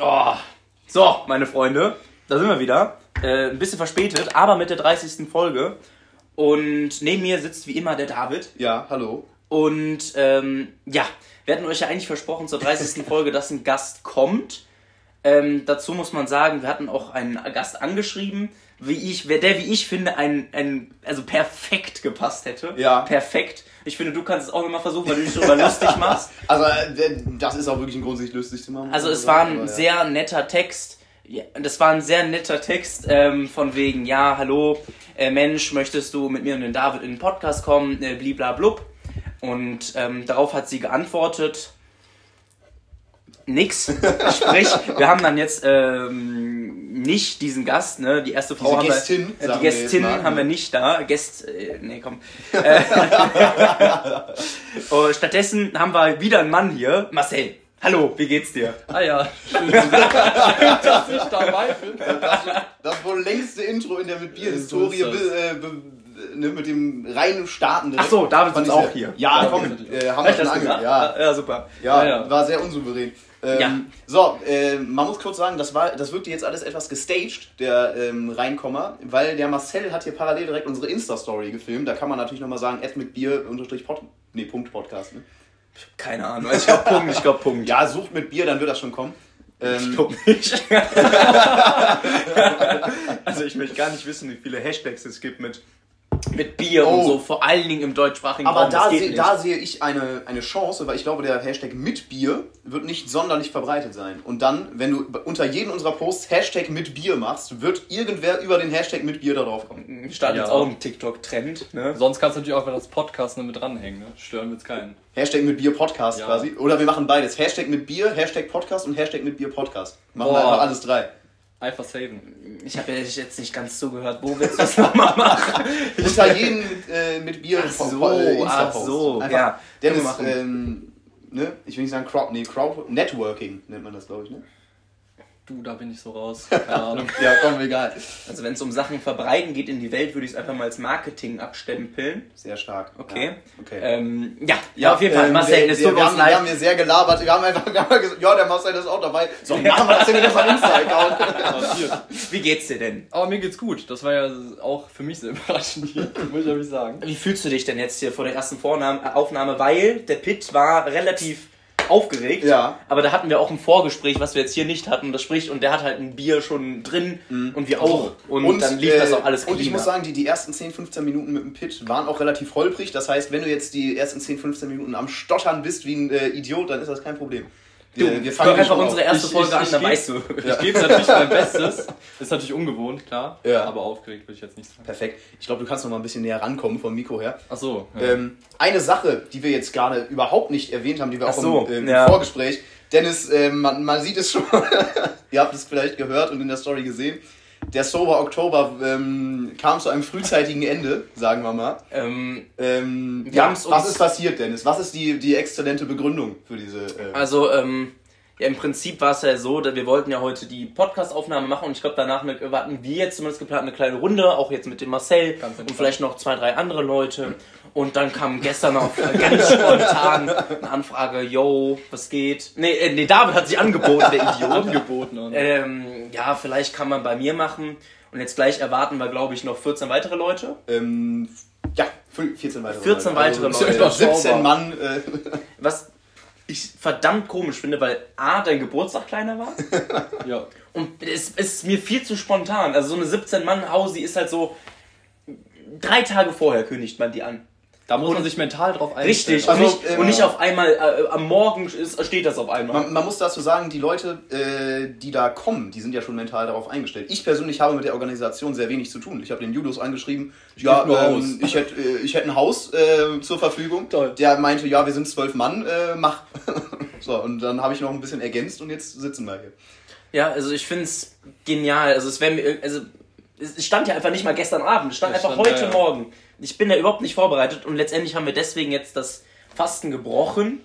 Oh. So, meine Freunde, da sind wir wieder. Äh, ein bisschen verspätet, aber mit der 30. Folge. Und neben mir sitzt wie immer der David. Ja, hallo. Und ähm, ja, wir hatten euch ja eigentlich versprochen zur 30. Folge, dass ein Gast kommt. Ähm, dazu muss man sagen, wir hatten auch einen Gast angeschrieben, wie ich, der wie ich finde, ein, ein also perfekt gepasst hätte. Ja. Perfekt. Ich finde, du kannst es auch immer versuchen, weil du dich darüber lustig machst. Also, äh, das ist auch wirklich ein Grund, sich lustig zu machen. Also es war ein sehr netter Text. Ja, das war ein sehr netter Text ähm, von wegen, ja, hallo, äh, Mensch, möchtest du mit mir und den David in den Podcast kommen, äh, bliblablub. Und ähm, darauf hat sie geantwortet, nix. Sprich, wir haben dann jetzt ähm, nicht diesen Gast, ne? Die erste Frau Diese haben Gästin, wir, äh, die wir Gästin mal, haben wir ne? nicht da. Gäst, äh, nee, komm. Äh, oh, stattdessen haben wir wieder einen Mann hier, Marcel. Hallo, wie geht's dir? Ah ja, schön, dass ich dabei bin. Das, das wohl längste Intro in der mit Bier-Historie, äh, ne, mit dem reinen Starten. direkt. Ach so, David ist auch hier. Ja, komm, äh, haben Hab wir ich schon das ange... Ja, ja, super. ja, Ja, ja. war sehr unsouverän. Ähm, Ja. So, äh, man muss kurz sagen, das, war, das wirkte jetzt alles etwas gestaged, der ähm, Reinkommer, weil der Marcel hat hier parallel direkt unsere Insta-Story gefilmt. Da kann man natürlich nochmal sagen, Ed mit Bier unterstrich Pod, nee, Punkt Podcast. Ne? Keine Ahnung. Ich glaube Punkt, ich glaube Punkt. Ja, sucht mit Bier, dann wird das schon kommen. Ich Ähm, glaube nicht. also ich möchte gar nicht wissen, wie viele Hashtags es gibt mit, mit Bier und Oh. so, vor allen Dingen im deutschsprachigen aber Raum. da, geht seh, nicht. da sehe ich eine, eine Chance, weil ich glaube, der Hashtag mit Bier wird nicht sonderlich verbreitet sein. Und dann, wenn du unter jedem unserer Posts Hashtag mit Bier machst, wird irgendwer über den Hashtag mit Bier da drauf kommen. Wir starten jetzt Ja. auch einen TikTok-Trend. Ne? Sonst kannst du natürlich auch wieder das Podcast mit dranhängen, ne? Stören wird's keinen. Hashtag mit Bier Podcast Ja. quasi. Oder wir machen beides. Hashtag mit Bier, Hashtag Podcast und Hashtag mit Bier Podcast. Machen wir Boah. einfach alles drei. Einfach saven. Ich habe ja jetzt nicht ganz zugehört. Wo willst du das nochmal machen? Unter jedem äh, mit Bier Ach so, ach so, Einfach, ja. Dennis, ähm, ne? ich will nicht sagen Crowd, nee, Crowd, Networking nennt man das, glaube ich, ne? Du, da bin ich so raus. Keine Ahnung. Ja, komm, egal. Also wenn es um Sachen verbreiten geht in die Welt, würde ich es einfach mal als Marketing abstempeln. Sehr stark. Okay. Ja, okay. Ähm, ja, ja, auf jeden Fall. ähm, Marcel, wir, es wir, tut wir, uns haben, wir leid. haben hier sehr gelabert. Wir haben einfach wir haben gesagt, ja, der Marcel ist auch dabei. So, machen wir das mit unserem Insta-Account? Wie geht's dir denn? Aber mir geht's gut. Das war ja auch für mich sehr überraschend hier, muss ich ehrlich sagen. Wie fühlst du dich denn jetzt hier vor der ersten Vornahme, Aufnahme? Weil der Pitt war relativ aufgeregt. Ja. Aber da hatten wir auch ein Vorgespräch, was wir jetzt hier nicht hatten. Das spricht, und der hat halt ein Bier schon drin und wir auch. Und, dann lief das auch alles Mhm. Und ich cleaner. muss sagen, die, die ersten 10, 15 Minuten mit dem Pit waren auch relativ holprig. Das heißt, wenn du jetzt die ersten 10, 15 Minuten am Stottern bist wie ein äh, Idiot, dann ist das kein Problem. Du, Wir, wir hör fangen einfach unsere erste Ich- Folge ich- an, ich dann geb- weißt du. Ich gebe natürlich mein Bestes. Ist natürlich ungewohnt, klar. Ja. Aber aufgeregt würde ich jetzt nicht sagen. Perfekt. Ich glaube, du kannst noch mal ein bisschen näher rankommen vom Mikro her. Ach so. Ja. Ähm, eine Sache, die wir jetzt gerade überhaupt nicht erwähnt haben, die wir Ach auch so, im, ähm, ja. Vorgespräch. Dennis, ähm, man, man sieht es schon, ihr habt es vielleicht gehört und in der Story gesehen. Der Sober Oktober ähm, kam zu einem frühzeitigen Ende, sagen wir mal. Ähm, Ähm, Wir ja, was ist passiert, Dennis? Was ist die, die exzellente Begründung für diese... Äh, also, ähm, ja, im Prinzip war es ja so, dass wir wollten ja heute die Podcast-Aufnahme machen und ich glaube, danach eine, hatten wir jetzt zumindest geplant eine kleine Runde, auch jetzt mit dem Marcel Ganz und vielleicht noch zwei, drei andere Leute. Und dann kam gestern auch ganz spontan eine Anfrage, yo, was geht? Nee, äh, nee, David hat sich angeboten, der Idiot. Angeboten. Ähm, ja, vielleicht kann man bei mir machen. Und jetzt gleich erwarten wir, glaube ich, noch 14 weitere Leute. ähm, ja, fün- 14 weitere 14 weitere Also, Leute. äh, 17 Mann. Äh, Was ich verdammt komisch finde, weil A, dein Geburtstag kleiner war. ja. Und es ist mir viel zu spontan. Also so eine 17-Mann-Hausi ist halt so. Drei Tage vorher kündigt man die an. Da muss man sich mental drauf einstellen. Richtig. Also, und, nicht, ähm, und nicht auf einmal, äh, am Morgen ist, steht das auf einmal. Man, man muss dazu sagen, die Leute, äh, die da kommen, die sind ja schon mental darauf eingestellt. Ich persönlich habe mit der Organisation sehr wenig zu tun. Ich habe den Judos angeschrieben, ja, nur Haus. ähm, ich hätte äh, ich hätt ein Haus äh, zur Verfügung. Toll. Der meinte, ja, wir sind zwölf Mann, äh, mach. so, und dann habe ich noch ein bisschen ergänzt und jetzt sitzen wir hier. Ja, also ich finde es genial. Also es wäre mir, also es stand ja einfach nicht mal gestern Abend, es stand Es einfach stand, heute ja, ja. Morgen. Ich bin da überhaupt nicht vorbereitet und letztendlich haben wir deswegen jetzt das Fasten gebrochen.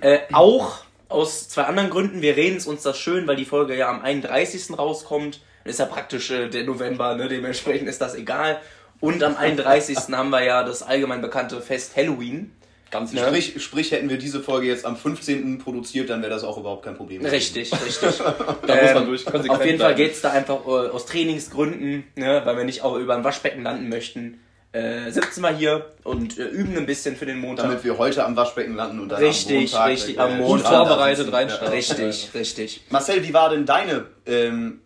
Äh, auch aus zwei anderen Gründen. Wir reden es uns das schön, weil die Folge ja am 31. rauskommt. Das ist ja praktisch äh, der November, ne? dementsprechend ist das egal. Und am 31. haben wir ja das allgemein bekannte Fest Halloween. Ganz Ne? Sprich, sprich, hätten wir diese Folge jetzt am 15. produziert, dann wäre das auch überhaupt kein Problem. Richtig, richtig. Da muss man Ähm, durch Auf jeden Fall bleiben. geht's da einfach äh, aus Trainingsgründen, ne, weil wir nicht auch über ein Waschbecken landen möchten. Äh, sitzen wir hier und äh, üben ein bisschen für den Montag. Damit wir heute am Waschbecken landen und dann Richtig, am Montag, richtig, äh, am Gut Montag. vorbereitet reinstarten. richtig, richtig. Marcel, wie war denn deine, ähm,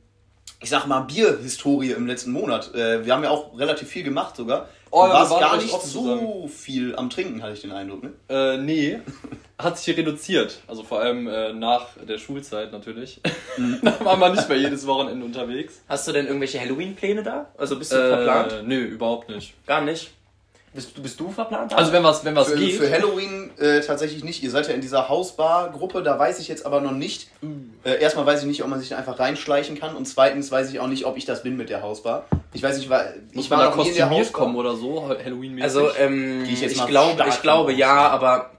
ich sag mal, Bierhistorie im letzten Monat? Äh, wir haben ja auch relativ viel gemacht sogar. Oh, du ja, wir warst waren gar nicht oft so viel am Trinken, hatte ich den Eindruck, ne? Äh, nee, hat sich reduziert. Also vor allem äh, nach der Schulzeit natürlich. Mhm. da war man nicht mehr jedes Wochenende unterwegs. Hast du denn irgendwelche Halloween-Pläne da? Also bist du verplant? Äh, nö, überhaupt nicht. Gar nicht. Bist, du- bist du verplant? Also wenn was, wenn was Für, geht. für Halloween äh, tatsächlich nicht. Ihr seid ja in dieser Hausbar-Gruppe, da weiß ich jetzt aber noch nicht. Äh, erstmal weiß ich nicht, ob man sich da einfach reinschleichen kann und zweitens weiß ich auch nicht, ob ich das bin mit der Hausbar. Ich weiß nicht, weil muss ich man war da noch nie in der kostümiert Hausbar. kommen oder so, Halloween-mäßig. Also, ähm, ich ich, glaube, ich glaube ja, aber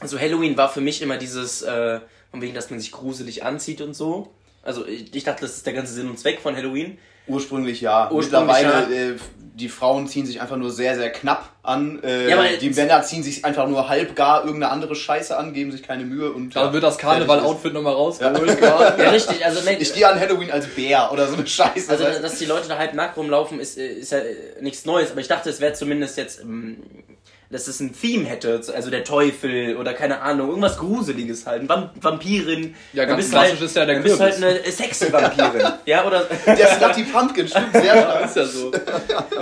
also Halloween war für mich immer dieses, äh, von wegen, dass man sich gruselig anzieht und so. Also ich, ich dachte, das ist der ganze Sinn und Zweck von Halloween. Ursprünglich ja. Ursprünglich Mittlerweile, äh, die Frauen ziehen sich einfach nur sehr, sehr knapp an. Äh, Ja, die Männer ziehen sich einfach nur halb gar irgendeine andere Scheiße an, geben sich keine Mühe und. da ja, wird das. Karneval-Outfit nochmal rausgeholt. gerade. Ja, richtig, also nee, Ich gehe an Halloween als Bär oder so eine Scheiße. also dass die Leute da halb nackt rumlaufen, ist, äh, ist ja nichts Neues, aber ich dachte, es wäre zumindest jetzt, ähm, dass es ein Theme hätte, also der Teufel oder keine Ahnung, irgendwas Gruseliges halt, ein Vamp Vampirin. Ja, ganz klassisch halt, ist ja der dann bist du halt eine sexy Vampirin. ja, oder der Slutty Pumpkin stimmt sehr stark. ist ja so. Da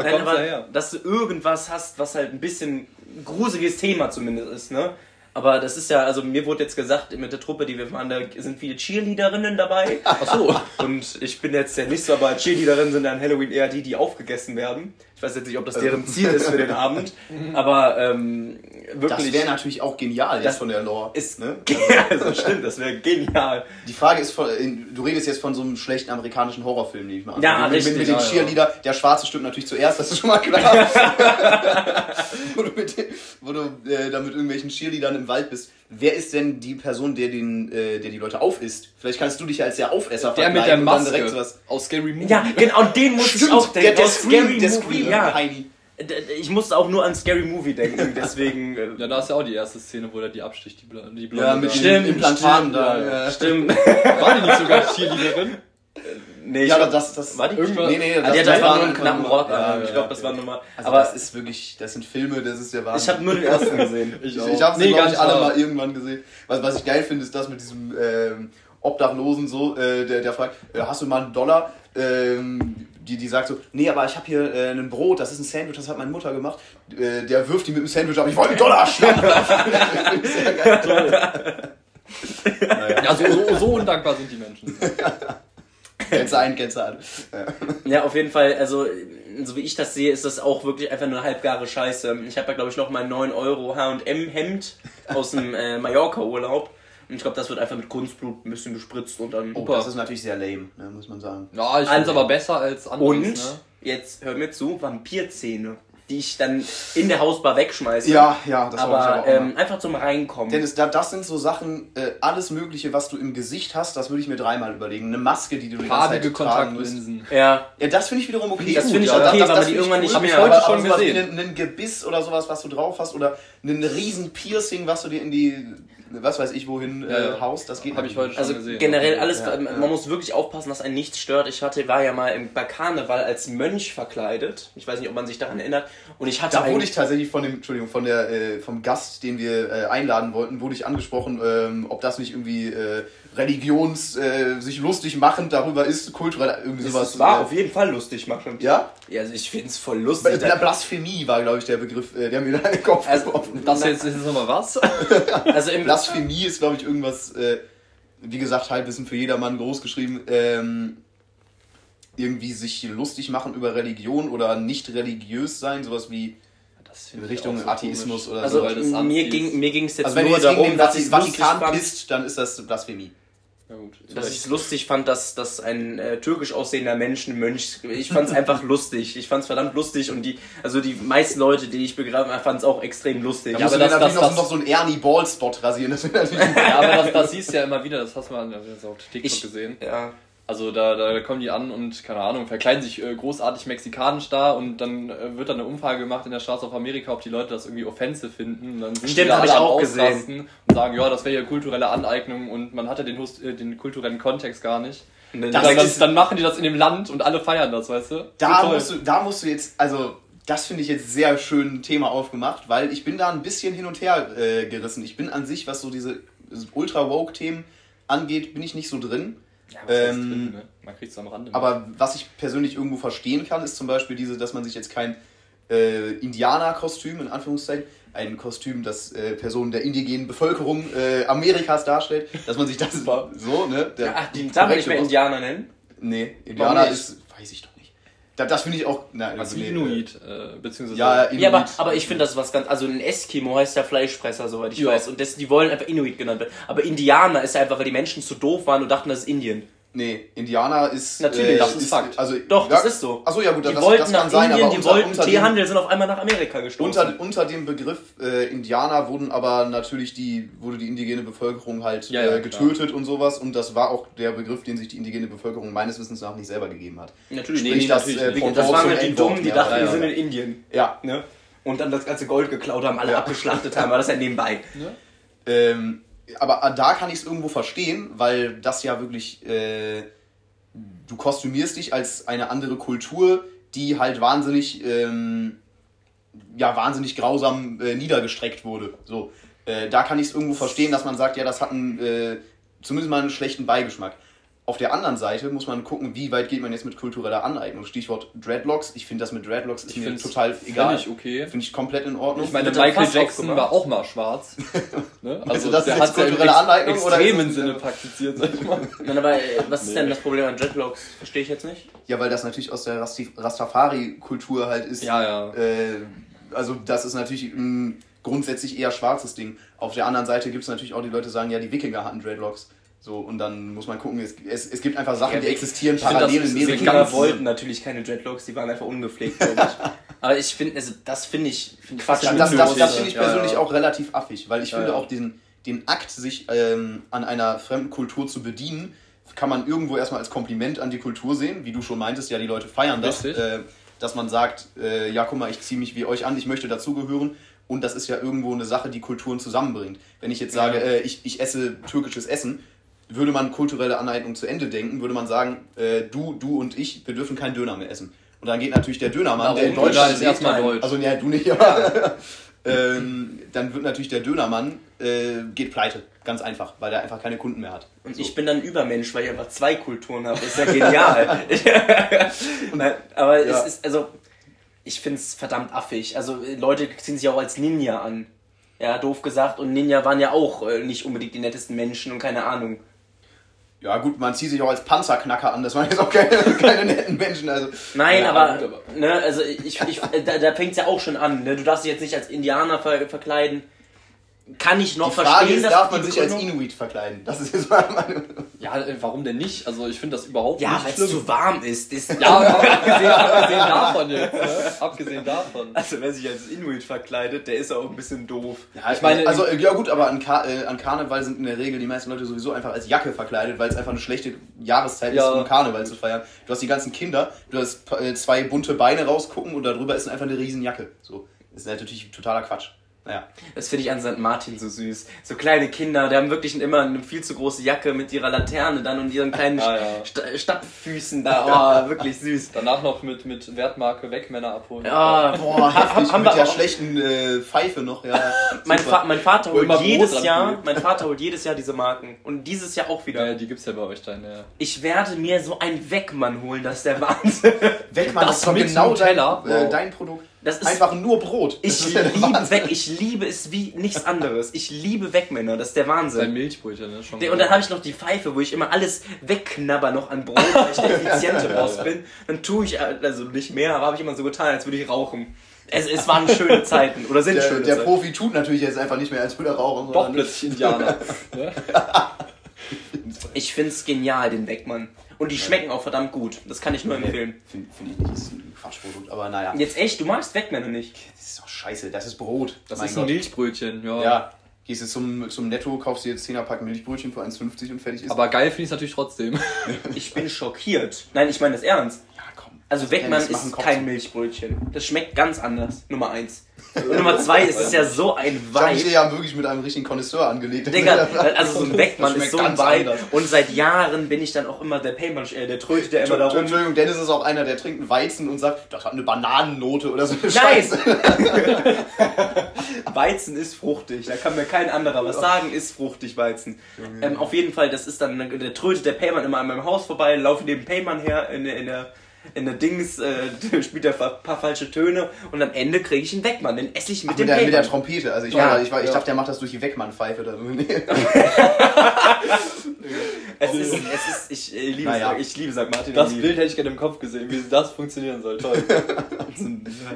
Nein, aber her. dass du irgendwas hast, was halt ein bisschen ein gruseliges Thema zumindest ist, ne? Aber das ist ja, also mir wurde jetzt gesagt, mit der Truppe, die wir waren, da sind viele Cheerleaderinnen dabei. Ach so. Und ich bin jetzt ja nicht so, aber Cheerleaderinnen sind an Halloween eher die, die aufgegessen werden. Ich weiß jetzt nicht, ob das deren Ziel ist für den Abend. Aber ähm, Das wirklich. wäre natürlich auch genial jetzt Das von der Lore. ist, ne? also stimmt, das wäre genial. Die Frage ist, von, du redest jetzt von so einem schlechten amerikanischen Horrorfilm, nehme ich mal an. Ja, mit, richtig, Mit, mit ja. Cheerleader, der Schwarze stimmt natürlich zuerst, das ist schon mal klar. wo du, mit, den- wo du äh, da mit irgendwelchen Cheerleadern im Wald bist. Wer ist denn die Person, der, den, äh, der die Leute aufisst? Vielleicht kannst du dich ja als der Aufesser Der mit der verkleiden und dann Maske direkt sowas. aus Scary Movie. Ja, genau, und den muss ich auch denken. der, der Scream, Scary der Movie, Scream, ja. Heini. D- Ich musste auch nur an Scary Movie denken, deswegen. äh, Ja, da ist ja auch die erste Szene, wo der die absticht, die, Bl die Blonde. Ja, mit Stimmt, Implantaten stimmt, da. Ja. Stimmt. War die nicht sogar Cheerleaderin? Nee, ich Ja, glaub- aber das, das War die? Irgendwann- Nee, nee, Ah, die hat einfach war nur einen knappen Rock. Ja, an. ich ja, glaube, das war Nummer. Also aber das ist wirklich, das sind Filme, das ist der Wahnsinn. ich habe nur den ersten gesehen. Ich, Ich, auch. ich habe sie, Nee, glaube ich, alle klar. mal irgendwann gesehen. Was, was ich geil finde, ist das mit diesem ähm, Obdachlosen so, äh, der, der fragt, äh, hast du mal einen Dollar? Ähm, die, die sagt so, nee, aber ich habe hier äh, ein Brot, das ist ein Sandwich, das hat meine Mutter gemacht. Äh, der wirft die mit dem Sandwich ab, ich wollte einen Dollar schnappen. Sehr geil. naja, Ja, so, so, so undankbar sind die Menschen. kennst du einen, kennst du einen. Ja, auf jeden Fall, also so wie ich das sehe, ist das auch wirklich einfach nur halbgare Scheiße. Ich habe ja, glaube ich, noch mein 9 Euro H&M-Hemd aus dem äh, Mallorca-Urlaub. Und ich glaube, das wird einfach mit Kunstblut ein bisschen gespritzt und dann... Oh, das ist natürlich sehr lame, ne, muss man sagen. Ja, ich finde es Also- aber besser als anderes. Und, Ne? jetzt hör mir zu, Vampirzähne, die ich dann in der Hausbar wegschmeiße. Ja, ja, das wollte ich aber aber auch ähm, einfach zum Reinkommen. Dennis, da, das sind so Sachen, äh, alles Mögliche, was du im Gesicht hast, das würde ich mir dreimal überlegen. Eine Maske, die du die ganze Zeit tragen musst. Kontaktlinsen. ja, Ja, das finde ich wiederum okay. Das finde ich ja, okay, weil man die finde ich irgendwann cool. nicht Hab ich mehr- heute aber, schon aber gesehen. Ein, ein Gebiss oder sowas, was du drauf hast, oder ein riesen Piercing, was du dir in die, was weiß ich wohin, Ja, ja. Äh, haust, das geht Hab ich heute schon Also gesehen. generell alles, Ja, man ja. muss wirklich aufpassen, dass einen nichts stört. Ich hatte, war ja mal im bei Karneval als Mönch verkleidet. Ich weiß nicht, ob man sich daran erinnert. Und ich hatte Da wurde ich tatsächlich von dem, Entschuldigung, von der, äh, vom Gast, den wir äh, einladen wollten, wurde ich angesprochen, ähm, ob das nicht irgendwie äh, religions, äh, sich lustig machend darüber ist, kulturell irgendwie sowas. das war äh, auf jeden Fall lustig machen. ja? Ja, also ich finde es voll lustig. Bla- Blasphemie war, glaube ich, der Begriff, äh, der mir da in den Kopf Also, geworfen Das jetzt ist jetzt nochmal was? also Blasphemie ist, glaube ich, irgendwas, äh, wie gesagt, Halbwissen für jedermann groß geschrieben, ähm, irgendwie sich lustig machen über Religion oder nicht religiös sein, sowas wie Das in Richtung so Atheismus komisch. oder also so. das mir ging mir ging's jetzt Also wenn du nur darum, den dass ich es Vatikan fand, pisst, dann ist das Blasphemie. Ja, gut. dass ich es lustig fand, dass, dass ein äh, türkisch aussehender Mensch ein Mönch. Ich fand es einfach lustig. Ich fand es verdammt lustig und die, also die meisten Leute, die ich begraben habe, fanden es auch extrem lustig. Da Ja, aber das- natürlich das- noch, noch so einen Ernie Ball-Spot rasieren. Das wäre natürlich Ja, aber das, das siehst du ja immer wieder, das hast du mal das auch auf TikTok Ich- gesehen. ja. Also da, da kommen die an und, keine Ahnung, verkleiden sich äh, großartig mexikanisch da und dann äh, wird dann eine Umfrage gemacht in der Straße auf Amerika, ob die Leute das irgendwie offensive finden. Und dann sind Stimmt, die da hab ich auch gesehen. Und sagen, ja, das wäre ja kulturelle Aneignung und man hatte den, Hust- äh, den kulturellen Kontext gar nicht. Und dann Das dann, dann, machen die das in dem Land und alle feiern das, weißt du? Da musst, du, da musst du jetzt, also das finde ich jetzt sehr schön ein Thema aufgemacht, weil ich bin da ein bisschen hin und her äh, gerissen. Ich bin an sich, was so diese Ultra-Woke-Themen angeht, bin ich nicht so drin. Ja, ähm, drin, ne? Man kriegt es am Rande. Aber was ich persönlich irgendwo verstehen kann, ist zum Beispiel diese, dass man sich jetzt kein äh, Indianer-Kostüm, in Anführungszeichen, ein Kostüm, das äh, Personen der indigenen Bevölkerung äh, Amerikas darstellt, dass man sich das so, ne? Der, Ach, die darf man nicht mehr Indianer nennen? Nee, Indianer ist, weiß ich doch nicht. Da, das finde ich auch, na, was nee, wie Inuit, äh, beziehungsweise. Ja, Inuit. Ja, aber, aber ich finde das was ganz. Also ein Eskimo heißt ja Fleischfresser, soweit ich Ja. weiß. Und das, die wollen einfach Inuit genannt werden. Aber Indianer ist ja einfach, weil die Menschen zu doof waren und dachten, das ist Indien. Nee, Indianer ist. Natürlich, das ist Fakt. Also, Doch, ja, das ist so. Achso, ja gut, Die das, wollten das nach kann sein, Indien, aber die unter, wollten unter dem, Teehandel, sind auf einmal nach Amerika gestoßen. unter, unter dem Begriff äh, Indianer wurden aber natürlich die, wurde die indigene Bevölkerung halt Ja, ja, äh, getötet und sowas und das war auch der Begriff, den sich die indigene Bevölkerung meines Wissens nach nicht selber gegeben hat. natürlich Nee, nicht. nee, das, natürlich äh, das waren halt die Dummen, die dachten, wir ja. sind in Indien. Ja, Ne? Und dann das ganze Gold geklaut haben, alle Ja. abgeschlachtet haben, war das ja nebenbei. Ähm, aber da kann ich es irgendwo verstehen, weil das ja wirklich, äh, du kostümierst dich als eine andere Kultur, die halt wahnsinnig, ähm, ja, wahnsinnig grausam äh, niedergestreckt wurde. So, äh, da kann ich es irgendwo verstehen, dass man sagt, ja, das hat einen, äh, zumindest mal einen schlechten Beigeschmack. Auf der anderen Seite muss man gucken, wie weit geht man jetzt mit kultureller Aneignung. Stichwort Dreadlocks. Ich finde das mit Dreadlocks ist Ich mir total egal. völlig okay. Finde ich komplett in Ordnung. Ich meine, Michael Jackson war auch mal schwarz. ne? Also das ist der im kulturelle ex- Aneignung oder ist extremen Sinne praktiziert, sag ich mal. Nein, aber äh, was ist Nee. denn das Problem an Dreadlocks? Verstehe ich jetzt nicht. Ja, weil das natürlich aus der Rastafari-Kultur halt ist. Ja, ja. Äh, also das ist natürlich ein grundsätzlich eher schwarzes Ding. Auf der anderen Seite gibt es natürlich auch die Leute, die sagen, ja, die Wikinger hatten Dreadlocks. So, und dann muss man gucken, es, es, es gibt einfach Sachen, Ja, die existieren ich find, parallel das in mehreren ganz- wollten natürlich keine Dreadlocks, die waren einfach ungepflegt, glaube ich. aber ich finde, also das finde ich find ich Quatsch. Das, das, das, Sinnlos. finde ich Ja, persönlich ja. auch relativ affig, weil ich Ja, finde ja. auch diesen, den Akt, sich ähm, an einer fremden Kultur zu bedienen, kann man irgendwo erstmal als Kompliment an die Kultur sehen, wie du schon meintest, ja, die Leute feiern das, äh, dass man sagt, äh, ja, guck mal, ich ziehe mich wie euch an, ich möchte dazugehören und das ist ja irgendwo eine Sache, die Kulturen zusammenbringt. Wenn ich jetzt sage, Ja. äh, ich, ich esse türkisches Essen, würde man kulturelle Aneignung zu Ende denken, würde man sagen, äh, du, du und ich, wir dürfen keinen Döner mehr essen. Und dann geht natürlich der Dönermann, der in Warum? Deutschland ist erstmal deutsch. Also ja, du nicht, aber ähm, dann wird natürlich der Dönermann äh, geht pleite, ganz einfach, weil er einfach keine Kunden mehr hat. Und So. ich bin dann Übermensch, weil ich einfach zwei Kulturen habe. Ist ja genial. Nein, aber Ja. es ist, also, ich finde es verdammt affig. Also, Leute ziehen sich auch als Ninja an. Ja, doof gesagt. Und Ninja waren ja auch äh, nicht unbedingt die nettesten Menschen und keine Ahnung. Ja gut, man zieht sich auch als Panzerknacker an, das waren jetzt auch keine, keine netten Menschen. Also Nein, Ja, aber, gut, aber- ne, also ich, ich, da, da fängt es ja auch schon an. Ne? Du darfst dich jetzt nicht als Indianer ver verkleiden. Kann ich noch die Frage verstehen, ist, dass darf die man sich als Begründung- Inuit verkleiden? Das ist jetzt mal meine. Ja, äh, warum denn nicht? Also ich finde das überhaupt Ja, nicht weil es zu warm ist. ist Ja, abgesehen, abgesehen davon jetzt. Ne? Abgesehen davon. Also wer sich als Inuit verkleidet, der ist auch ein bisschen doof. Ja, Ich meine, also äh, ja gut, aber an, Kar äh, an Karneval sind in der Regel die meisten Leute sowieso einfach als Jacke verkleidet, weil es einfach eine schlechte Jahreszeit Ja. ist, um Karneval zu feiern. Du hast die ganzen Kinder, du hast äh, zwei bunte Beine rausgucken und darüber ist einfach eine riesen Jacke. So, das ist natürlich totaler Quatsch. Naja. Das finde ich an St. Martin so süß. So kleine Kinder, die haben wirklich immer eine viel zu große Jacke mit ihrer Laterne dann und ihren kleinen Ah, ja. St Stadtfüßen da. Oh, wirklich süß. Danach noch mit, mit Wertmarke weg Männer abholen. Ja, Boah, heftig, haben mit wir der auch- schlechten äh, Pfeife noch. Ja, mein. Fa mein Vater holt jedes Jahr, mein Vater holt jedes Jahr diese Marken und dieses Jahr auch wieder. Ja, die gibt's ja bei euch dann, ja. Ich werde mir so ein Wegmann holen, das ist der Wahnsinn. Weg, Mann, das, das ist doch genau dein, äh, dein Produkt. Das ist Einfach nur Brot. Das ich der liebe weg, ich liebe es wie nichts anderes. Ich liebe Wegmänner, das ist der Wahnsinn. Milchbrötchen, ne? Schon Der- Und dann habe ich noch die Pfeife, wo ich immer alles wegknabber noch an Brot, weil ich der effiziente Boss bin. Dann tue ich, äh, also nicht mehr, aber habe ich immer so getan, als würde ich rauchen. Es, es waren schöne Zeiten, oder sind Der, schöne der Zeiten. Profi tut natürlich jetzt einfach nicht mehr als würde er rauchen. Doch plötzlich Indianer. ne? Ich find's genial, den Wegmann. Und die schmecken auch verdammt gut. Das kann ich nur empfehlen. Finde find ich nicht, das ist ein Quatschprodukt, aber naja. Jetzt echt, du magst Wegmänner nicht. Das ist doch scheiße, das ist Brot. Das mein ist ein. Milchbrötchen, ja. Ja, Gehst jetzt zum, zum Netto, kaufst dir jetzt 10er Pack Milchbrötchen für 1,50 und fertig ist. Aber geil finde ich es natürlich trotzdem. Ich bin schockiert. Nein, ich meine das ernst. ja, komm. Also mach einen ist kein. Milchbrötchen. Das schmeckt ganz anders. Nummer eins. Nummer zwei ist es ja so ein Ich habe mich ja wirklich mit einem richtigen Connoisseur angelegt. Digga, also so ein Weckmann Das ist so ein anders. Und seit Jahren bin ich dann auch immer der Payman, äh, der trötet ja immer darum. Entschuldigung, Dennis ist auch einer, der trinkt einen Weizen und sagt, das hat eine Bananennote oder so eine! Scheiße. Weizen ist fruchtig, da kann mir kein anderer was sagen, ist fruchtig Weizen. Ähm, auf jeden Fall, das ist dann, der trötet der Payman immer an meinem Haus vorbei, laufe neben Payman her in, der- in der in der Dings, äh, spielt er ein paar falsche Töne und am Ende kriege ich einen Weckmann, den esse ich mit Mit dem der, mit der. Trompete. Also ich, Ja, war, ich, war, ich ja. dachte, der macht das durch die Weckmann-Pfeife. oder so. Es ist, es ist, ich, äh, liebe, Naja. ich liebe St. Martin. Das Bild hätte ich gerne im Kopf gesehen, wie das funktionieren soll. Toll.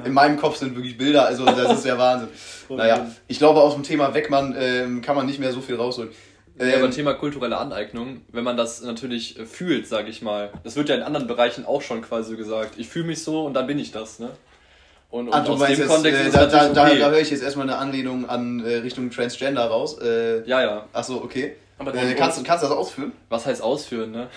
In meinem Kopf sind wirklich Bilder, also das ist der Wahnsinn. Naja, ich glaube, aus dem Thema Weckmann ähm, kann man nicht mehr so viel rausholen. Ja, aber Ähm, Thema kulturelle Aneignung, wenn man das natürlich äh, fühlt, sage ich mal. Das wird ja in anderen Bereichen auch schon quasi so gesagt. Ich fühle mich so und dann bin ich das, ne? Und, und Ah, du aus meinst dem jetzt, Kontext äh, ist da, da, natürlich da, okay. da höre ich jetzt erstmal eine Anlehnung an äh, Richtung Transgender raus. Äh, ja, ja. Achso, okay. Aber äh, kannst, du- kannst du das ausführen? Was heißt ausführen, ne?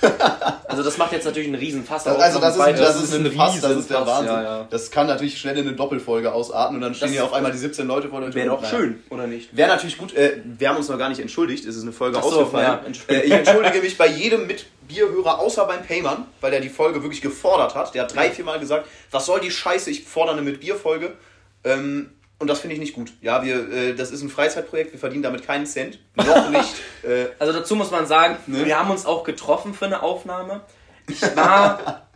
Also das macht jetzt natürlich einen riesen Fass Das, auf. also das ist, das ist ein Fass, das ist der Riesenfass, Wahnsinn. ja, ja. Das kann natürlich schnell in eine Doppelfolge ausarten und dann stehen hier auf einmal die 17 Leute vor der Tür. Wäre doch schön, oder nicht? Wäre natürlich gut, äh, wir haben uns noch gar nicht entschuldigt, es ist eine Folge so, ausgefallen. ja, äh, ich entschuldige mich bei jedem mit Bierhörer, außer beim Payman, weil der die Folge wirklich gefordert hat. Der hat drei, vier Mal gesagt, was soll die Scheiße, ich fordere eine mit Bier-Folge. Ähm, und das finde ich nicht gut. Ja, wir, äh, das ist ein Freizeitprojekt, wir verdienen damit keinen Cent. Noch nicht. äh, Also dazu muss man sagen, Ne? wir haben uns auch getroffen für eine Aufnahme. Ich war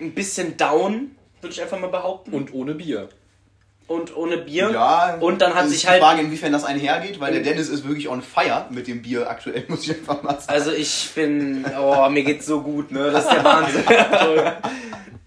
ein bisschen down, würde ich einfach mal behaupten. Und ohne Bier. Und ohne Bier. ja, Und dann hat sich ist halt- die Frage, inwiefern das einhergeht, weil der Dennis ist wirklich on fire mit dem Bier aktuell, muss ich einfach mal sagen. Also ich bin, oh, mir geht's so gut, ne? Das ist der Wahnsinn.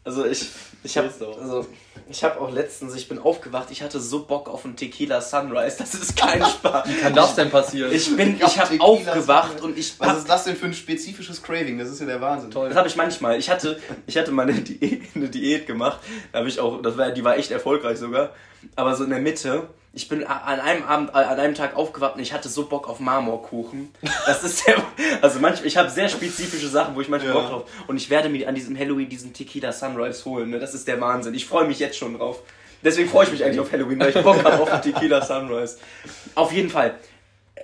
also ich, ich habe, Ist so. also ich habe auch letztens, ich bin aufgewacht, ich hatte so Bock auf einen Tequila Sunrise, das ist kein Spaß. Kann das denn passieren? Ich bin, Ja, ich habe aufgewacht Sunrise. und ich Was hab, ist das denn für ein spezifisches Craving? Das ist ja der Wahnsinn. Toll. das habe ich manchmal. Ich hatte, ich hatte mal eine Diät, eine Diät gemacht, da habe ich auch, das war, die war echt erfolgreich sogar, aber so in der Mitte. Ich bin an einem Abend, an einem Tag aufgewacht und ich hatte so Bock auf Marmorkuchen. Das ist der, also manchmal, ich habe sehr spezifische Sachen, wo ich manchmal Ja. Bock drauf. Und ich werde mir an diesem Halloween diesen Tequila Sunrise holen. Ne? Das ist der Wahnsinn. Ich freue mich jetzt schon drauf. Deswegen freue ich mich eigentlich auf Halloween, weil ich Bock habe auf einen Tequila Sunrise. Auf jeden Fall. Äh,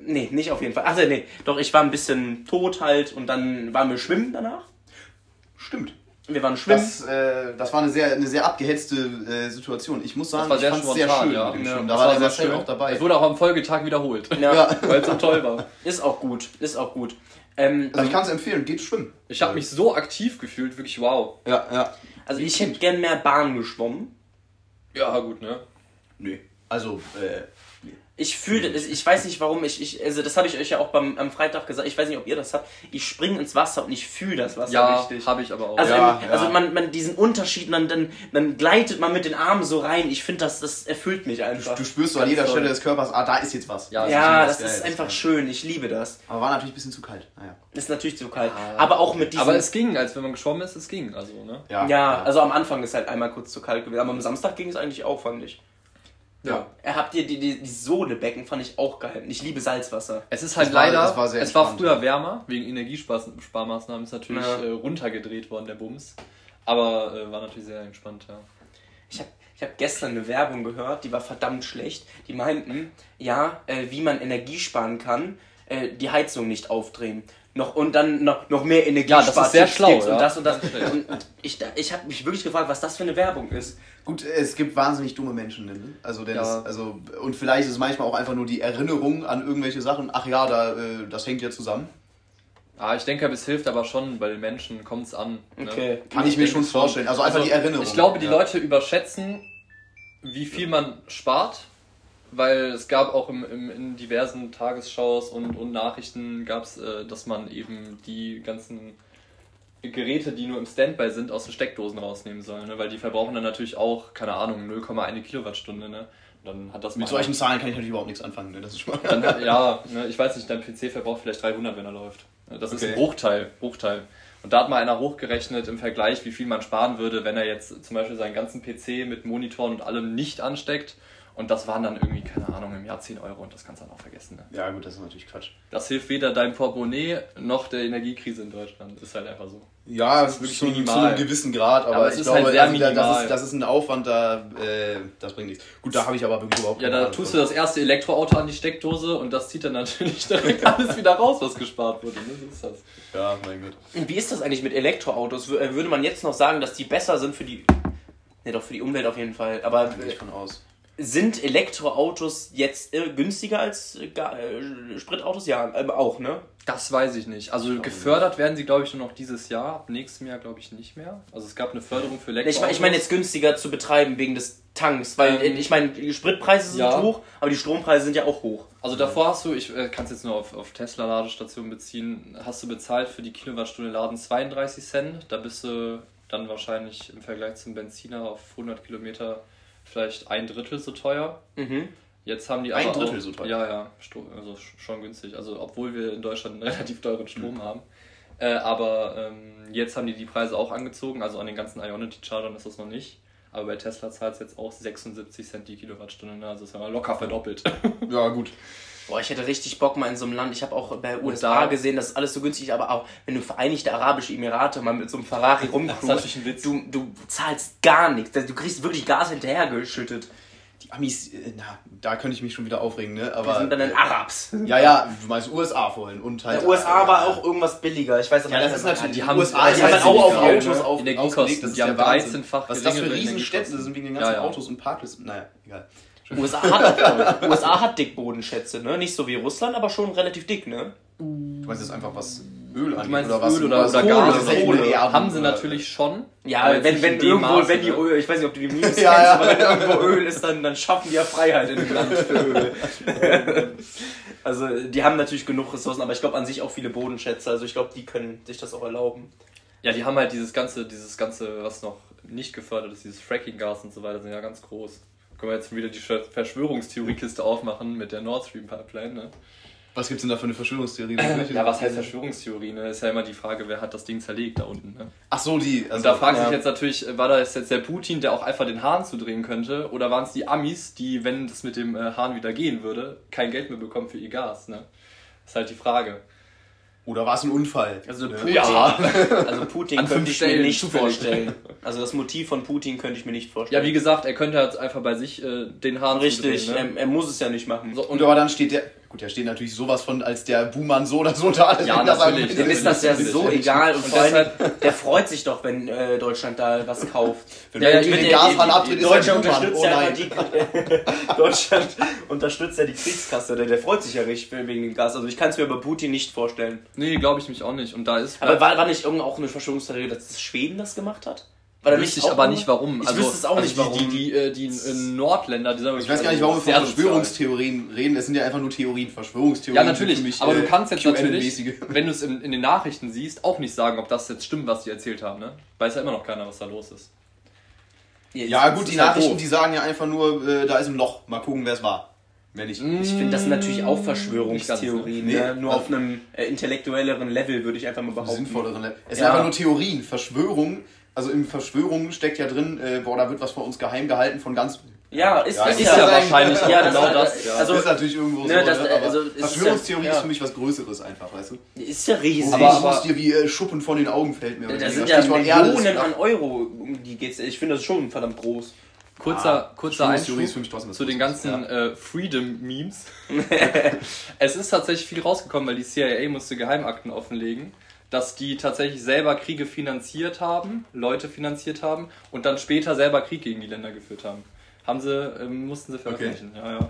nee, nicht auf jeden Fall. Ach nee, doch, ich war ein bisschen tot halt und dann waren wir schwimmen danach. Stimmt. Wir waren schwimmen. Das, äh, das war eine sehr, eine sehr abgehetzte äh, Situation. Ich muss sagen, war ich sehr fand es sehr schön ja. Da Das war war der sehr Marcel schön. auch dabei. Es wurde auch am Folgetag wiederholt. ja, Ja. Weil es so toll war. ist auch gut. Ist auch gut. Ähm, Also ich kann es empfehlen, geht schwimmen. Ich habe mich so aktiv gefühlt, wirklich wow. Ja, ja. also ich hätte gern mehr Bahn geschwommen. Ja, gut, ne? Nö. Also, äh, Ich fühle, ich weiß nicht warum, ich, ich also das habe ich euch ja auch beim, am Freitag gesagt, ich weiß nicht, ob ihr das habt. Ich springe ins Wasser und ich fühle das Wasser Ja, richtig. habe ich aber auch. Also, Ja, im, ja. also man, man diesen Unterschied, man, dann, dann gleitet man mit den Armen so rein. Ich finde, das, das erfüllt mich einfach. du spürst so an jeder toll. Stelle des Körpers, ah, da ist jetzt was. Ja, Ja, das das ist einfach das ist schön. Ich liebe das. Aber war natürlich ein bisschen zu kalt. Naja. Ist natürlich zu kalt. Aber auch mit diesem. aber es ging, als wenn man geschwommen ist, es ging. Also, ne? Ja, ja, also am Anfang ist halt einmal kurz zu kalt gewesen. Aber am Samstag ging es eigentlich auch, fand ich. Ja. Er habt ihr die, die, die Sohlebecken fand ich auch geil. Ich liebe Salzwasser. Es ist halt war- leider, war sehr es war früher wärmer, wegen Energiesparmaßnahmen ist natürlich Ja. äh, runtergedreht worden, der Bums. Aber äh, war natürlich sehr entspannt, ja. Ich habe ich hab gestern eine Werbung gehört, die war verdammt schlecht. Die meinten, ja, äh, wie man Energie sparen kann, äh, die Heizung nicht aufdrehen. Noch, und dann noch, noch mehr Energie Ja, das ist sehr schlau, Und ja. das und das. Das ist schlau. Und und ich, ich habe mich wirklich gefragt, was das für eine Werbung ist. Gut, es gibt wahnsinnig dumme Menschen, ne? Also, Ja. also, und vielleicht ist es manchmal auch einfach nur die Erinnerung an irgendwelche Sachen. Ach ja, da, äh, das hängt ja zusammen. Ah, ich denke, es hilft aber schon, bei den Menschen kommt es an. Ne? Okay. Kann ich mir denke schon vorstellen. Also einfach Also, die Erinnerung. Ich glaube, die ja. Leute überschätzen, wie viel man spart, weil es gab auch im, im, in diversen Tagesschaus und, und Nachrichten gab es, äh, dass man eben die ganzen Geräte, die nur im Standby sind, aus den Steckdosen rausnehmen soll, ne? weil die verbrauchen dann natürlich auch, keine Ahnung, 0,1 Kilowattstunde. Ne? Dann hat das Mit solchen Zahlen kann ich natürlich überhaupt nichts anfangen. Ne? Das ist schon dann ja, ne, ich weiß nicht, dein PC verbraucht vielleicht 300, wenn er läuft. Das ist Okay. ein Bruchteil, Bruchteil. Und da hat mal einer hochgerechnet im Vergleich, wie viel man sparen würde, wenn er jetzt zum Beispiel seinen ganzen PC mit Monitoren und allem nicht ansteckt Und das waren dann irgendwie, keine Ahnung, im Jahr 10 Euro und das kannst du dann auch vergessen. Ne? Ja, gut, das ist natürlich Quatsch. Das hilft weder deinem Portemonnaie noch der Energiekrise in Deutschland. Ist halt einfach so. Ja, es ist wirklich Zu zu, zu minimal. einem gewissen Grad, aber, Aber es ich ist glaube, halt sehr also, da- das, minimal. ist, das ist ein Aufwand, da, äh, das bringt nichts. Gut, da habe ich aber wirklich überhaupt Ja, da tust du das erste Elektroauto an die Steckdose und das zieht dann natürlich direkt alles wieder raus, was gespart wurde. Ne? So ist das. Ja, mein Gott. Und wie ist das eigentlich mit Elektroautos? Äh, Würde man jetzt noch sagen, dass die besser sind für die. Ne, doch für die Umwelt auf jeden Fall. Aber Da gehe ich von aus. Sind Elektroautos jetzt äh, günstiger als äh, äh, Spritautos? Ja, ähm, auch, ne? Das weiß ich nicht. Also gefördert werden sie, glaube ich, nur noch dieses Jahr. Ab nächstem Jahr, glaube ich, nicht mehr. Also es gab eine Förderung für Ich Elektroautos. meine ich mein jetzt günstiger zu betreiben wegen des Tanks, weil Ähm, äh, ich meine, die Spritpreise sind ja. hoch, aber die Strompreise sind ja auch hoch. Also davor hast du, ich äh, kann es jetzt nur auf, auf Tesla-Ladestationen beziehen, hast du bezahlt für die Kilowattstunde Laden 32 Cent. Da bist du dann wahrscheinlich im Vergleich zum Benziner auf 100 Kilometer vielleicht ein Drittel so teuer. Mhm. Jetzt haben die Ein aber Drittel auch, so teuer? Ja, ja, also sch- schon günstig. Also obwohl wir in Deutschland einen relativ teuren Strom Mhm. haben. Äh, aber ähm, jetzt haben die die Preise auch angezogen. Also an den ganzen Ionity-Chargern ist das noch nicht. Aber bei Tesla zahlt es jetzt auch 76 Cent die Kilowattstunde. Ne? Also ist ja mal locker verdoppelt. Ja, gut. Boah, ich hätte richtig Bock mal in so einem Land. Ich habe auch bei USA gesehen, das ist alles so günstig, aber auch wenn du Vereinigte Arabische Emirate mal mit so einem Ferrari Das ist rumcruist, du, du zahlst gar nichts. Du kriegst wirklich Gas hinterhergeschüttet. Die Amis, äh, na, da könnte ich mich schon wieder aufregen, ne? Wir Aber. sind dann in Arabs. ja, ja, du meinst USA vorhin und halt. Der USA war auch irgendwas billiger. Ich weiß aber Ja, das nicht ist mehr. natürlich. die Die haben- USA die ist haben halt auch auf Autos auf, Energiekosten, das ist die Wahnsinn. 13-fach Was das für Riesenstädte sind wegen den ganzen Ja, ja. Autos und Parklisten. Naja, egal. USA hat, USA hat dick Bodenschätze, ne? Nicht so wie Russland, aber schon relativ dick, ne? Du meinst jetzt einfach was Öl angeht Du meinst oder was? Öl oder, oder Gas? seltene Kohle. Haben sie oder- natürlich schon. Ja, aber wenn, wenn irgendwo, Maße, wenn die? Öl, ich weiß nicht, ob du die Memes Ja, kennst, ja. aber wenn irgendwo Öl ist, dann, dann schaffen die ja Freiheit in dem Land für Öl. also, die haben natürlich genug Ressourcen, aber ich glaube an sich auch viele Bodenschätze, also ich glaube, die können sich das auch erlauben. Ja, die haben halt dieses ganze, dieses ganze, was noch nicht gefördert ist, dieses Fracking-Gas und so weiter, sind ja ganz groß. Können wir jetzt wieder die Ver- Verschwörungstheoriekiste aufmachen mit der Nord Stream Pipeline, ne? Was gibt's denn da für eine Verschwörungstheorie? Ja, was heißt Verschwörungstheorie, ne? Ist ja immer die Frage, wer hat das Ding zerlegt da unten, ne? Ach so, die. Und Also, da fragt ja. sich jetzt natürlich, war das jetzt der Putin, der auch einfach den Hahn zudrehen könnte? Oder waren es die Amis, die, wenn es mit dem äh, Hahn wieder gehen würde, kein Geld mehr bekommen für ihr Gas, ne? Ist halt die Frage. Oder war es ein Unfall? Also? Putin, Ja. also Putin An könnte fünf ich mir Stellen nicht zufällig. vorstellen. Also das Motiv von Putin könnte ich mir nicht vorstellen. Ja, wie gesagt, er könnte halt einfach bei sich äh, den Hahn Richtig, ne? er, er muss es ja nicht machen. So, Und aber dann steht der. Gut, der steht natürlich sowas von als der Buhmann so oder so da. Ja, Das natürlich. Dem ist das ja so egal und Und vor allem, deshalb- der freut sich doch, wenn äh, Deutschland da was kauft. Wenn er irgendwie mit den der- Gashahn die- abdreht, ist Deutschland unterstützt Oh ja die, Deutschland unterstützt ja die Kriegskasse. Der, der freut sich ja richtig wegen dem Gas. Also ich kann es mir bei Putin nicht vorstellen. Nee, glaube ich mich auch nicht. Und da ist. Aber war, war nicht irgend auch eine Verschwörungstheorie, dass das Schweden das gemacht hat? Da wüsste ich aber nicht warum. Ich wüsste es auch also nicht, die, warum. Die, die, äh, die äh, Nordländer, die sind Ich weiß gar nicht, warum wir von. Verschwörungstheorien reden. Es sind ja einfach nur Theorien. Verschwörungstheorien. Ja, sind natürlich. für mich, aber du äh, kannst jetzt natürlich, wenn du es in, in den Nachrichten siehst, auch nicht sagen, ob das jetzt stimmt, was die erzählt haben. Ne? Weiß ja immer noch keiner, was da los ist. Ja, das gut, die halt Nachrichten, doof. die sagen ja einfach nur, äh, da ist ein Loch. Mal gucken, wer es war. Wenn nicht. Ich finde, das sind natürlich auch Nicht Verschwörungstheorien. ne? ne? Nee. Nur auf einem äh, intellektuelleren Level würde ich einfach mal behaupten. sinnvolleren Level. Es Ja. sind einfach nur Theorien. Verschwörung, also in Verschwörung steckt ja drin, äh, boah, da wird was vor uns geheim gehalten von ganz. Ja, ist, Ja, ist, ist ja, ja wahrscheinlich ja, das, genau das, ja. Also, ist natürlich irgendwo ne, so, das, ne? äh, also, es ist Verschwörungstheorie ja- ist ja. für mich was Größeres einfach, weißt du? ist ja riesig. Aber aber- was dir wie äh, Schuppen von den Augen fällt mir. da weniger. sind ja Millionen an Euro, um die geht's. Ich finde das schon verdammt groß. Kurzer, Ah, kurzer Verschwörungstheorie ist für Einschub mich trotzdem was zu den ganzen äh, Freedom-Memes. es ist tatsächlich viel rausgekommen, weil die CIA musste Geheimakten offenlegen, dass die tatsächlich selber Kriege finanziert haben, Leute finanziert haben und dann später selber Krieg gegen die Länder geführt haben. Haben sie, ähm, mussten sie veröffentlichen. Ja, ja.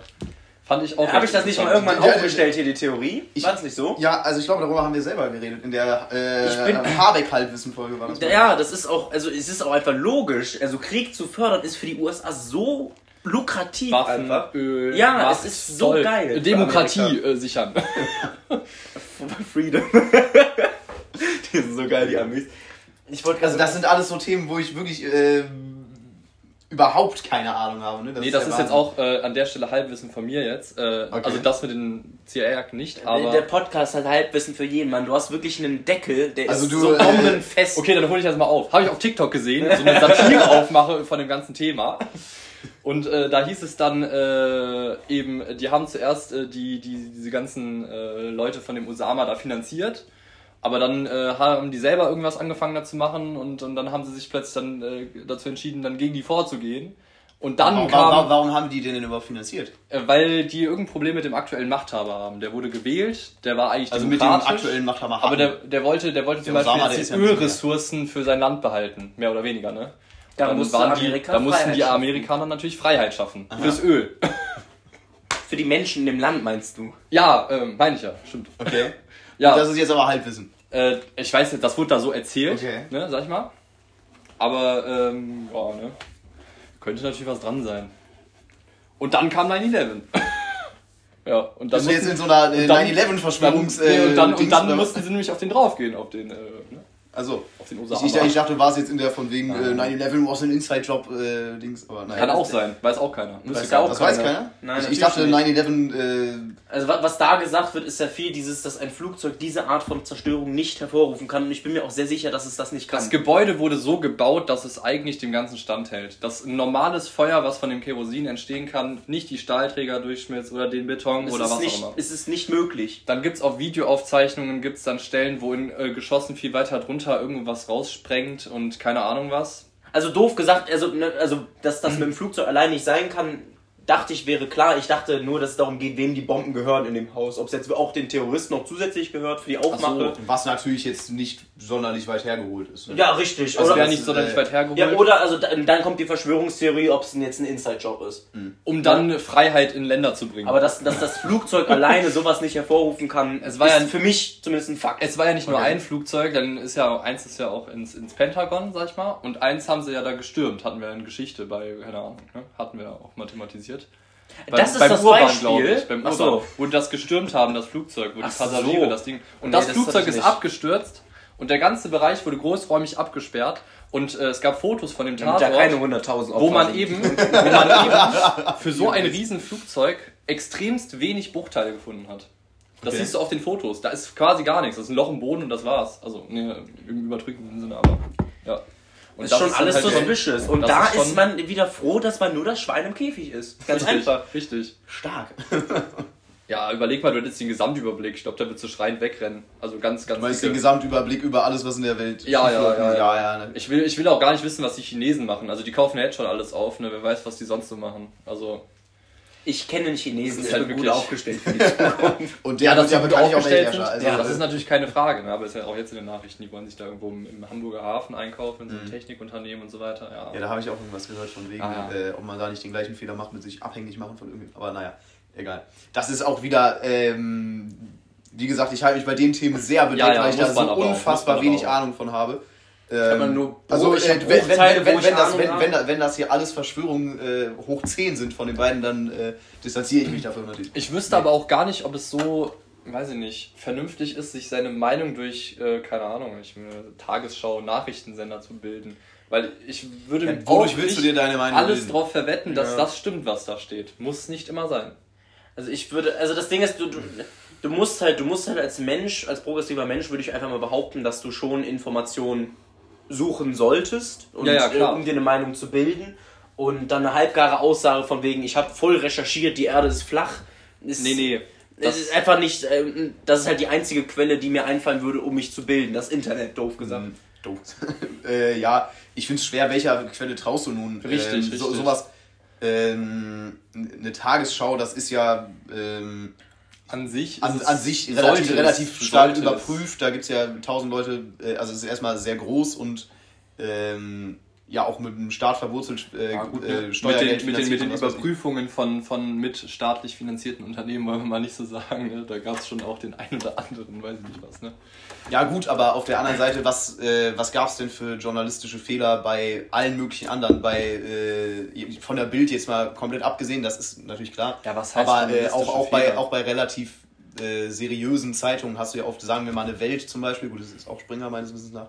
Fand ich auch Habe ich das nicht mal irgendwann Ja, aufgestellt hier, die Theorie? Ich- War das nicht so? Ja, also ich glaube, darüber haben wir selber geredet. In der äh, Ich bin- Habeck-Halbwissen-Folge war das. Ja, das ist auch, also es ist auch einfach logisch. Also Krieg zu fördern ist für die USA so lukrativ Waffen, einfach. Öl, Ja, Macht, es ist so Zoll, geil Demokratie äh, sichern. Freedom. die sind so geil, die Amis. Ich wollte Also das sind alles so Themen, wo ich wirklich äh, überhaupt keine Ahnung habe. Ne? Nee, das der ist jetzt auch äh, an der Stelle Halbwissen von mir jetzt. Äh, Okay. Also das mit den CIA-Akten nicht, aber... der Podcast hat Halbwissen für jeden, Mann. Du hast wirklich einen Deckel, der Also ist du, so äh, bombenfest. Okay, dann hole ich das mal auf. Habe ich auf TikTok gesehen, so eine Satire aufmache von dem ganzen Thema. Und äh, da hieß es dann äh, eben, die haben zuerst äh, die, die, diese ganzen äh, Leute von dem Osama da finanziert. Aber dann äh, haben die selber irgendwas angefangen da zu machen und, und dann haben sie sich plötzlich dann äh, dazu entschieden, dann gegen die vorzugehen. Und dann Warum, kam, warum, warum haben die den denn überhaupt finanziert? äh, weil die irgendein Problem mit dem aktuellen Machthaber haben. Der wurde gewählt, der war eigentlich Also mit dem aktuellen Machthaber Aber der, hatten. der wollte, der wollte zum Beispiel jetzt die. Ölressourcen für sein Land behalten, mehr oder weniger, ne? Da Dann musste waren die, Amerika da mussten Freiheit die schaffen. Amerikaner natürlich Freiheit schaffen. Fürs Öl. Für die Menschen in dem Land meinst du? ja, ähm, meine ich ja, stimmt. Okay. Ja. Das ist jetzt aber Halbwissen. Äh, ich weiß nicht, das wurde da so erzählt, Okay. ne, sag ich mal. Aber, ähm, ja, ne. Könnte natürlich was dran sein. Und dann kam 9-11. ja, und dann Das ist jetzt mussten- in so einer äh, und dann- 9-11-Verschwörungs... nee, und dann, und dann oder? mussten sie nämlich auf den draufgehen, auf den, äh, ne, Also, auf den ich, Osama. ich, ich dachte, du warst jetzt in der von wegen äh, 9-11 was ein Inside-Job äh, Dings, aber nein. Kann auch sein, weiß auch keiner. Müsste Weiß keiner. auch Das weiß keiner. keiner? Nein, ich, ich dachte 9-11, äh, Also wa- was da gesagt wird, ist ja viel dieses, dass ein Flugzeug diese Art von Zerstörung nicht hervorrufen kann. Und ich bin mir auch sehr sicher, dass es das nicht kann. Das Gebäude wurde so gebaut, dass es eigentlich dem Ganzen standhält. Dass ein normales Feuer, was von dem Kerosin entstehen kann, nicht die Stahlträger durchschmilzt oder den Beton es, oder was nicht, auch immer. es ist nicht möglich. Dann gibt's auf Videoaufzeichnungen gibt's dann Stellen, wo in äh, Geschossen viel weiter drunter irgendwas raussprengt und keine Ahnung was. Also doof gesagt, also, ne, also dass das mit dem Flugzeug allein nicht sein kann, dachte ich wäre klar. Ich dachte nur, dass es darum geht, wem die Bomben gehören in dem Haus. Ob es jetzt auch den Terroristen noch zusätzlich gehört für die Aufmache. was natürlich jetzt nicht sonderlich weit hergeholt ist. ne? Ja, richtig. Also oder, wäre nicht sonderlich äh, weit hergeholt. ja, oder also dann, kommt die Verschwörungstheorie, ob es jetzt ein Inside-Job ist. um dann Freiheit in Länder zu bringen. Aber dass, dass das Flugzeug alleine sowas nicht hervorrufen kann, Es war ist ja- für mich zumindest ein Fakt. es war ja nicht nur Okay. ein Flugzeug, dann ist ja eins ist ja auch ins, ins Pentagon, sag ich mal, und eins haben sie ja da gestürmt, hatten wir in Geschichte bei, keine Ahnung, ne? hatten wir auch mathematisiert. Das ist das Beispiel. glaub ich, beim Urban, so. wo die das gestürmt haben, das Flugzeug, wo die Ach Passagiere so. das Ding. Und Nee, das das Flugzeug ist abgestürzt und der ganze Bereich wurde großräumig abgesperrt und äh, es gab Fotos von dem Damit da Tatort, keine 100.000 wo man eben, wo man eben für so ein riesen Flugzeug extremst wenig Bruchteile gefunden hat. Das Okay. siehst du auf den Fotos. Da ist quasi gar nichts. Das ist ein Loch im Boden und das war's. Also, ne, im übertragenen Sinne, aber ja. Und ist das schon dann alles halt suspicious. Und das da ist ist man wieder froh, dass man nur das Schwein im Käfig ist. Ganz richtig, einfach. Richtig. Stark. Ja, überleg mal, du hättest den Gesamtüberblick. Ich glaube, da würdest du schreiend wegrennen. Also ganz, ganz Du meinst dicke- den Gesamtüberblick über alles, was in der Welt Ja, ja, ja, ja. ja, ja ne. ich will, ich will auch gar nicht wissen, was die Chinesen machen. Also die kaufen ja jetzt schon alles auf, ne? Wer weiß, was die sonst so machen. Also. Ich kenne den Chinesen, Das ist der halt gut aufgestellt für die Zukunft. Und der wird ja bekanntlich auch aufgestellt Weltherrscher. sind. Also, ja, das das ist natürlich keine Frage, ne? aber ist ja auch jetzt in den Nachrichten, die wollen sich da irgendwo im, im Hamburger Hafen einkaufen, in so einem Technikunternehmen und so weiter. Ja, Ja, da habe ich auch irgendwas gehört von wegen, Ah, ja. äh, ob man da nicht den gleichen Fehler macht mit sich abhängig machen von irgendwie. Aber naja, egal. Das ist auch wieder, ähm, wie gesagt, ich halte mich bei den Themen sehr bedeckt, Ja, ja, weil ich da so unfassbar wenig auch. Ahnung von habe. Ähm, nur- also, ich äh, wenn, das, Ahnung wenn, habe. wenn, wenn das hier alles Verschwörungen äh, hoch 10 sind von den beiden, dann äh, distanziere ich mich dafür natürlich. Ich wüsste aber auch gar nicht, ob es so, weiß ich nicht, vernünftig ist, sich seine Meinung durch, äh, keine Ahnung, ich, äh, Tagesschau, Nachrichtensender zu bilden. Weil ich würde Ja, auch wodurch willst du dir deine Meinung alles bilden? drauf verwetten, dass Ja. das stimmt, was da steht. Muss nicht immer sein. Also ich würde, also das Ding ist, du, du, du musst halt, du musst halt als Mensch, als progressiver Mensch, würde ich einfach mal behaupten, dass du schon Informationen suchen solltest, und, Ja, ja, klar. äh, um dir eine Meinung zu bilden. Und dann eine halbgare Aussage von wegen, ich habe voll recherchiert, die Erde ist flach. Ist, Nee, nee. Das ist einfach nicht, ähm, das ist halt die einzige Quelle, die mir einfallen würde, um mich zu bilden. Das Internet, doof gesagt. Ähm, doof. äh, ja, ich finde es schwer, welcher Quelle traust du nun? Richtig, ähm, richtig. So, sowas, ähm, eine Tagesschau, das ist ja ähm, An sich, an, an sich relativ, relativ stark überprüft. Da gibt es ja tausend Leute, äh, also es ist erstmal sehr groß und ähm, ja auch mit dem Staat verwurzelt, äh, Ja, gut, äh, mit den, mit den, mit den. Überprüfungen von, von mit staatlich finanzierten Unternehmen wollen wir mal nicht so sagen. Ne? Da gab es schon auch den einen oder anderen, weiß ich nicht was. Ne? Ja gut, aber auf der anderen Seite, was, äh, was gab es denn für journalistische Fehler bei allen möglichen anderen? Bei äh, von der Bild jetzt mal komplett abgesehen, das ist natürlich klar. Ja, was heißt aber äh, auch, auch, bei, auch bei relativ äh, seriösen Zeitungen hast du ja oft, sagen wir mal, eine Welt zum Beispiel, gut, das ist auch Springer meines Wissens nach,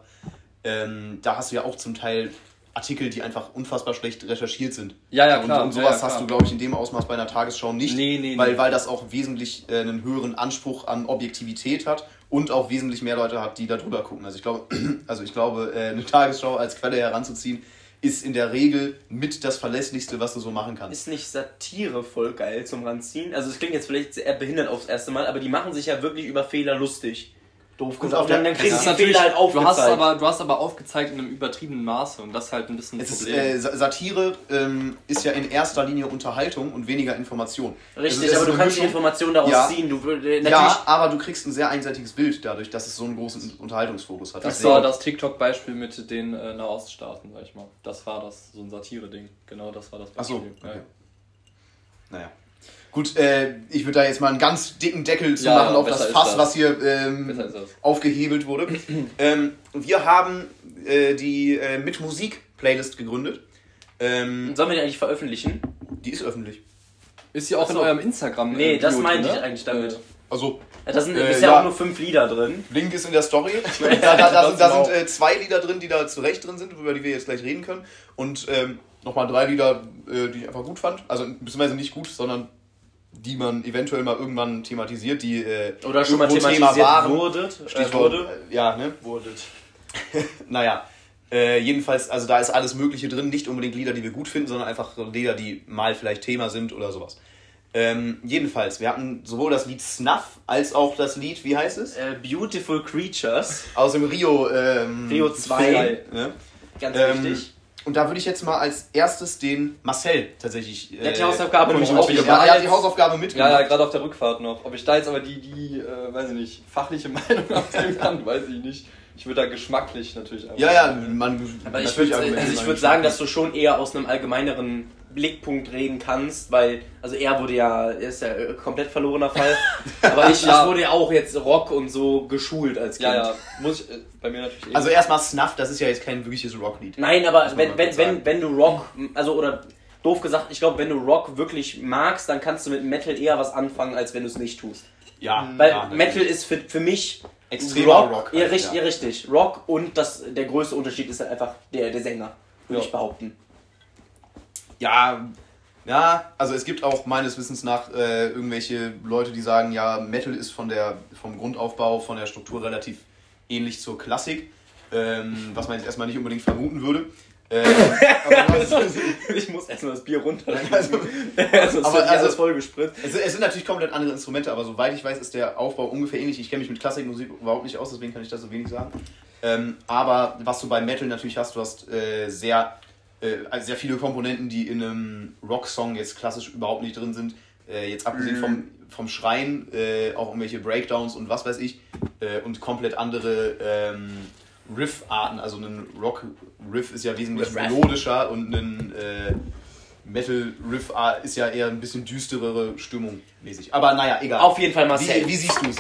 ähm, da hast du ja auch zum Teil Artikel, die einfach unfassbar schlecht recherchiert sind. Ja, ja, klar. Und, und Ja, sowas ja, hast klar. du, glaube ich, in dem Ausmaß bei einer Tagesschau nicht. Nee, nee, weil, nee. weil das auch wesentlich äh, einen höheren Anspruch an Objektivität hat und auch wesentlich mehr Leute hat, die da drüber gucken. Also ich glaube, also ich glaube, äh, eine Tagesschau als Quelle heranzuziehen, ist in der Regel mit das Verlässlichste, was du so machen kannst. Ist nicht Satire voll geil zum Ranziehen? Also es klingt jetzt vielleicht sehr behindert aufs erste Mal, aber die machen sich ja wirklich über Fehler lustig. Doof gesagt. auf der- dann, dann sie ist die Fehler halt du aufgezeigt. hast, aber, du hast aber aufgezeigt in einem übertriebenen Maße und das ist halt ein bisschen ein Es ist, Problem. äh, Sa- Satire ähm, ist ja in erster Linie Unterhaltung und weniger Information. Richtig, Also aber du kannst die Informationen daraus Ja. ziehen. Du, äh, natürlich, Ja, aber du kriegst ein sehr einseitiges Bild dadurch, dass es so einen großen Unterhaltungsfokus hat. das Deswegen- war das TikTok-Beispiel mit den äh, Nahoststaaten, sag ich mal. Das war das, so ein Satire-Ding. Genau, das war das Ach so, Beispiel. Ja, okay. Naja. Gut, äh, ich würde da jetzt mal einen ganz dicken Deckel zu Ja, machen auf das Fass, das. was hier ähm, das. aufgehebelt wurde. ähm, wir haben äh, die äh, Mit Musik Playlist gegründet. Ähm, Sollen wir die eigentlich veröffentlichen? die ist öffentlich. Ist sie auch in Ach so. eurem Instagram? Nee, äh, das Bio meinte ich ne? eigentlich damit. Äh, Also, Ja, Da sind Äh, bisher ja. auch nur fünf Lieder drin. Link ist in der Story. da da, da, sind, da Das sind äh, zwei Lieder drin, die da zurecht drin sind, über die wir jetzt gleich reden können. Und ähm, nochmal drei Lieder, äh, die ich einfach gut fand. Also, beziehungsweise nicht gut, sondern die man eventuell mal irgendwann thematisiert, die äh, Oder schon mal thematisiert waren. wurde. Äh, Stichwort, wurde. äh, ja, ne? Wurdet. Naja, äh, jedenfalls, also da ist alles Mögliche drin, nicht unbedingt Lieder, die wir gut finden, sondern einfach Lieder, die mal vielleicht Thema sind oder sowas. Ähm, jedenfalls, wir hatten sowohl das Lied Snuff als auch das Lied, wie heißt es? Äh, Beautiful Creatures. Aus dem Rio. Ähm, Rio 2. Film, ne? Ganz Ähm, wichtig. Und da würde ich jetzt mal als erstes den Marcel tatsächlich. Der hat die Hausaufgabe nämlich auch mitgemacht. ja, Ja, er hat die Hausaufgabe Ja, mitgemacht. ja, gerade auf der Rückfahrt noch. Ob ich da jetzt aber die, die äh, weiß ich nicht, fachliche Meinung abgeben kann, weiß ich nicht. Ich würde da geschmacklich natürlich einfach. ja, ja, man. Aber ich würde argumentiert also ich würd sagen, dass du schon eher aus einem allgemeineren Blickpunkt reden kannst, weil, also er wurde ja, er ist ja äh, komplett verlorener Fall, aber ich, Ja. ich wurde ja auch jetzt Rock und so geschult als Kind. Ja, ja, muss ich äh, bei mir natürlich eh. Also erstmal Snuff, das ist ja jetzt kein wirkliches Rocklied. Nein, aber wenn, wenn, wenn, wenn du Rock, also oder doof gesagt, ich glaube, wenn du Rock wirklich magst, dann kannst du mit Metal eher was anfangen, als wenn du es nicht tust. Ja, Weil ja. Metal ist für, für mich Extremer Rock, Rock ja, halt, richtig, ja. ja. richtig. Rock und das, der größte Unterschied ist halt einfach der, der Sänger, würde Ja. ich behaupten. Ja, ja, also es gibt auch meines Wissens nach äh, irgendwelche Leute, die sagen, ja, Metal ist von der, vom Grundaufbau, von der Struktur relativ ähnlich zur Klassik, ähm, was man jetzt erstmal nicht unbedingt vermuten würde. Äh, aber das, Ich muss erstmal das Bier runter. Also- also, aber also- alles voll gespritzt. es, es sind natürlich komplett andere Instrumente, aber soweit ich weiß, ist der Aufbau ungefähr ähnlich. Ich kenne mich mit Klassikmusik überhaupt nicht aus, deswegen kann ich das so wenig sagen. Ähm, aber was du bei Metal natürlich hast, du hast äh, sehr, also sehr viele Komponenten, die in einem Rocksong jetzt klassisch überhaupt nicht drin sind. Äh, jetzt abgesehen vom, vom Schreien, äh, auch irgendwelche Breakdowns und was weiß ich. Äh, und komplett andere ähm, Riff-Arten. Also ein Rock-Riff ist ja wesentlich melodischer und ein äh, Metal-Riff ist ja eher ein bisschen düsterere Stimmung mäßig. Aber naja, egal. Auf jeden Fall Marcel. Wie, wie siehst du es?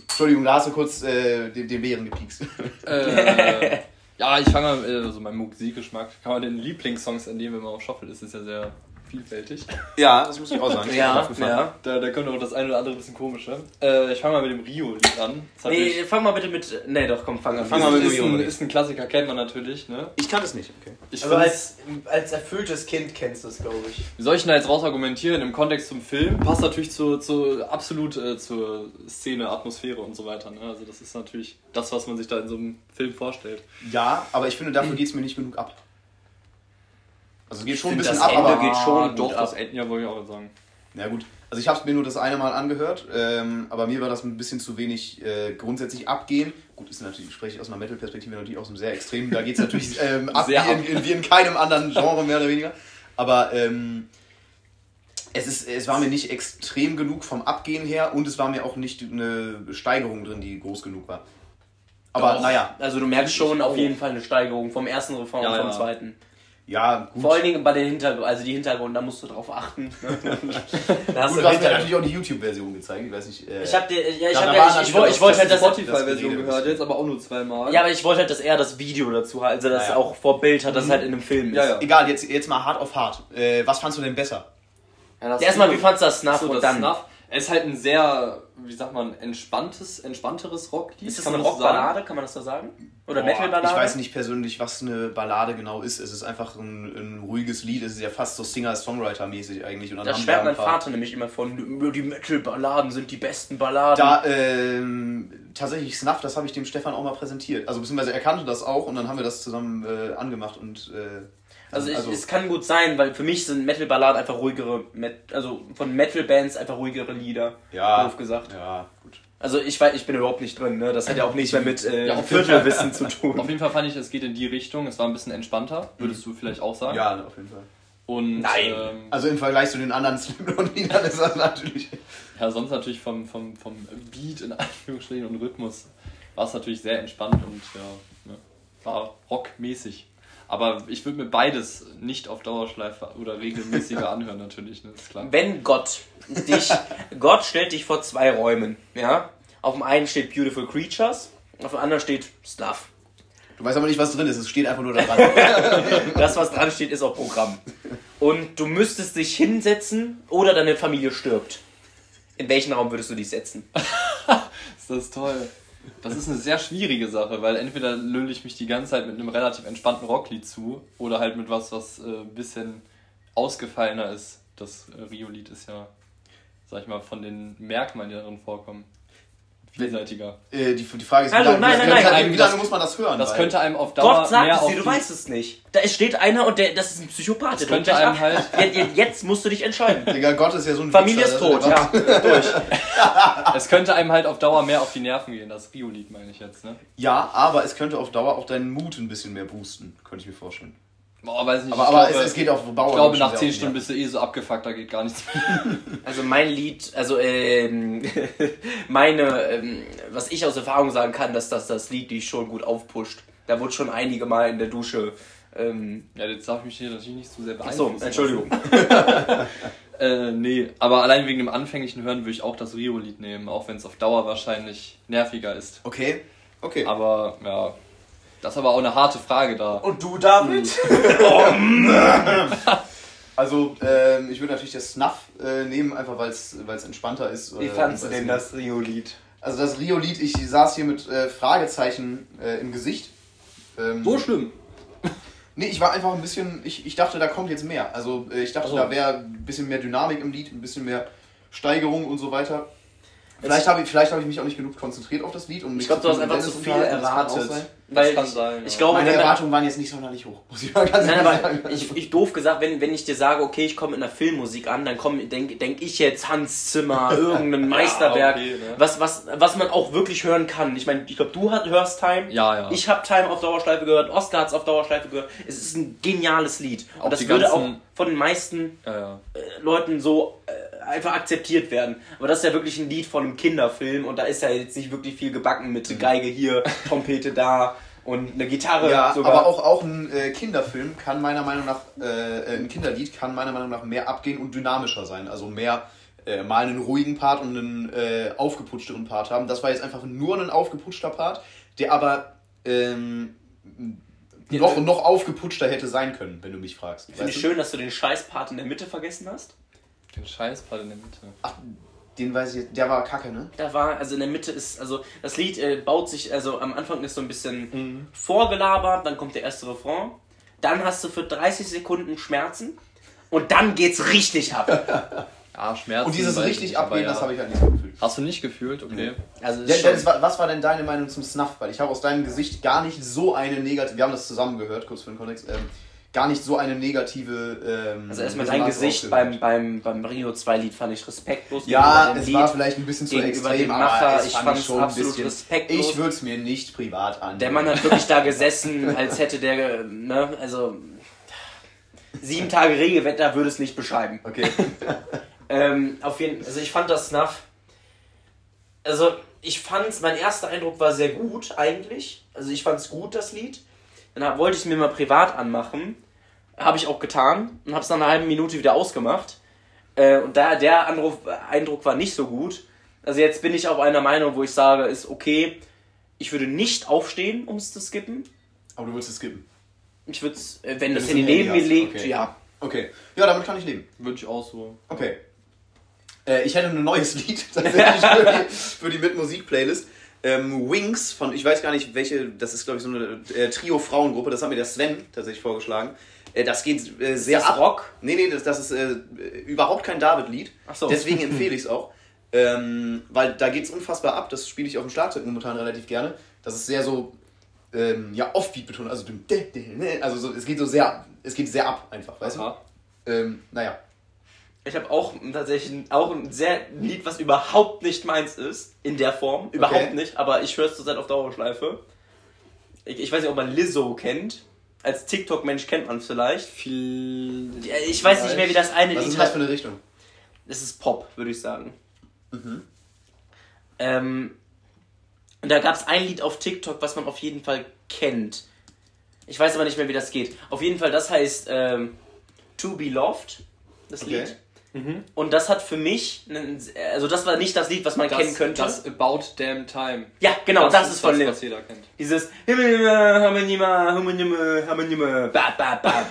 Entschuldigung, da hast du kurz äh, den, den Bären gepiekst. Äh, ja, ich fange mal, äh, also mein Musikgeschmack, kann man den Lieblingssongs entnehmen, wenn man auf Shuffle ist, ist ja sehr vielfältig. ja, das muss ich auch sagen. Ja, ja. Da, da kommt auch das eine oder andere bisschen komische. Äh, ich fange mal mit dem Rio-Lied an. Nee, mich- fang mal bitte mit. Nee, doch, komm, fang an. Fang mal mit ist, Rio ein, ist ein Klassiker, kennt man natürlich. Ne? Ich kann es nicht. Okay. Ich Also find's- als, als erfülltes Kind kennst du es, glaube ich. Wie soll ich denn da jetzt rausargumentieren im Kontext zum Film? Passt natürlich zu, zu absolut äh, zur Szene, Atmosphäre und so weiter. Ne? Also das ist natürlich das, was man sich da in so einem Film vorstellt. Ja, aber ich finde, dafür geht es mir nicht genug ab. Also es geht schon ein bisschen das ab, Ende aber... geht schon doch, das. Ende, ja, wollte ich auch sagen. Ja gut, also ich habe es mir nur das eine Mal angehört, ähm, aber mir war das ein bisschen zu wenig äh, grundsätzlich abgehen. Gut, ist natürlich, spreche ich aus einer Metal-Perspektive natürlich aus einem sehr extremen, da geht es natürlich ähm, ab, wie, in, wie in keinem anderen Genre mehr oder weniger. Aber ähm, es, ist, es war mir nicht extrem genug vom Abgehen her und es war mir auch nicht eine Steigerung drin, die groß genug war. Aber Doch. naja, Also du merkst schon auf auch. jeden Fall eine Steigerung vom ersten Refrain Ja, und vom ja. zweiten. Ja, gut. Vor allen Dingen bei den Hintergrund, also die Hintergrund, da musst du drauf achten. da hast Gut, du hast mir natürlich auch die YouTube-Version gezeigt, ich weiß nicht. Äh, Ich hab dir, ja, ich hab waren ich, ich, wollte- wollte halt das das, Spotify-Version gehört, jetzt aber auch nur zweimal. ja, aber ich wollte halt, dass er das Video dazu hat, also dass Ja, er ja. auch vor Bild hat, dass es halt in einem Film ist. Ja, ja. Egal, jetzt, jetzt mal hart auf hart. Äh, was fandst du denn besser? Ja, das Erstmal, wie fandst du das Snuff so, und das dann? Snuff. Es ist halt ein sehr, wie sagt man, entspanntes, entspannteres Rocklied. Ist das kann eine man so? Rockballade, kann man das so sagen? Oder Boah, Metalballade? Ich weiß nicht persönlich, was eine Ballade genau ist. Es ist einfach ein, ein ruhiges Lied. Es ist ja fast so Singer-Songwriter-mäßig eigentlich. Und dann Da schwärmt mein Vater nämlich immer von, die Metal-Balladen sind die besten Balladen. Da, ähm, tatsächlich Snuff, das habe ich dem Stefan auch mal präsentiert. Also beziehungsweise er kannte das auch und dann haben wir das zusammen äh, angemacht und äh, Also, ich, Also- es kann gut sein, weil für mich sind Metal-Balladen einfach ruhigere, Met also von Metal-Bands einfach ruhigere Lieder. Ja. Doof gesagt. Ja, gut. Also ich weiß, ich bin überhaupt nicht drin, ne? Das hat ja auch nichts mehr mit äh, Ja, auf Viertelwissen zu Auf tun. jeden Fall fand ich, es geht in die Richtung. Es war ein bisschen entspannter, würdest du vielleicht auch sagen. Ja, auf jeden Fall. Und Nein. Ähm, Also im Vergleich zu den anderen Slipknot-Liedern ist das natürlich. ja, sonst natürlich vom, vom, vom Beat in Anführungsstrichen und Rhythmus war es natürlich sehr entspannt und ja, ne, war rockmäßig. Aber ich würde mir beides nicht auf Dauerschleife oder regelmäßiger anhören, natürlich, ne, ist klar. Wenn Gott dich, Gott stellt dich vor zwei Räumen, ja? Auf dem einen steht Beautiful Creatures, auf dem anderen steht Stuff. Du weißt aber nicht, was drin ist, es steht einfach nur da dran. Das, was dran steht, ist auch Programm. Und du müsstest dich hinsetzen oder deine Familie stirbt. In welchen Raum würdest du dich setzen? Ist das toll. Das ist eine sehr schwierige Sache, weil entweder lülle ich mich die ganze Zeit mit einem relativ entspannten Rocklied zu oder halt mit was, was äh, ein bisschen ausgefallener ist. Das äh, Rio-Lied ist ja, sag ich mal, von den Merkmalen, die darin vorkommen, vielseitiger. äh, die, die Frage ist, Hallo, wie lange, nein, nein, nein. wie lange muss man das hören? Das Weil- könnte einem auf Dauer Gott sagt mehr es dir, du weißt es nicht. Da steht einer und der, das ist ein Psychopath. der könnte einem halt- Jetzt, jetzt musst du dich entscheiden. Digga, Gott ist ja so ein Familie Wichser, ist tot, das ja. Durch. Es könnte einem halt auf Dauer mehr auf die Nerven gehen, das Rio-Lied meine ich jetzt, ne? Ja, aber es könnte auf Dauer auch deinen Mut ein bisschen mehr boosten, könnte ich mir vorstellen. Boah, weiß nicht. Aber, ich aber glaube, es, es geht auf Dauer. ich glaube, nach sehr 10 auf die Stunden bist du eh so abgefuckt, da geht gar nichts mehr. Also mein Lied, also ähm, meine, ähm, was ich aus Erfahrung sagen kann, dass das das Lied dich schon gut aufpusht. Da wurde schon einige Mal in der Dusche. Ähm, Ja, jetzt darf ich mich hier natürlich nicht zu sehr achso, beeinflussen. Entschuldigung. Äh, nee, aber allein wegen dem anfänglichen Hören würde ich auch das Rio-Lied nehmen, auch wenn es auf Dauer wahrscheinlich nerviger ist. Okay, okay. Aber ja, das ist aber auch eine harte Frage da. Und du, David? Also, ähm, ich würde natürlich das Snuff äh, nehmen, einfach weil es entspannter ist. Wie äh, fandst du denn das Rio-Lied? Also das Rio-Lied, ich saß hier mit äh, Fragezeichen äh, im Gesicht. Ähm, schlimm. Nee, ich war einfach ein bisschen, ich, ich dachte, da kommt jetzt mehr. Also äh, ich dachte, Ach so. da wäre ein bisschen mehr Dynamik im Lied, ein bisschen mehr Steigerung und so weiter. Vielleicht habe ich, vielleicht habe ich mich auch nicht genug konzentriert auf das Lied. Und Ich glaube, du hast einfach zu viel erwartet. Das Weil kann ich, sein, ich ja. glaube, Meine Erwartungen waren jetzt nicht sonderlich hoch, muss ich mal ganz Nein, ehrlich aber sagen. ich, ich doof gesagt, wenn, wenn ich dir sage, okay, ich komme mit einer Filmmusik an, dann denke denk ich jetzt Hans Zimmer, irgendein Meisterwerk, okay, ne? was, was, was man auch wirklich hören kann. Ich meine, ich glaube, du hat, hörst Time. Ja, ja. Ich habe Time auf Dauerschleife gehört, Oscar hat es auf Dauerschleife gehört. Es ist ein geniales Lied. Auch Und das würde auch von den meisten Ja, ja. äh, Leuten so äh, einfach akzeptiert werden. Aber das ist ja wirklich ein Lied von einem Kinderfilm und da ist ja jetzt nicht wirklich viel gebacken Mhm. mit Geige hier, Trompete da und eine Gitarre Ja, sogar. aber auch, auch ein äh, Kinderfilm kann meiner Meinung nach, äh, ein Kinderlied kann meiner Meinung nach mehr abgehen und dynamischer sein. Also mehr äh, mal einen ruhigen Part und einen äh, aufgeputschteren Part haben. Das war jetzt einfach nur ein aufgeputschter Part, der aber ähm, noch, noch aufgeputschter hätte sein können, wenn du mich fragst. Finde ich du? schön, dass du den Scheißpart in der Mitte vergessen hast. Den Scheißpart in der Mitte. Ach, den weiß ich jetzt, der war kacke, ne? Da war, also in der Mitte ist, also das Lied äh, baut sich, also am Anfang ist so ein bisschen Mhm. vorgelabert, dann kommt der erste Refrain, dann hast du für 30 Sekunden Schmerzen und dann geht's richtig ab. Ja, Schmerzen. Und dieses richtig abgehen, ja. das habe ich halt nicht so gefühlt. Hast du nicht gefühlt? Okay. Also ist Dennis, was war denn deine Meinung zum Snuff? Weil ich habe aus deinem Gesicht gar nicht so eine negative, wir haben das zusammen gehört, kurz für den Kontext, ähm, gar nicht so eine negative. Ähm, also erstmal dein Gesicht beim, beim, beim Rio 2 Lied fand ich respektlos. Ja, es Lied. war vielleicht ein bisschen zu extrem, Macher, aber es ich fand fand's schon ein absolut bisschen. respektlos. Ich würde es mir nicht privat an. Der Mann hat wirklich da gesessen, als hätte der, ne, also sieben Tage Regenwetter würde es nicht beschreiben. Okay. Ähm, auf jeden also ich fand das Snuff. Also, ich fand's, mein erster Eindruck war sehr gut, eigentlich. Also, ich fand's gut, das Lied. Dann hab, wollte ich es mir mal privat anmachen. Habe ich auch getan und habe es nach einer halben Minute wieder ausgemacht. Äh, und da der Anruf, Eindruck war nicht so gut. Also, jetzt bin ich auf einer Meinung, wo ich sage, ist okay, ich würde nicht aufstehen, um es zu skippen. Aber du willst es skippen. Ich würde es, äh, wenn das Handy ein neben mir liegt, okay. ja. Okay. Ja, damit kann ich leben. Würde ich auch so. Okay. Äh, ich hätte ein neues Lied tatsächlich für die, für die Mit-Musik-Playlist. Ähm, Wings von, ich weiß gar nicht welche, das ist glaube ich so eine äh, Trio-Frauengruppe, das hat mir der Sven tatsächlich vorgeschlagen. Äh, das geht äh, sehr das ab. Rock? Nee, nee, das, das ist äh, überhaupt kein David-Lied. So. Deswegen empfehle ich es auch. Ähm, weil da geht es unfassbar ab, das spiele ich auf dem Schlagzeug momentan relativ gerne. Das ist sehr so ähm, ja, Offbeat betont, also, ne, also so, es geht so sehr, es geht sehr ab einfach, weißt Aha. du? Ähm, naja. Ich habe auch tatsächlich auch ein sehr Lied, was überhaupt nicht meins ist, in der Form. Überhaupt nicht, aber ich höre es zurzeit auf Dauerschleife. Ich, ich weiß nicht, ob man Lizzo kennt. Als TikTok-Mensch kennt man es vielleicht. Viel. Ich weiß nicht mehr, wie das eine Was Lied ist das hat. für eine Richtung? Es ist Pop, würde ich sagen. Ähm, und da gab es ein Lied auf TikTok, was man auf jeden Fall kennt. Ich weiß aber nicht mehr, wie das geht. Auf jeden Fall, das heißt ähm, To Be Loved, das Okay. Lied. Und das hat für mich, einen, also das war nicht das Lied, was man kennen könnte. Das About Damn Time. ja, genau, das, ist von das, Lil. was jeder kennt. Dieses Himmelnima, Hammenima, Hammenima, Hammenima, ba, ba, ba.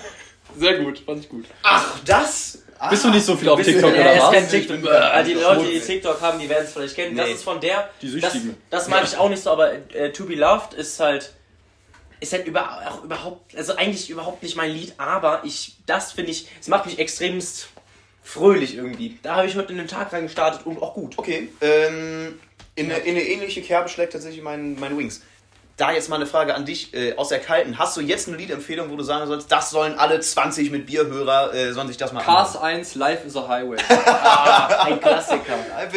Sehr gut, fand ich gut. Ach, das? Ah, Bist du nicht so viel auf Bist du- TikTok er oder ist was? kein TikTok. Bin- Ah, die das Leute, die. TikTok haben, die werden es vielleicht kennen. Das Nee. ist von der. Die das, Süchtigen. das mag ich auch nicht so, aber äh, To Be Loved ist halt. Ist halt über, auch überhaupt, also eigentlich überhaupt nicht mein Lied, aber ich, das finde ich, es macht mich extremst fröhlich irgendwie. Da habe ich heute in den Tag reingestartet und auch gut. Okay, ähm, in, eine, in eine ähnliche Kerbe schlägt tatsächlich mein, mein Wings. Da jetzt mal eine Frage an dich äh, aus der Kalten. Hast du jetzt eine Liedempfehlung, wo du sagen sollst, das sollen alle 20 mit Bierhörer, äh, sollen sich das mal Cars 1, Life is a Highway. Ah, ein Klassiker. Ein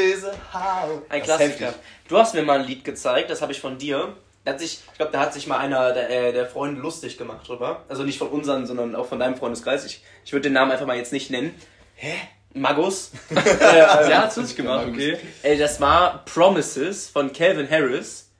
Ein Klassiker. Du hast mir mal ein Lied gezeigt, das habe ich von dir. Da hat sich, ich glaube, da hat sich mal einer der, äh, der Freunde lustig gemacht drüber. Also nicht von unseren, sondern auch von deinem Freundeskreis. Ich, ich würde den Namen einfach mal jetzt nicht nennen. Hä? Magus? äh, Der hat's lustig gemacht, okay. Ey, das war Promises von Calvin Harris.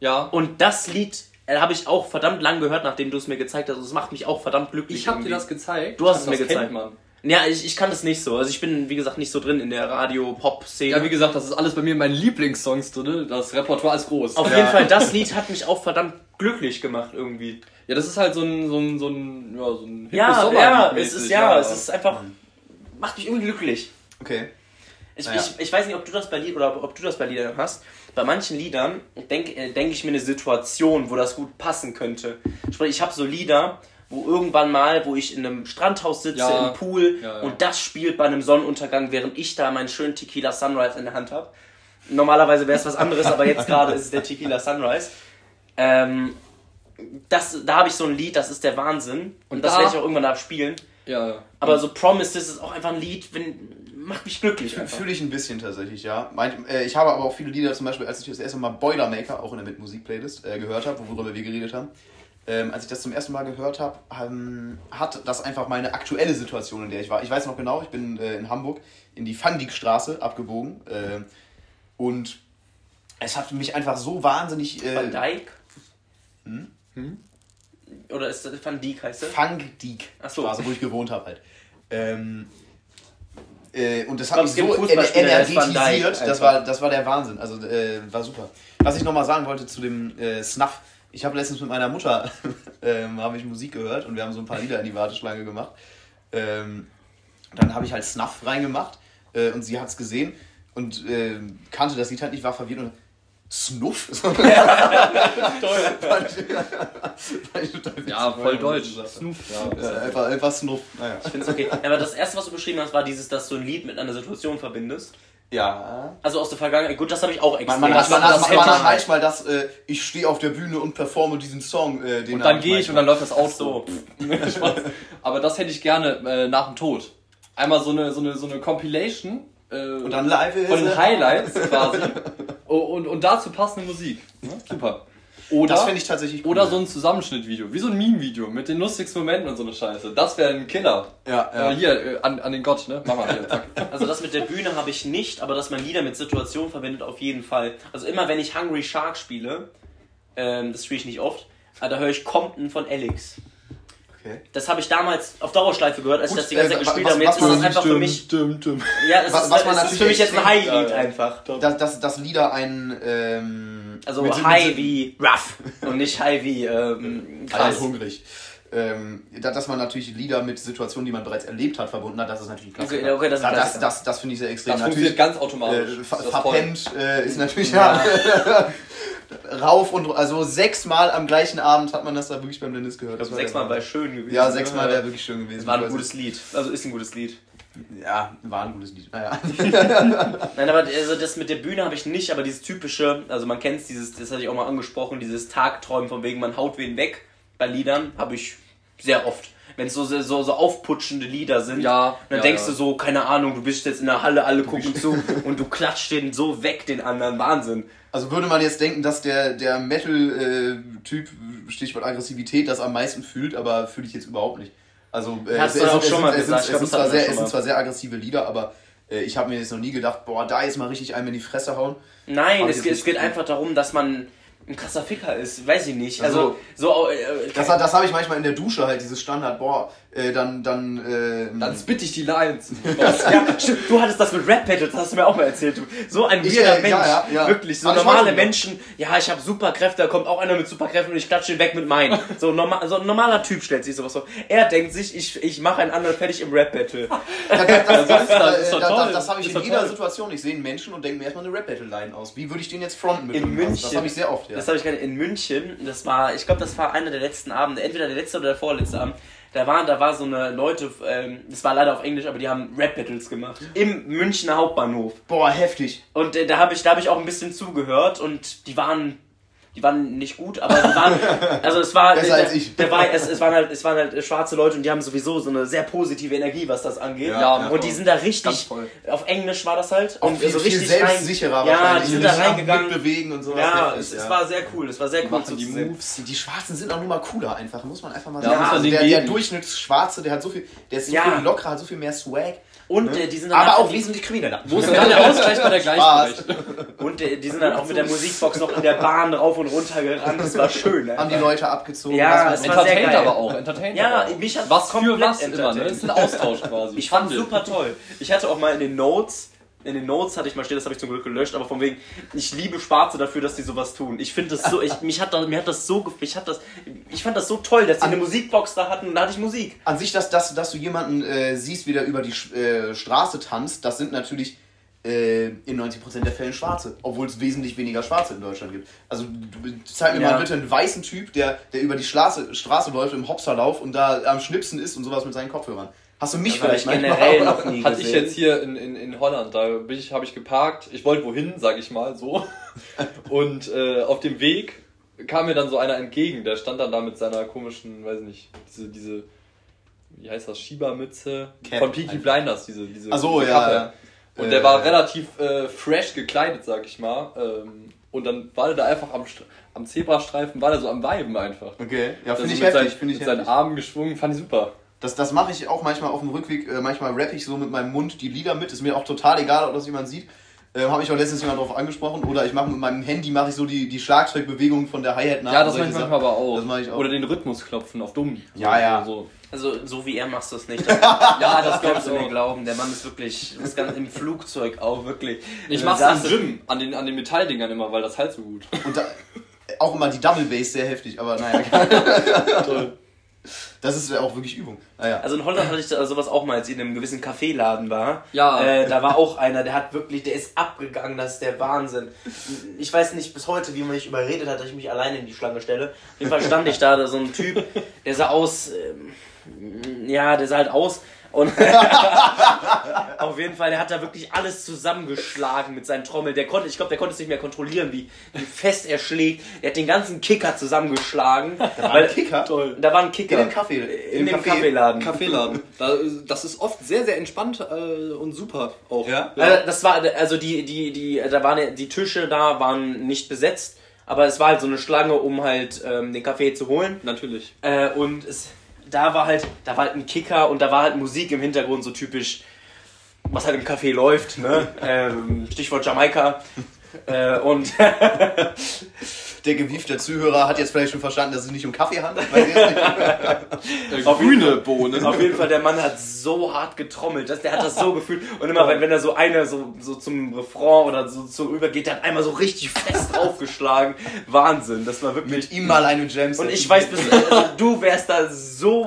Ja. Und das Lied äh, habe ich auch verdammt lang gehört, nachdem du es mir gezeigt hast. Und es macht mich auch verdammt glücklich. Ich habe dir das gezeigt. Du hast es mir kennt gezeigt. Man. Ja, ich, ich kann das nicht so. Also ich bin, wie gesagt, nicht so drin in der Radio-Pop-Szene. Ja, wie gesagt, das ist alles bei mir in meinen Lieblingssongs drin. Das Repertoire ist groß. Auf ja. jeden Fall, das Lied hat mich auch verdammt glücklich gemacht irgendwie. Ja, das ist halt so ein, so ein, so ein, ja, so ein Ja, ja, es ist mäßig, ja, es ist einfach macht mich irgendwie glücklich. Okay. Ich, Naja. ich, ich weiß nicht, ob du das bei Lied oder ob du das bei Liedern hast. Bei manchen Liedern denke äh, denk ich mir eine Situation, wo das gut passen könnte. Sprich, ich habe so Lieder, wo irgendwann mal, wo ich in einem Strandhaus sitze, Ja. im Pool Ja, ja. und das spielt bei einem Sonnenuntergang, während ich da meinen schönen Tequila Sunrise in der Hand habe. Normalerweise wäre es was anderes, aber jetzt gerade ist es der Tequila Sunrise. Ähm, das, da habe ich so ein Lied, das ist der Wahnsinn. Und, Und das da- werde ich auch irgendwann abspielen. Ja, ja. Aber so Promises ist auch einfach ein Lied, wenn, macht mich glücklich. Fühle ich ein bisschen tatsächlich, ja. Mein, äh, ich habe aber auch viele Lieder, zum Beispiel, als ich das erste Mal Boilermaker, auch in der Mit-Musik-Playlist, äh, gehört habe, worüber wir geredet haben. Ähm, als ich das zum ersten Mal gehört habe, ähm, hat das einfach meine aktuelle Situation, in der ich war. Ich weiß noch genau, ich bin äh, in Hamburg in die Fandikstraße abgebogen. Äh, und es hat mich einfach so wahnsinnig. Äh, Van Dyke? Oder ist das Van Dyke heißt das? Fangdik Ach so. Straße, wo ich gewohnt habe halt. Ähm, äh, und das hat mich so Van Dijk energetisiert, das war, das war der Wahnsinn. Also äh, war super. Was ich nochmal sagen wollte zu dem äh, Snuff. Ich habe letztens mit meiner Mutter ähm, habe ich Musik gehört und wir haben so ein paar Lieder in die Warteschlange gemacht. Ähm, dann habe ich halt Snuff reingemacht äh, und sie hat es gesehen und äh, kannte das Lied halt nicht, war verwirrt und Snuff? Toll. Ja, voll deutsch. Ja. Ja, einfach, einfach Snuff. Naja. Ich finde es okay. Aber das erste, was du beschrieben hast, war dieses, dass du ein Lied mit einer Situation verbindest. Ja. Also aus der Vergangenheit. Gut, das habe ich auch extrem. Man, man, man, das man, man ich- hat manchmal das, äh, ich stehe auf der Bühne und performe diesen Song. Äh, den Und dann gehe ich und dann läuft das Outro. Spaß. Aber das hätte ich gerne äh, nach dem Tod. Einmal so eine, so eine, so eine Compilation äh, Und dann live von den Highlights quasi. Oh, und, und dazu passende Musik. Ne? Super. Oder, Das finde ich tatsächlich cool. oder so ein Zusammenschnittvideo, wie so ein Meme-Video mit den lustigsten Momenten und so eine Scheiße. Das wäre ein Killer. Ja, ja. Äh, hier, äh, an, an den Gott, ne? Mach mal hier, zack. Also das mit der Bühne habe ich nicht, aber dass man Lieder mit Situationen verbindet, auf jeden Fall. Also immer wenn ich Hungry Shark spiele, ähm, das spiele ich nicht oft, aber da höre ich Compton von Alex. Okay. Das habe ich damals auf Dauerschleife gehört, als Gut, ich das die ganze äh, Zeit wa- gespielt habe. Jetzt was ist man einfach für mich. Stimmt, stimmt. Ja, es Was- ist, was ist natürlich für mich jetzt ein High-Lied Ja, ja. einfach. Dass, dass, dass Lieder ein. Ähm, Also mit- High mit- wie rough und nicht High wie ähm, Krass. hungrig. Ähm, da- dass man natürlich Lieder mit Situationen, die man bereits erlebt hat, verbunden hat, das ist natürlich klasse. Okay, okay, das da, das, Klassiker. das, das finde ich sehr extrem. Das natürlich funktioniert ganz automatisch. äh, ver Das verpennt äh, ist natürlich ja. rauf und also sechsmal am gleichen Abend hat man das da wirklich beim Dennis gehört. Sechsmal war schön gewesen. Ja, sechsmal wäre wirklich schön gewesen. War ein gutes Lied. Also ist ein gutes Lied. Ja, war ein gutes Lied. Naja. Nein, aber also das mit der Bühne habe ich nicht, aber dieses typische, also man kennt dieses, das hatte ich auch mal angesprochen, dieses Tagträumen von wegen, man haut wen weg bei Liedern, habe ich sehr oft. Wenn es so, so, so aufputschende Lieder sind, Ja, dann ja, denkst ja. du so, keine Ahnung, du bist jetzt in der Halle, alle gucken zu und du klatscht den so weg, den anderen. Wahnsinn. Also würde man jetzt denken, dass der, der Metal-Typ, Stichwort Aggressivität, das am meisten fühlt, aber fühle ich jetzt überhaupt nicht. Also äh, Hast es, du es, auch es, schon mal es, gesagt. es, Ich glaub, sind zwar sehr, es sind zwar sehr aggressive Lieder, aber äh, ich habe mir jetzt noch nie gedacht, boah, da ist mal richtig einem in die Fresse hauen. Nein, es, geht- es geht einfach darum, dass man ein krasser Ficker ist, weiß ich nicht. Also, Also, so, äh, Das, das habe ich manchmal in der Dusche halt, dieses Standard, boah, äh, dann, dann, äh, Dann spit ich die Lines. Ja, stimmt. Du hattest das mit Rap Battle, das hast du mir auch mal erzählt. Du. So ein Ich, weirder äh, Mensch. ja, ja, ja. Wirklich, so Aber normale. Menschen. Ja, ich habe Superkräfte, da kommt auch einer mit Superkräften und ich klatsche ihn weg mit meinen. So, normal, so ein normaler Typ stellt sich sowas vor. Er denkt sich, ich, ich mache einen anderen fertig im Rap Battle. das, das, das, das, das, das, habe ich in jeder. Situation. Ich sehe einen Menschen und denke mir erstmal eine Rap-Battle-Line aus. Wie würde ich den jetzt fronten mit In? München. Das habe ich sehr oft, ja. Das habe ich gerade in München. Das war, ich glaube, das war einer der letzten Abende, entweder der letzte oder der vorletzte Abend. Da waren, da war so eine Leute, ähm, das war leider auf Englisch, aber die haben Rap Battles gemacht im Münchner Hauptbahnhof. Boah, heftig. Und äh, da habe ich, da habe ich auch ein bisschen zugehört und die waren, die waren nicht gut, aber die waren, also es war, Besser als ich. Der war, es, es waren halt, es waren halt schwarze Leute und die haben sowieso so eine sehr positive Energie, was das angeht. Ja, und die sind da richtig, auf Englisch war das halt. Auch und viel, so viel richtig selbstsicherer rein, Ja, die sind da reingegangen. Mitbewegen und sowas. Ja, es, es ja. war sehr cool, es war sehr cool Machen die. Moves. Die Schwarzen sind auch nur mal cooler einfach, muss man einfach mal sagen. Also der, der. Durchschnittsschwarze, der hat so viel, der ist so viel lockerer, hat so viel mehr Swag. Und ne? äh, die sind dann aber halt- auch wesentlich krimineller. Wo ist dann der Ausgleich bei der Gleichberechtigung? und äh, die sind dann auch mit der Musikbox noch in der Bahn rauf und runter gerannt. Das war schön. Haben die. Leute abgezogen. Ja, was es man- war sehr Entertained geil. aber auch. Entertained Ja, aber auch. mich hat was für komplett was immer, ne? Das ist ein Austausch quasi. Ich fand Handel. super toll. Ich hatte auch mal in den Notes, in den Notes hatte ich mal stehen, das habe ich zum Glück gelöscht, aber von wegen, ich liebe Schwarze dafür, dass die sowas tun. Ich finde das so, ich, mich hat das, mir hat das so, mich hat das, ich fand das so toll, dass die eine Musikbox da hatten und da hatte ich Musik. An sich, dass, dass, dass du jemanden äh, siehst, wie der über die äh, Straße tanzt, das sind natürlich äh, in 90% der Fällen Schwarze, obwohl es wesentlich weniger Schwarze in Deutschland gibt. Also du, zeig mir Ja. mal bitte einen weißen Typ, der, der über die Straße, Straße läuft im Hopserlauf und da am Schnipsen ist und sowas mit seinen Kopfhörern. Hast du mich ich vielleicht generell noch nie Hatte ich jetzt hier in, in, in Holland, da bin ich, habe ich geparkt. Ich wollte wohin, sag ich mal so. Und äh, auf dem Weg kam mir dann so einer entgegen. Der stand dann da mit seiner komischen, weiß nicht, diese, diese wie heißt das, Schiebermütze Cap von Peaky einfach. Blinders, diese, diese Ach so, diese ja, Kappe. ja. Und Äh, der war ja. relativ äh, fresh gekleidet, sag ich mal. Ähm, und dann war der da einfach am, am Zebrastreifen, war der so am Weiben einfach. Okay, ja, Also finde ich mit heftig. seinen- ich mit seinen heftig. Armen geschwungen, fand ich super. Das, das mache ich auch manchmal auf dem Rückweg. Äh, manchmal rappe ich so mit meinem Mund die Lieder mit. Ist mir auch total egal, ob das jemand sieht. Äh, Habe ich auch letztens jemand drauf angesprochen. Oder ich mache mit meinem Handy mache ich so die, die Schlagzeugbewegung von der Hi-Hat nach. Ja, das mache ich manchmal aber auch. Das mache ich auch. Oder den Rhythmus klopfen auf dumm. Ja, ja. So. Also so wie er machst du es nicht. Ja, das kannst du mir glauben. Der Mann ist wirklich, das ganz im Flugzeug auch wirklich. Ich Äh, mach's saß- am Gym, an den, an den Metalldingern immer, weil das halt so gut. Und da, auch immer die Double Bass sehr heftig, aber naja. Toll. Das ist ja auch wirklich Übung. Naja. Also in Holland hatte ich sowas auch mal, als ich in einem gewissen Kaffeeladen war. Ja. Äh, da war auch einer, der hat wirklich, der ist abgegangen, das ist der Wahnsinn. Ich weiß nicht bis heute, wie man mich überredet hat, dass ich mich alleine in die Schlange stelle. Auf jeden Fall stand ich da, da so ein Typ, der sah aus, ähm, ja, der sah halt aus. Und auf jeden Fall, der hat da wirklich alles zusammengeschlagen mit seinen Trommel. Der konnte, ich glaube, der konnte es nicht mehr kontrollieren, wie, wie fest er schlägt. Der hat den ganzen Kicker zusammengeschlagen. Da war ein Kicker? Toll. Da war ein Kicker. In dem Kaffee. In Im dem Café. Kaffeeladen. Kaffeeladen. Da, das ist oft sehr, sehr entspannt äh, und super auch. Ja? Also das war, also die, die, die, da waren die Tische da waren nicht besetzt, aber es war halt so eine Schlange, um halt ähm, den Kaffee zu holen. Natürlich. Äh, und es, da war halt, da war halt ein Kicker und da war halt Musik im Hintergrund so typisch, was halt im Café läuft, ne? ähm, Stichwort Jamaika. äh, und Der gewiefte Zuhörer hat jetzt vielleicht schon verstanden, dass es nicht um Kaffee handelt. Grüne Bohnen. auf jeden Fall, der Mann hat so hart getrommelt, dass der hat das so gefühlt. Und immer, wenn, wenn er so einer so, so zum Refrain oder so, so übergeht, der hat einmal so richtig fest draufgeschlagen. Wahnsinn, das war wirklich. mit ihm mal eine Jams. Und ich weiß, bis, also, du wärst da so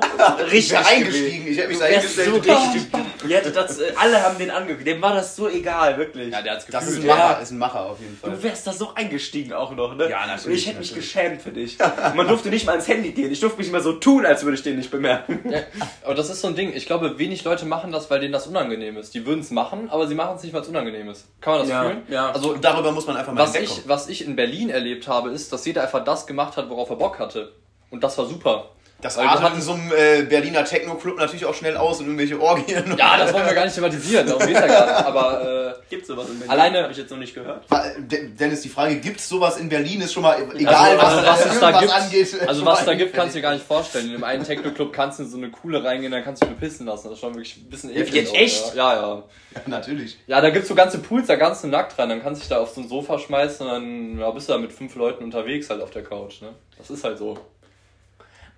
richtig gewesen. eingestiegen. Ich hätte mich du da wärst so hingestellt. richtig. Ja, das, äh, alle haben den angeguckt. Dem war das so egal, wirklich. Ja, der hat's Das ist ein gefühlt. Macher, ist ein Macher auf jeden Fall. Du wärst da so eingestiegen auch noch, ne? Ja, natürlich, Und ich hätte mich geschämt für dich. Man durfte nicht mal ans Handy gehen. Ich durfte mich mal so tun, als würde ich den nicht bemerken. Ja, aber das ist so ein Ding. Ich glaube, wenig Leute machen das, weil denen das unangenehm ist. Die würden es machen, aber sie machen es nicht, weil es unangenehm ist. Kann man das Ja, fühlen? ja. Also, Und darüber muss man einfach mal was ich, was ich in Berlin erlebt habe, ist, dass jeder einfach das gemacht hat, worauf er Bock hatte. Und das war super. Das Weil artet in so einem äh, Berliner Techno-Club natürlich auch schnell aus und irgendwelche Orgien. Ja, das wollen wir gar nicht thematisieren, darum geht's ja gar nicht. Aber äh, Gibt's sowas in Berlin? Alleine- Habe ich jetzt noch nicht gehört. De- Dennis, die Frage, gibt es sowas in Berlin, ist schon mal egal, also, was, also was es da gibt, angeht. also was mal da gibt, kannst du dir gar nicht vorstellen. In dem einen Techno-Club kannst du in so eine Kuhle reingehen, dann kannst du dich bepissen lassen. Das ist schon wirklich ein bisschen eklig. Jetzt auch, echt? Ja, ja. ja. Ja, natürlich. Ja, da gibt's so ganze Pools, da du nackt rein, dann kannst du dich da auf so ein Sofa schmeißen und dann ja, bist du da mit fünf Leuten unterwegs halt auf der Couch, ne? Das ist halt so.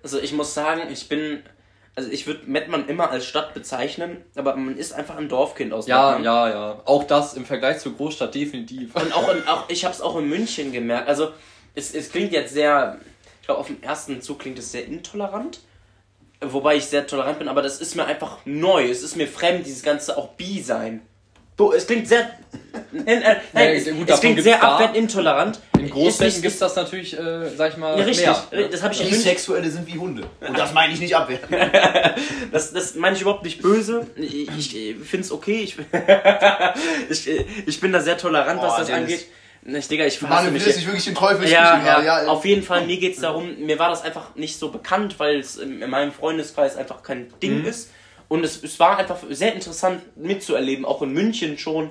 Also ich muss sagen, ich bin... Also ich würde Mettmann immer als Stadt bezeichnen, aber man ist einfach ein Dorfkind aus Ja, Mettmann. ja, ja. Auch das im Vergleich zur Großstadt definitiv. Und auch, in, auch ich habe es auch in München gemerkt. Also es, es klingt jetzt sehr, ich glaube auf den ersten Zug klingt es sehr intolerant, wobei ich sehr tolerant bin, aber das ist mir einfach neu. Es ist mir fremd, dieses ganze auch bi sein. So, es klingt sehr, nein, äh, nein, Ja, es, gut, es klingt sehr abwertend intolerant. In Großstädten Ist gibt's nicht- das natürlich, äh, sag ich mal, ja, richtig. mehr. Das habe ich in München. Bisexuelle sind wie Hunde. Und das meine ich nicht abwerten. Das, das meine ich überhaupt nicht böse. Ich, ich finde es okay. Ich, ich, ich bin da sehr tolerant, was Oh, das angeht. Ich, Digga, ich Mann, verhasse mich. willst dich wirklich den Teufel Ja, sprechen ja, gerade. auf jeden Fall, mir geht es darum, mir war das einfach nicht so bekannt, weil es in in meinem Freundeskreis einfach kein Ding Mhm. ist. Und es, es war einfach sehr interessant mitzuerleben, auch in München schon.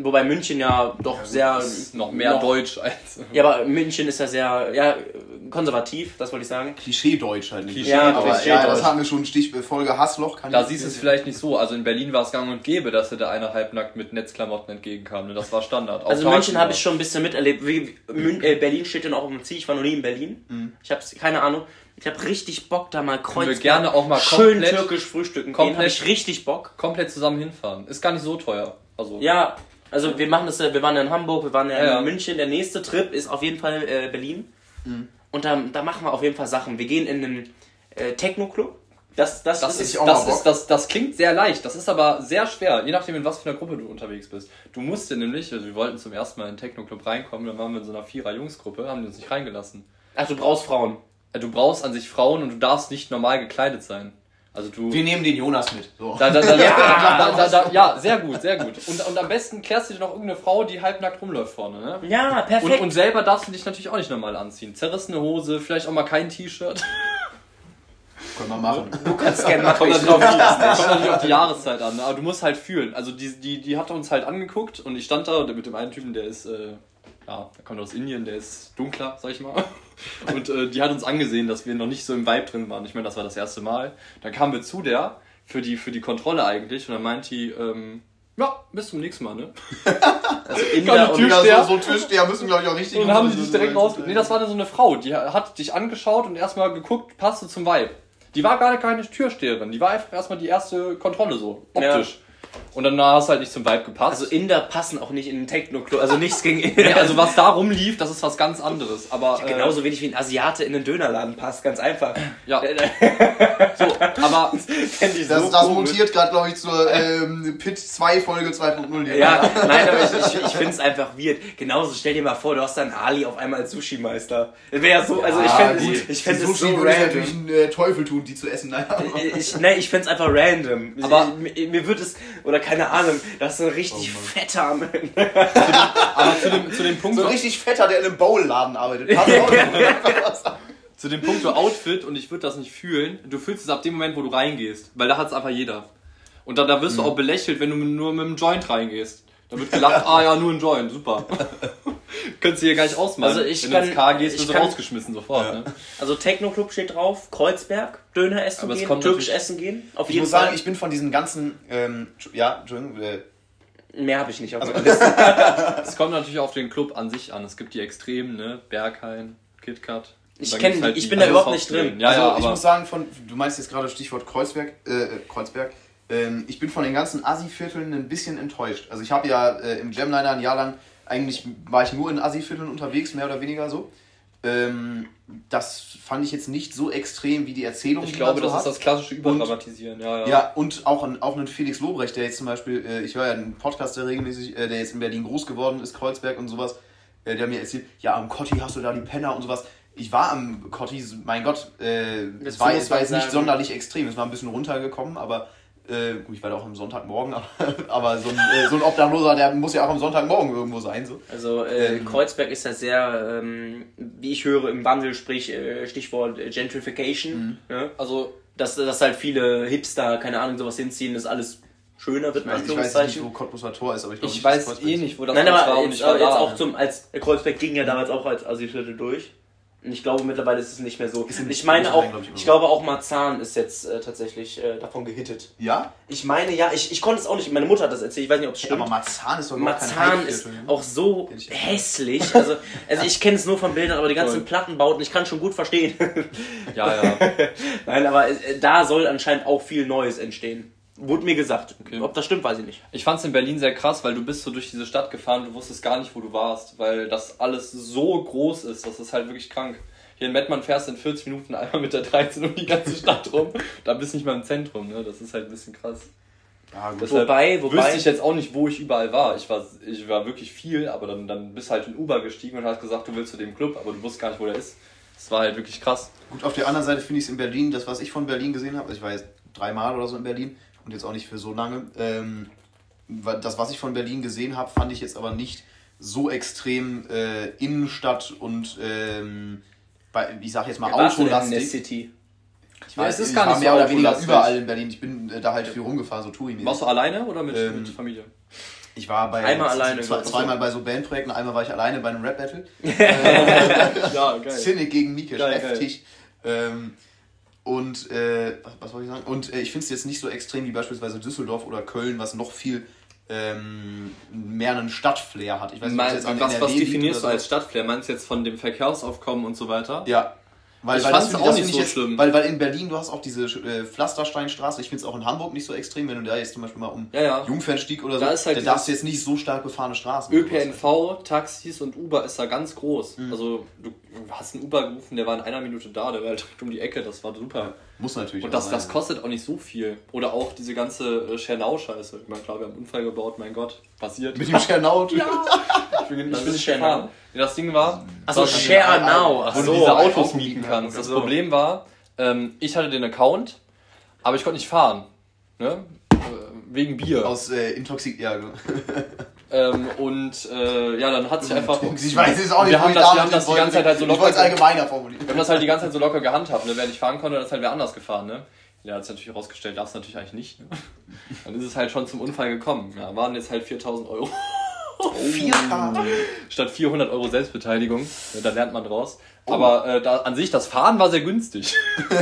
Wobei München ja doch sehr. Ist noch mehr Deutsch als. Ja, aber München ist ja sehr ja, konservativ, das wollte ich sagen. Klischee-Deutsch halt nicht. Klischee- Ja, aber ja, Klischee-Deutsch. das haben wir schon Stich Folge Hassloch. Kann Da siehst du es vielleicht nicht so. Also in Berlin war es gang und gäbe, dass dir der eine halbnackt mit Netzklamotten entgegenkam. Ne? Das war Standard. Auch Also in München habe ich schon ein bisschen miterlebt. Wie, Mün äh, Berlin steht ja noch auf dem Ziel. Ich war noch nie in Berlin. Mhm. Ich habe keine Ahnung. Ich habe richtig Bock, da mal Kreuz wir gerne auch mal schön komplett- türkisch frühstücken gehen. komplett- Habe ich richtig Bock. komplett zusammen hinfahren. Ist gar nicht so teuer. Also Ja, also wir machen das wir waren ja in Hamburg, wir waren ja, Ja, in München. Der nächste Trip ist auf jeden Fall äh, Berlin. Mhm. Und da, da machen wir auf jeden Fall Sachen. Wir gehen in einen äh, Techno-Club. Das, das, Das, ist, das, ist, das, das klingt sehr leicht, das ist aber sehr schwer, je nachdem, in was für einer Gruppe du unterwegs bist. Du musst dir nämlich, also wir wollten zum ersten Mal in den Techno-Club reinkommen, dann waren wir in so einer Vierer-Jungs-Gruppe, haben die uns nicht reingelassen. Ach, du brauchst Frauen. Du brauchst an sich Frauen und du darfst nicht normal gekleidet sein. Also du. Wir nehmen den Jonas mit. So. Da, da, da, Ja. da, da, da, ja, sehr gut, sehr gut. Und, und am besten klärst du dir noch irgendeine Frau, die halbnackt rumläuft vorne, ne? Ja, perfekt. Und, und selber darfst du dich natürlich auch nicht normal anziehen. Zerrissene Hose, vielleicht auch mal kein T-Shirt. Können wir machen. du kannst gerne machen. Kommt Ich natürlich, auf, kommt natürlich auf die Jahreszeit an, ne? aber du musst halt fühlen. Also die, die, die hat uns halt angeguckt und ich stand da mit dem einen Typen, der ist, äh, ja, der kommt aus Indien, der ist dunkler, sag ich mal. Und äh, die hat uns angesehen, dass wir noch nicht so im Vibe drin waren. Ich meine, das war das erste Mal. Dann kamen wir zu der für die, für die Kontrolle eigentlich und dann meint die, ähm, ja, bis zum nächsten Mal, ne? also in Komm, der die und Tür- Ja, Türsteher. so, so Türsteher müssen, glaube ich, auch richtig. Und dann haben die dich direkt raus. Nee, das war so eine Frau, die hat dich angeschaut und erstmal geguckt, passt du zum Vibe. Die war gar keine Türsteherin, die war einfach erstmal die erste Kontrolle so, optisch. Und dann hast du halt nicht zum Vibe gepasst. Also Inder passen auch nicht in den Techno-Club. Also nichts gegen Nee, also was da rumlief, das ist was ganz anderes. Aber äh, Genauso wenig wie ein Asiate in den Dönerladen passt, ganz einfach. ja, so, aber Das, so das montiert gerade, glaube ich, zur ähm, Pit 2 Folge 2.0. hier. Ja, nein, aber ich, ich, ich finde es einfach weird. Genauso, stell dir mal vor, du hast dann Ali auf einmal als Sushi-Meister. Wäre ja so, also ich Ah, fände gut. ich fänd es so ich natürlich random. einen äh, Teufel tun, die zu essen. Naja. Ich, ne, ich fände es einfach random. Aber- ich, mir, mir wird es, oder keine Ahnung, das ist so ein richtig fetter am Ende. aber zu dem, zu dem Punkt So ein richtig fetter, der in einem Bowl-Laden arbeitet. Zu dem Punkt Outfit und ich würde das nicht fühlen. Du fühlst es ab dem Moment, wo du reingehst, weil da hat es einfach jeder. Und da, da wirst du auch belächelt, wenn du nur mit einem Joint reingehst. Da wird gelacht, ah ja, nur ein Joint, super. Könntest du hier gar nicht ausmalen. Also ich wenn kann- du ins K gehst, ich wirst du kann- rausgeschmissen sofort. Ne? Also Techno-Club steht drauf, Kreuzberg, Döner essen Aber es gehen, kommt türkisch essen gehen. Auf Ich jeden muss sagen, Fall. ich bin von diesen ganzen, ähm, ja, Entschuldigung, äh, Mehr habe ich nicht auf Also. Es kommt natürlich auf den Club an sich an. Es gibt die Extremen, ne? Berghain, KitKat. Ich dann kenn gibt's die, ich bin da überhaupt nicht drin. Ja, also ja, ich muss sagen, von, du meinst jetzt gerade Stichwort Kreuzberg, äh, äh, Kreuzberg. Ähm, ich bin von den ganzen Assi-Vierteln ein bisschen enttäuscht. Also ich habe ja äh, im Gemliner ein Jahr lang, eigentlich war ich nur in Assi-Vierteln unterwegs, mehr oder weniger so. Ähm, das fand ich jetzt nicht so extrem wie die Erzählung. Ich die glaube, man so das hat. ist das klassische Überdramatisieren, ja, ja. Ja, und auch ein, auch ein Felix Lobrecht, der jetzt zum Beispiel, äh, ich höre ja einen Podcast, der regelmäßig, äh, der jetzt in Berlin groß geworden ist, Kreuzberg und sowas, äh, der mir erzählt, ja, am Kotti hast du da die Penner und sowas. Ich war am Kotti, mein Gott, äh, es war, es war jetzt nicht sonderlich extrem, es war ein bisschen runtergekommen, aber äh, gut, ich war da auch am Sonntagmorgen, aber, aber so, ein, äh, so ein Obdachloser, der muss ja auch am Sonntagmorgen irgendwo sein. So. Also äh, Ähm. Kreuzberg ist ja sehr, ähm, wie ich höre, im Wandel, sprich äh, Stichwort Gentrification. Ne? Also, Dass, dass halt viele Hipster, keine Ahnung, sowas hinziehen, dass alles schöner wird, in Ich weiß nicht, Anführungszeichen. wo Cottbuser Tor ist, aber ich glaube ich nicht, weiß eh nicht, wo das Nein, aber war jetzt, ich war jetzt da. auch zum, als Kreuzberg ging ja damals auch als Asylviertel durch. Ich glaube, mittlerweile ist es nicht mehr so. Ich meine auch, ich, ich glaube auch Marzahn ist jetzt äh, tatsächlich äh, davon gehittet. Ja? Ich meine, ja, ich, ich konnte es auch nicht, meine Mutter hat das erzählt, ich weiß nicht, ob es stimmt. Aber Marzahn ist doch Marzahn ist auch so hässlich. Also, also ich kenne es nur von Bildern, aber die ganzen Voll. Plattenbauten, ich kann schon gut verstehen. Ja, ja. Nein, aber äh, da soll anscheinend auch viel Neues entstehen. Wurde mir gesagt. Okay. Ob das stimmt, weiß ich nicht. Ich fand es in Berlin sehr krass, weil du bist so durch diese Stadt gefahren, du wusstest gar nicht, wo du warst, weil das alles so groß ist, das ist halt wirklich krank. Hier in Mettmann fährst du in 40 Minuten einmal mit der 13 um die ganze Stadt rum, da bist du nicht mal im Zentrum, ne? Das ist halt ein bisschen krass. Ja, gut. Deshalb Wobei- wobei- wüsste ich jetzt auch nicht, wo ich überall war. Ich war, ich war wirklich viel, aber dann, dann bist halt in Uber gestiegen und hast gesagt, du willst zu dem Club, aber du wusstest gar nicht, wo der ist. Das war halt wirklich krass. Gut, auf der anderen Seite finde ich es in Berlin, das, was ich von Berlin gesehen habe, also ich war jetzt dreimal oder so in Berlin und jetzt auch nicht für so lange. Ähm, das, was ich von Berlin gesehen habe, fand ich jetzt aber nicht so extrem äh, Innenstadt und ähm, bei, ich sag jetzt mal du denn in der autolastig. City? Ich war, es ist ich gar nicht mehr so oder weniger autolastig. überall in Berlin. Ich bin äh, da halt viel rumgefahren, so touri Warst du alleine oder mit, Ähm, mit Familie? Ich war bei Einmal alleine, zwei, ich. zweimal bei so Bandprojekten, einmal war ich alleine bei einem Rap-Battle. Ja, geil. Cynic gegen Mika, Geil, heftig. Ähm, und äh, was, was wollte ich sagen? Und äh, ich finde es jetzt nicht so extrem wie beispielsweise Düsseldorf oder Köln, was noch viel ähm, mehr einen Stadtflair hat. Ich weiß nicht, Mein, jetzt an was, NRW was definierst du oder als Stadtflair? Meinst du jetzt von dem Verkehrsaufkommen und so weiter? Ja. Weil, Ich weil fand's das, auch das nicht find so jetzt, schlimm. Weil, weil in Berlin, du hast auch diese äh, Pflastersteinstraße, ich finde es auch in Hamburg nicht so extrem, wenn du da jetzt zum Beispiel mal um Ja, ja. Jungfernstieg oder so, Da ist halt da darfst du jetzt nicht so stark befahrene Straßen. ÖPNV, Taxis und Uber ist da ganz groß. Mhm. Also du hast einen Uber gerufen, der war in einer Minute da, der war halt direkt um die Ecke, das war super. Muss natürlich. Und auch das, das ja. kostet auch nicht so viel. Oder auch diese ganze äh, Schernau-Scheiße. Ich meine, klar, wir haben einen Unfall gebaut, mein Gott, passiert. Mit dem Schernau. Ich bin, Das ich bin Schernau. Nee, Das Ding war, Achso, dass- Schernau. Ach wo du diese Autos Auto mieten kannst. Das. Problem war, ähm, ich hatte den Account, aber ich konnte nicht fahren. Ne? Äh, Wegen Bier. Aus äh, Intoxik. Ja, genau. Ähm, und äh, ja, dann hat sich einfach. Ich weiß es auch nicht, Wir haben ich das, wir haben das die ganze Zeit halt so Ich locker. es allgemeiner formulieren. Wir haben das halt die ganze Zeit so locker gehandhabt, ne? Wer nicht fahren konnte, das ist halt wer anders gefahren, ne? Ja, hat sich natürlich herausgestellt, darf es natürlich eigentlich nicht. Ne? Dann ist es halt schon zum Unfall gekommen. Ja, waren jetzt halt 4000 Euro 4K. statt 400 Euro Selbstbeteiligung. Ja, da lernt man draus. Aber äh, da, an sich, das Fahren war sehr günstig.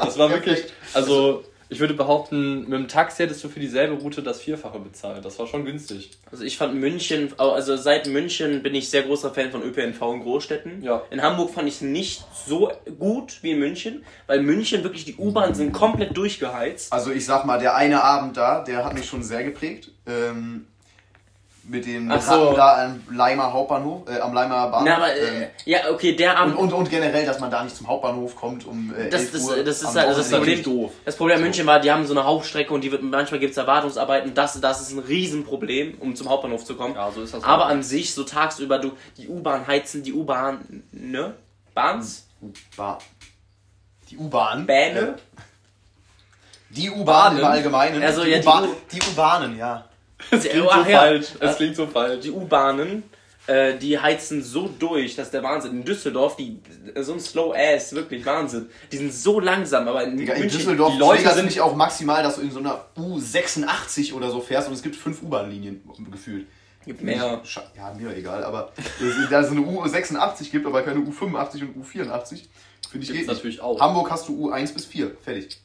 das war wirklich, also ich würde behaupten, mit dem Taxi hättest du für dieselbe Route das Vierfache bezahlt. Das war schon günstig. Also ich fand München, also seit München bin ich sehr großer Fan von ÖPNV in Großstädten. Ja. In Hamburg fand ich es nicht so gut wie in München, weil München wirklich die U-Bahn sind komplett durchgeheizt. Also ich sag mal, der eine Abend da, der hat mich schon sehr geprägt. Ähm, mit dem Ach so. Da am Leimer Hauptbahnhof, äh, am Leimer Bahnhof. Na, aber ähm, äh, ja, okay, der und, Abend. und, und generell, dass man da nicht zum Hauptbahnhof kommt um äh, Das, 11 das, Uhr das ist am halt das, ist. Problem. doof. Das Problem an München war, die haben so eine Hauptstrecke und die wird, manchmal gibt es Erwartungsarbeiten. Das, das ist ein Riesenproblem, um zum Hauptbahnhof zu kommen. Ja, so ist das. Aber an sich, so tagsüber, du, die U-Bahn heizen, die U-Bahn, ne? Bahns? Ba die U-Bahn. Bähne? Äh, die U-Bahn im? Allgemeinen. Also, die ja, die U-Bahn- U- die U-Bahnen, ja. Es klingt so Ach ja. falsch. Es klingt so falsch. Die U-Bahnen, äh, die heizen so durch, dass der Wahnsinn. In Düsseldorf, die so ein Slow Ass, wirklich Wahnsinn. Die sind so langsam, aber in Digga, in München, Düsseldorf die Leute sind- mich auch maximal, dass du in so einer U86 oder so fährst und es gibt fünf U-Bahn-Linien gefühlt. gibt mehr. Ja, mir egal, aber da es eine U86 gibt, aber keine U85 und U84, finde ich Gibt's geht nicht. natürlich auch. Hamburg hast du U1 bis 4, fertig.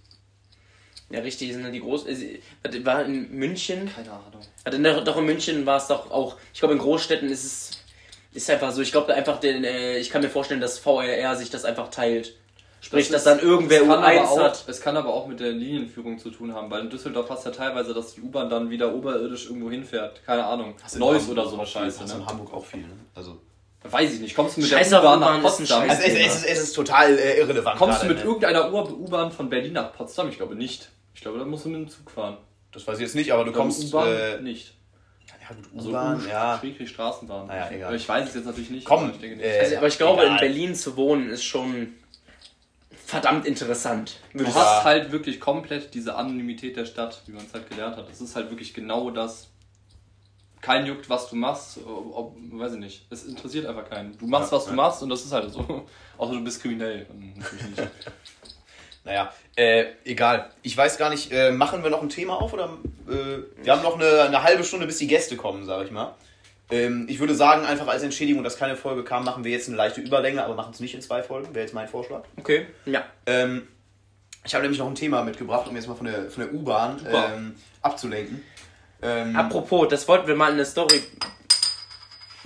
Ja, richtig, die sind die groß. äh, War in München. Keine Ahnung. Also in der, doch in München war es doch auch. Ich glaube, in Großstädten ist es. Ist einfach so. Ich glaube, da einfach den. Äh, ich kann mir vorstellen, dass VRR sich das einfach teilt. Sprich, Das dass dann irgendwer es kann U1 aber auch, hat. Es kann aber auch mit der Linienführung zu tun haben, weil in Düsseldorf hast du ja teilweise, dass die U-Bahn dann wieder oberirdisch irgendwo hinfährt. Keine Ahnung. Neues oder so eine Scheiße. Hast du Ne? in Hamburg auch viel, ne? Also, Weiß ich nicht. Kommst du mit Scheiß der U-Bahn nach Potsdam? Also es, es, ist, es ist total äh, irrelevant. Kommst du mit ne? irgendeiner U-Bahn von Berlin nach Potsdam? Ich glaube nicht. Ich glaube, da musst du mit dem Zug fahren. Das weiß ich jetzt nicht, aber du Ich kommst. U-Bahn Äh, nicht. ja, gut, Also U-Bahn, U- ja. Schrägstrich Straßenbahn. Naja, egal. Ich weiß es jetzt natürlich nicht. Komm, aber ich denke nicht. äh, Also, aber ich glaube, egal. in Berlin zu wohnen ist schon verdammt interessant. Du Ja. hast halt wirklich komplett diese Anonymität der Stadt, wie man es halt gelernt hat. Es ist halt wirklich genau das. Kein juckt, was du machst, ob, ob, weiß ich nicht. Es interessiert einfach keinen. Du machst, Ja, was du ja. machst und das ist halt so. Außer du bist kriminell. Naja, äh, egal. Ich weiß gar nicht, äh, machen wir noch ein Thema auf oder äh, wir haben noch eine, eine halbe Stunde, bis die Gäste kommen, sag ich mal. Ähm, ich würde sagen, einfach als Entschädigung, dass keine Folge kam, machen wir jetzt eine leichte Überlänge, aber machen es nicht in zwei Folgen, wäre jetzt mein Vorschlag. Okay. Ja. Ähm, ich habe nämlich noch ein Thema mitgebracht, um jetzt mal von der, von der U-Bahn ähm, abzulenken. Ähm, Apropos, das wollten wir mal in eine Story.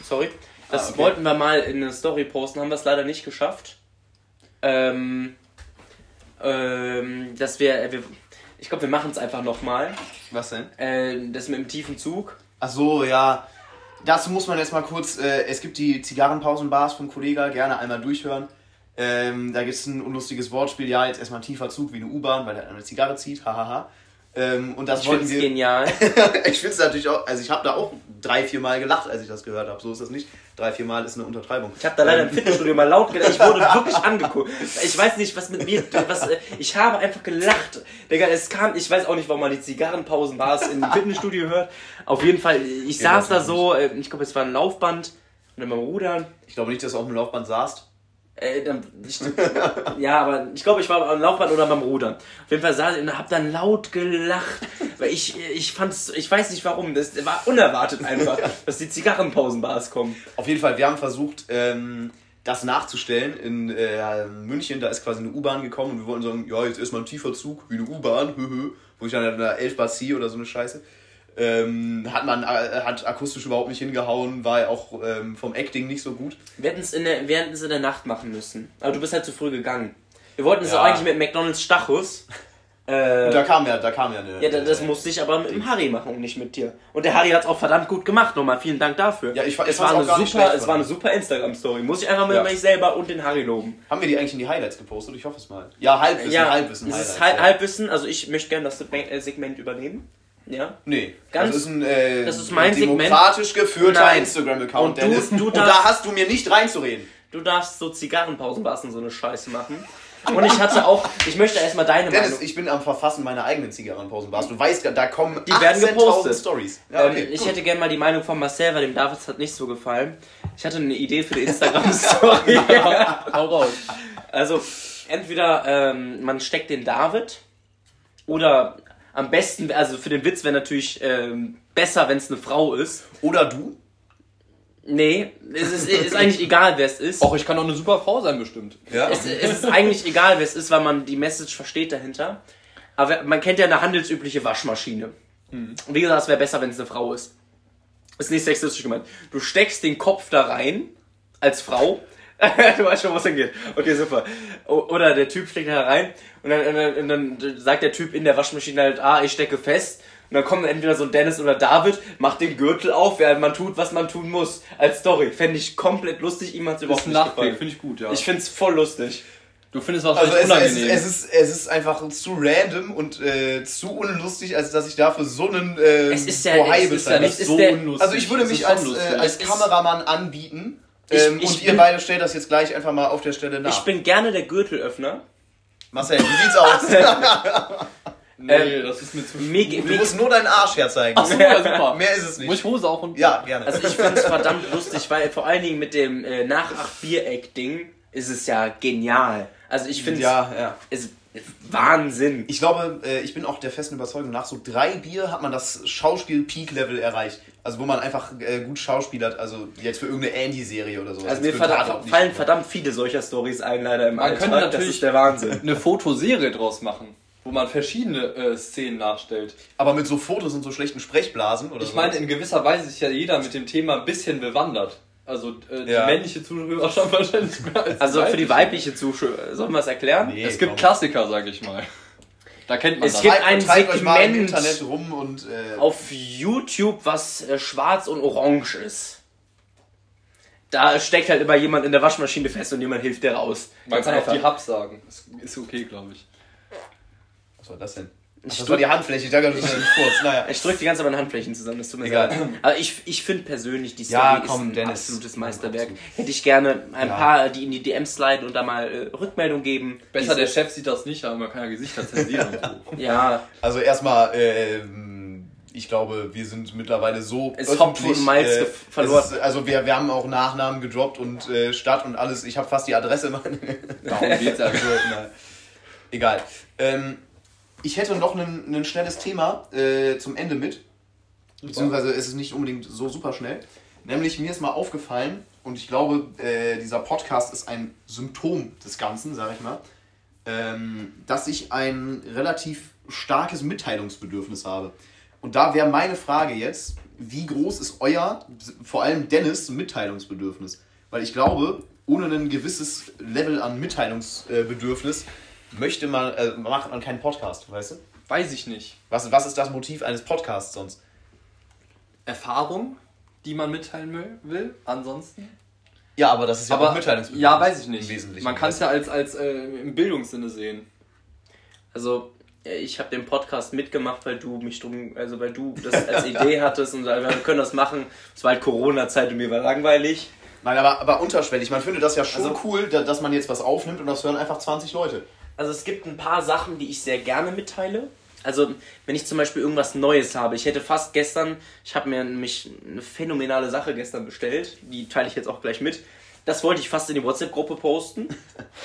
Sorry. Das Ah, okay. wollten wir mal in eine Story posten, haben wir es leider nicht geschafft. Ähm. Ähm. Dass wir. wir ich glaube, wir machen es einfach nochmal. was denn? Äh, das mit dem tiefen Zug. Ach so, ja. Dazu muss man jetzt mal kurz, äh, es gibt die Zigarrenpausenbars vom Kollega, gerne einmal durchhören. Ähm, da gibt es ein unlustiges Wortspiel, ja, jetzt erstmal ein tiefer Zug wie eine U-Bahn, weil er eine Zigarre zieht, hahaha. Ähm, und das Ich finde wollten es wir. genial. ich finde es natürlich auch, also ich habe da auch drei, vier Mal gelacht, als ich das gehört habe. So ist das nicht. Drei, vier Mal ist eine Untertreibung. Ich habe da leider im Ähm, Fitnessstudio mal laut gelacht. Ich wurde wirklich angeguckt. Ich weiß nicht, was mit mir. Was, äh, ich habe einfach gelacht. Digga, es kam. Ich weiß auch nicht, warum man die Zigarrenpausen war, es im Fitnessstudio hört. Auf jeden Fall, ich Ja, saß da so. äh, Ich glaube, es war ein Laufband. Und dann beim Rudern. Ich glaube nicht, dass du auf dem Laufband saßt. Äh, dann, ja, aber ich glaube, ich war am Laufband oder beim Rudern. Auf jeden Fall saß ich und hab dann laut gelacht, weil ich, ich fand's, ich weiß nicht warum, das war unerwartet einfach, dass die Zigarrenpausenbars kommen. Auf jeden Fall, wir haben versucht, ähm, das nachzustellen in äh, München. Da ist quasi eine U-Bahn gekommen und wir wollten sagen, ja, jetzt erstmal ein tiefer Zug wie eine U-Bahn, höhö. wo ich dann in der 11 Bar C oder so eine Scheiße. Ähm, hat man äh, hat akustisch überhaupt nicht hingehauen, war ja auch ähm, vom Acting nicht so gut. Wir hätten es in, der- wir hätten es in der Nacht machen müssen. Aber du bist halt zu früh gegangen. Wir wollten es Ja. auch eigentlich mit McDonalds Stachus. Äh, da kam ja, da kam ja eine. ja, da- das musste ich aber mit dem Harry machen und nicht mit dir. Und der Harry hat es auch verdammt gut gemacht. Nochmal vielen Dank dafür. Ja, ich ich es war eine super, schlecht es war eine super Instagram-Story. Muss ich einfach mit Ja. mich selber und den Harry loben. Haben wir die eigentlich in die Highlights gepostet? Ich hoffe es mal. Ja, Halbwissen, ja, Halbwissen. es ist Highlights, Halb, ja. Halbwissen. Also ich möchte gerne das Segment übernehmen. Ja. Nee, Ganz- das ist ein, äh, das ist mein Segment. demokratisch geführter Nein. Instagram-Account, Und du- Dennis. du und da hast du mir nicht reinzureden. Du darfst so Zigarrenpausenbars und so eine Scheiße machen. Und ich hatte auch, ich möchte erstmal deine Dennis, Meinung. ich bin am Verfassen meiner eigenen Zigarrenpausenbars. Du weißt, da kommen Die werden 18.000 gepostet. Stories. Ja, okay, ähm, ich hätte gerne mal die Meinung von Marcel, weil dem David hat nicht so gefallen. Ich hatte eine Idee für die Instagram-Story. Hau raus. also, entweder ähm, man steckt den David oder am besten, also für den Witz wäre natürlich ähm, besser, wenn es eine Frau ist. Oder du? Nee, es ist, ist eigentlich egal, wer es ist. Och, ich kann doch eine super Frau sein, bestimmt. Ja. Es, es ist eigentlich egal, wer es ist, weil man die Message versteht dahinter. Aber man kennt ja eine handelsübliche Waschmaschine. Und wie gesagt, es wäre besser, wenn es eine Frau ist. Ist nicht sexistisch gemeint. Du steckst den Kopf da rein, als Frau. du weißt schon, wo es hingeht. Okay, super. Oder der Typ steckt da rein und dann, und, dann, und dann sagt der Typ in der Waschmaschine halt, ah, ich stecke fest. Und dann kommt entweder so ein Dennis oder David, macht den Gürtel auf, während man tut, was man tun muss. Als Story. Fände ich komplett lustig, ihm hat's Das überhaupt nicht gefallen. finde ich gut, ja. Ich find's voll lustig. du findest Also wahrscheinlich es, es, unangenehm. es, ist, es ist einfach zu random und äh, zu unlustig, als dass ich dafür so einen ähm, Es ist ja- Bohai es ist ja nicht so unlustig. Also ich würde Es mich als, äh, als Es Kameramann anbieten. Ich- Ähm, ich und ihr bin- beide stellt das jetzt gleich einfach mal auf der Stelle nach. Ich bin gerne der Gürtelöffner. Marcel, wie sieht's aus? nee, ähm, das ist mir zu Mir, du musst nur deinen Arsch herzeigen. Ach so, ja, super. Mehr ist es nicht. Muss ich Hose auch und. ja, gerne. also ich finde es verdammt lustig, weil vor allen Dingen mit dem äh, nach 8 Bier-Eck-Ding ist es ja genial. Also ich finde ja, ja. es ist Wahnsinn. Ich glaube, äh, ich bin auch der festen Überzeugung, nach so drei Bier hat man das Schauspiel-Peak-Level erreicht. Also wo man einfach äh, gut schauspielert, also jetzt für irgendeine Andy-Serie oder so. Also mir verdammt, fallen verdammt viele solcher Stories ein, leider im Man Alltag. könnte das natürlich- ist der Wahnsinn. Eine Fotoserie draus machen, wo man verschiedene äh, Szenen nachstellt. Aber mit so Fotos und so schlechten Sprechblasen oder Ich so. meine, in gewisser Weise ist ja jeder mit dem Thema ein bisschen bewandert. Also äh, die Ja. männliche Zuschauer schon wahrscheinlich mehr als Also für die weibliche. Zuschauer, sollen wir es erklären? Nee, Es gibt komm. Klassiker, sag ich mal. Da kennt man Es das. gibt- ein Segment Internet rum und äh, Auf YouTube, was äh, schwarz und orange ist. Da steckt halt immer jemand in der Waschmaschine fest und jemand hilft dir raus. Man Ganz kann auch einfach. die Hub sagen. Ist, ist okay, glaube ich. Was war das denn? Ich das war die Handfläche, ich dachte, das ist ein Furz. Naja. Ich drücke die ganze Zeit meine Handflächen zusammen, das tut mir Egal. leid. Aber ich, ich finde persönlich, die Story Ja, komm, ist ein Dennis. absolutes Meisterwerk. Hätte ich gerne ein Ja. paar, die in die DMs sliden und da mal äh, Rückmeldung geben. Besser, der Chef sieht das nicht, aber man kann ja Gesichter zensieren. Ja, Also erstmal, ähm, ich glaube, wir sind mittlerweile so Es öffentlich, Malz äh, verloren. es Ist, also wir, wir haben auch Nachnamen gedroppt und äh, Stadt und alles. Ich habe fast die Adresse. Darum geht's ja. Also, na, egal. Ähm, ich hätte noch ein, schnelles Thema äh, zum Ende mit. Beziehungsweise es ist nicht unbedingt so super schnell. Nämlich mir ist mal aufgefallen, und ich glaube, äh, dieser Podcast ist ein Symptom des Ganzen, sage ich mal, ähm, dass ich ein relativ starkes Mitteilungsbedürfnis habe. Und da wäre meine Frage jetzt, wie groß ist euer, vor allem Dennis, Mitteilungsbedürfnis? Weil ich glaube, ohne ein gewisses Level an Mitteilungsbedürfnis möchte man, äh, macht man keinen Podcast, weißt du? Weiß ich nicht. Was, was ist das Motiv eines Podcasts sonst? Erfahrung, die man mitteilen will, ansonsten. Ja, aber das ist aber Mitteilungsbedürfnis. Ja, weiß ich nicht. Im Wesentlichen. Man kann es ja als, als äh, im Bildungssinne sehen. also äh, ich habe den Podcast mitgemacht, weil du mich drum, also weil du das als Idee hattest und wir können das machen. Es war halt Corona-Zeit und mir war langweilig. Nein, aber, aber unterschwellig. Man findet das ja schon Also- cool, da, dass man jetzt was aufnimmt und das hören einfach 20 Leute. Also es gibt ein paar Sachen, die ich sehr gerne mitteile. Also wenn ich zum Beispiel irgendwas Neues habe. Ich hätte fast gestern, ich habe mir nämlich eine phänomenale Sache gestern bestellt. Die teile ich jetzt auch gleich mit. Das wollte ich fast in die WhatsApp-Gruppe posten.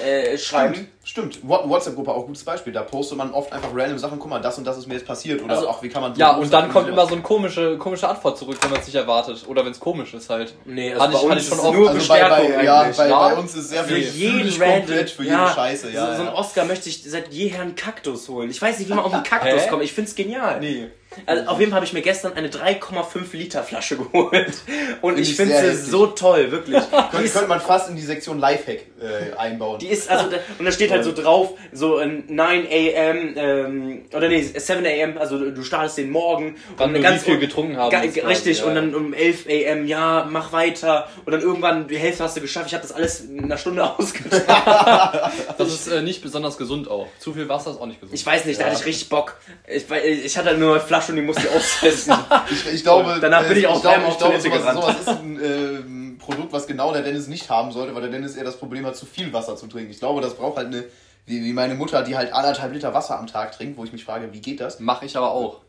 Äh, schreiben. Stimmt. Wa- WhatsApp-Gruppe auch gutes Beispiel. Da postet man oft einfach random Sachen. Guck mal, das und das ist mir jetzt passiert. Oder Also- auch, wie kann man. Ja, und dann kommt immer so eine komische, komische Antwort zurück, wenn man es nicht erwartet. Oder wenn es komisch ist halt. Nee, Hatte ich- hatte ich schon ist oft- nur also bei, bei, ja, bei, Ja. bei uns ist sehr für viel jeden random, komplett für ja, jeden Scheiße. Ja, so, so ein ja. Oscar möchte ich seit jeher einen Kaktus holen. Ich weiß nicht, wie man auf einen Kaktus Hä? kommt. Ich find's genial. Nee. Also auf jeden Fall habe ich mir gestern eine 3,5 Liter Flasche geholt. Und ich ich finde sie heftig. so toll, wirklich. Die Könnte, man fast in die Sektion Lifehack äh, einbauen. die ist also, und da steht halt so drauf, so ein 9 am, ähm, oder nee, 7 am, also du startest den Morgen. Wann und du wie viel getrunken haben richtig, ja, und ja. dann um 11 am, ja, mach weiter. Und dann irgendwann, die Hälfte hast du geschafft. Ich habe das alles in einer Stunde ausgetragen. Das ist äh, nicht besonders gesund auch. Zu viel Wasser ist auch nicht gesund. Ich weiß nicht, da hatte ich richtig Bock. Ich, ich hatte halt nur eine Flasche und die musste ich austesten. Ich, ich glaube, Danach bin ich auch glaube, dreimal ich auf glaube, Toilette sowas, gerannt. sowas ist ein ähm, Produkt, was genau der Dennis nicht haben sollte, weil der Dennis eher das Problem hat, zu viel Wasser zu trinken. Ich glaube, das braucht halt eine, wie, wie meine Mutter, die halt anderthalb Liter Wasser am Tag trinkt, wo ich mich frage, wie geht das? Mache ich aber auch.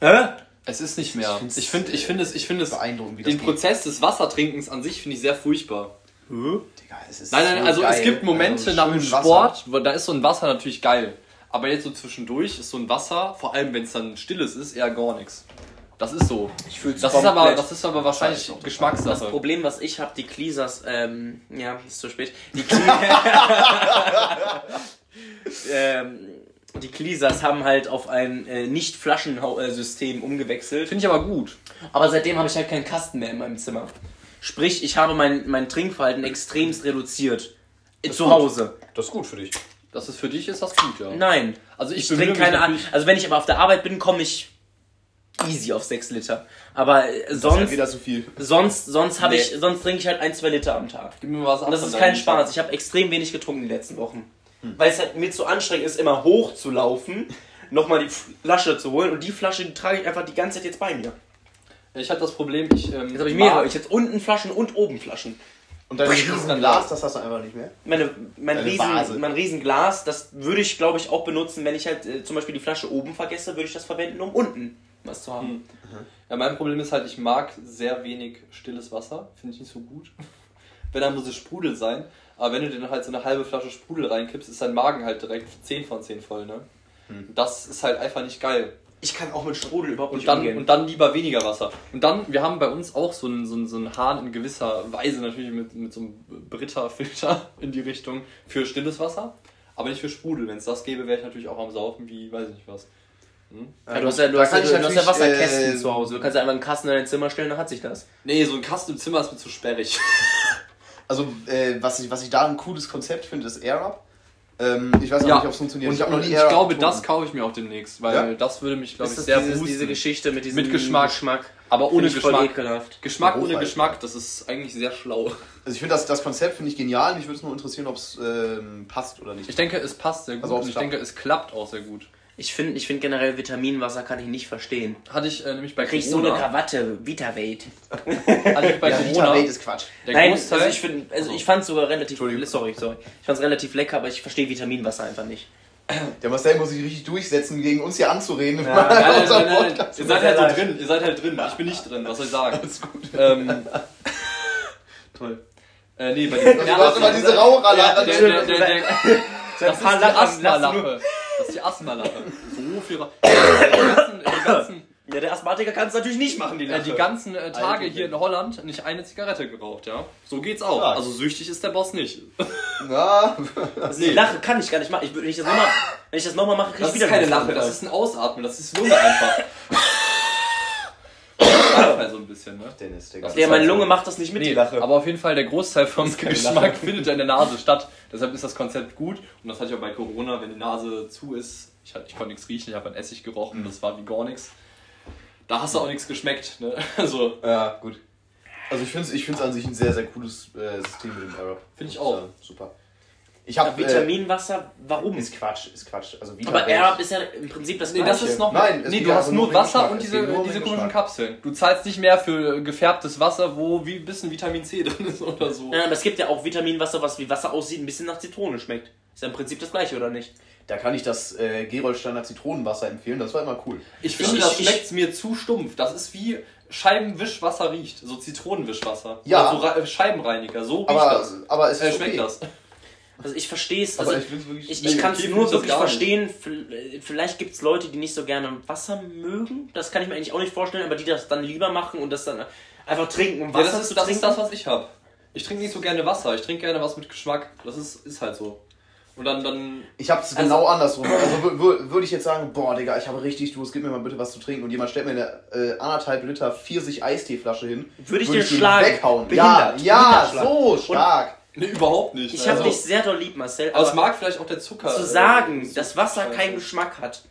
Hä? Es ist nicht mehr. Ich finde ich find es, ich find es Beeindruckend, wie das den geht. Prozess des Wassertrinkens an sich finde ich sehr furchtbar. Digga, es ist Nein, nein, so also es geil. gibt Momente Also nach dem Wasser. Sport, wo, da ist so ein Wasser natürlich geil. Aber jetzt so zwischendurch ist so ein Wasser, vor allem wenn es dann stilles ist, eher gar nichts. Das ist so. Ich fühl's Das ist aber, das ist aber wahrscheinlich Das auch Das Geschmackssache. Problem, was ich habe, die Cleasers, ähm, ja, ist zu spät. Die, ähm, die Cleasers haben halt auf ein äh, Nicht-Flaschensystem umgewechselt. Finde ich aber gut. Aber seitdem habe ich halt keinen Kasten mehr in meinem Zimmer. Sprich, ich habe mein, mein Trinkverhalten extremst reduziert. Äh, Zu gut. Hause. Das ist gut für dich. Das ist für dich ist das gut, ja. Nein. Also ich Ich trinke keine natürlich- Also wenn ich aber auf der Arbeit bin, komme ich easy auf 6 Liter. Aber äh, Das ist sonst, halt wieder zu viel. sonst, sonst habe Nee. ich, sonst trinke ich halt ein, zwei Liter am Tag. Gib mir was ab Und das ist kein Spaß. Ich habe extrem wenig getrunken die letzten Wochen. Weil es halt mir zu anstrengend ist, immer hoch zu laufen, nochmal die Flasche zu holen. Und die Flasche, die trage ich einfach die ganze Zeit jetzt bei mir. Ich habe das Problem, ich. Ähm, Jetzt habe ich mehrere. Ich habe unten Flaschen und oben Flaschen. Und dein riesen Glas, das hast du einfach nicht mehr. Meine, mein, Deine Vase. riesen, mein Riesenglas, das würde ich, glaube ich, auch benutzen, wenn ich halt äh, zum Beispiel die Flasche oben vergesse, würde ich das verwenden, um unten was zu haben. Ja, mein Problem ist halt, ich mag sehr wenig stilles Wasser. Finde ich nicht so gut. Wenn, dann muss es Sprudel sein. Aber wenn du dir dann halt so eine halbe Flasche Sprudel reinkippst, ist dein Magen halt direkt 10 von 10 voll, ne? Das ist halt einfach nicht geil. Ich kann auch mit Sprudel überhaupt Und nicht dann, umgehen. und dann lieber weniger Wasser. Und dann, wir haben bei uns auch so einen, so einen, so einen Hahn in gewisser Weise natürlich mit, mit so einem Britta-Filter in die Richtung für stilles Wasser, aber nicht für Sprudel. Wenn es das gäbe, wäre ich natürlich auch am Saufen wie, weiß ich nicht was. ja, du hast ja, du hast ja, du hast ja Wasserkästen äh, zu Hause. Du kannst ja einfach einen Kasten in dein Zimmer stellen, dann hat sich das. Nee, so ein Kasten im Zimmer ist mir zu sperrig. Also, äh, was, ich, was ich da ein cooles Konzept finde, ist AirUp. Ähm, ich weiß auch Ja, nicht, ob es funktioniert. Und ich nie ich glaube, getrunken. das kaufe ich mir auch demnächst, weil Ja? das würde mich, glaube Ist ich, sehr dieses, boosten. diese Geschichte mit diesem Mit Geschmack. Geschmack. Aber ohne Geschmack. ekelhaft. Geschmack ohne halt, Geschmack, das ist eigentlich sehr schlau. Also ich finde das, das Konzept finde ich genial. Mich würde es nur interessieren, ob es ähm, passt oder nicht. Ich denke, es passt sehr gut Also, und ich klappt. denke, es klappt auch sehr gut. Ich finde ich find generell Vitaminwasser kann ich nicht verstehen. Hatte ich äh, nämlich bei Kriegst so eine Corona. Krawatte, Vitavate. hatte ich bei ja, Corona. Vita-Welt ist Quatsch. Der Nein, Großteil, also ich finde, also ich fand sogar relativ, sorry, sorry. Ich fand es relativ lecker, aber ich verstehe Vitaminwasser einfach nicht. Der Marcel muss sich richtig durchsetzen, gegen uns hier anzureden. Ja, Nein, nein, nein. Ihr seid halt so drin, ihr seid halt drin. Ich bin nicht drin, was soll ich sagen? Alles gut. ähm, toll. Äh, nee, bei den Du hast immer diese Raucherlache. der, der, der, der, das ist paar die Lachen, Asthma-Lache. Das ist die Asthma-Lache. So viel die ganzen, die ganzen, Ja, der Asthmatiker kann es natürlich nicht machen, die äh, Lache. die ganzen äh, Tage hier in Holland nicht eine Zigarette geraucht, ja? So geht's auch. Stark. Also süchtig ist der Boss nicht. Na, also die Lache kann ich gar nicht machen. Ich, wenn ich das nochmal wenn ich das noch mache, krieg ich wieder keine Lache, das ist ein Ausatmen, das ist Lunge einfach. Halt so ein bisschen, ne? Dennis, Digga. Ja, meine Lunge macht das nicht mit, die Nee, Lache. aber auf jeden Fall der Großteil vom Geschmack Lache. findet ja in der Nase statt. Deshalb ist das Konzept gut. Und das hatte ich auch bei Corona, wenn die Nase zu ist. Ich, ich konnte nichts riechen, ich habe an Essig gerochen, das war wie gar nichts. Da hast du auch nichts geschmeckt. Ne? Also, Ja, gut. Also ich finde es ich find's an sich ein sehr, sehr cooles äh, System mit dem Arab. Finde ich auch. sagen, Super. Ich habe Vitaminwasser, warum? Ist Quatsch, ist Quatsch. Also Vita aber Arab ist ja im Prinzip das nee, das Gleiche. ist noch. Nein, nee, du hast nur Wasser und Es diese, diese komischen. Kapseln. Du zahlst nicht mehr für gefärbtes Wasser, wo wie ein bisschen Vitamin C drin ist oder so. Ja, aber es gibt ja auch Vitaminwasser, was wie Wasser aussieht, ein bisschen nach Zitrone schmeckt. Ist ja im Prinzip das gleiche, oder nicht? Da kann ich das äh, Gerold Standard Zitronenwasser empfehlen, das war immer cool. Ich finde, Ich- das schmeckt mir zu stumpf. Das ist wie Scheibenwischwasser riecht. So Zitronenwischwasser. Ja. Oder so Re- Scheibenreiniger. So riecht Aber, das. aber es Äh, schmeckt okay. das. Also ich verstehe es, also ich ich, ich kann es nur ich das wirklich verstehen. Vielleicht gibt es Leute, die nicht so gerne Wasser mögen. Das kann ich mir eigentlich auch nicht vorstellen, aber die das dann lieber machen und das dann einfach trinken, um Ja, Wasser das ist, zu das trinken. ist das, was ich habe. Ich trinke nicht so gerne Wasser. Ich trinke gerne was mit Geschmack. Das ist, ist halt so. Und dann, dann Ich hab's Also- genau andersrum. Also würde ich jetzt sagen, boah, Digga, ich habe richtig Durst, gib mir mal bitte was zu trinken. Und jemand stellt mir eine äh, anderthalb Liter Pfirsich Eisteeflasche hin. Würde ich würd dir schlagen. Weghauen. Behindert. Ja, ja, so stark. Nee, überhaupt nicht. Ich habe Also, dich sehr doll lieb, Marcel, Aber es mag vielleicht auch der Zucker. zu äh, sagen, so- dass Wasser Scheiße. keinen Geschmack hat,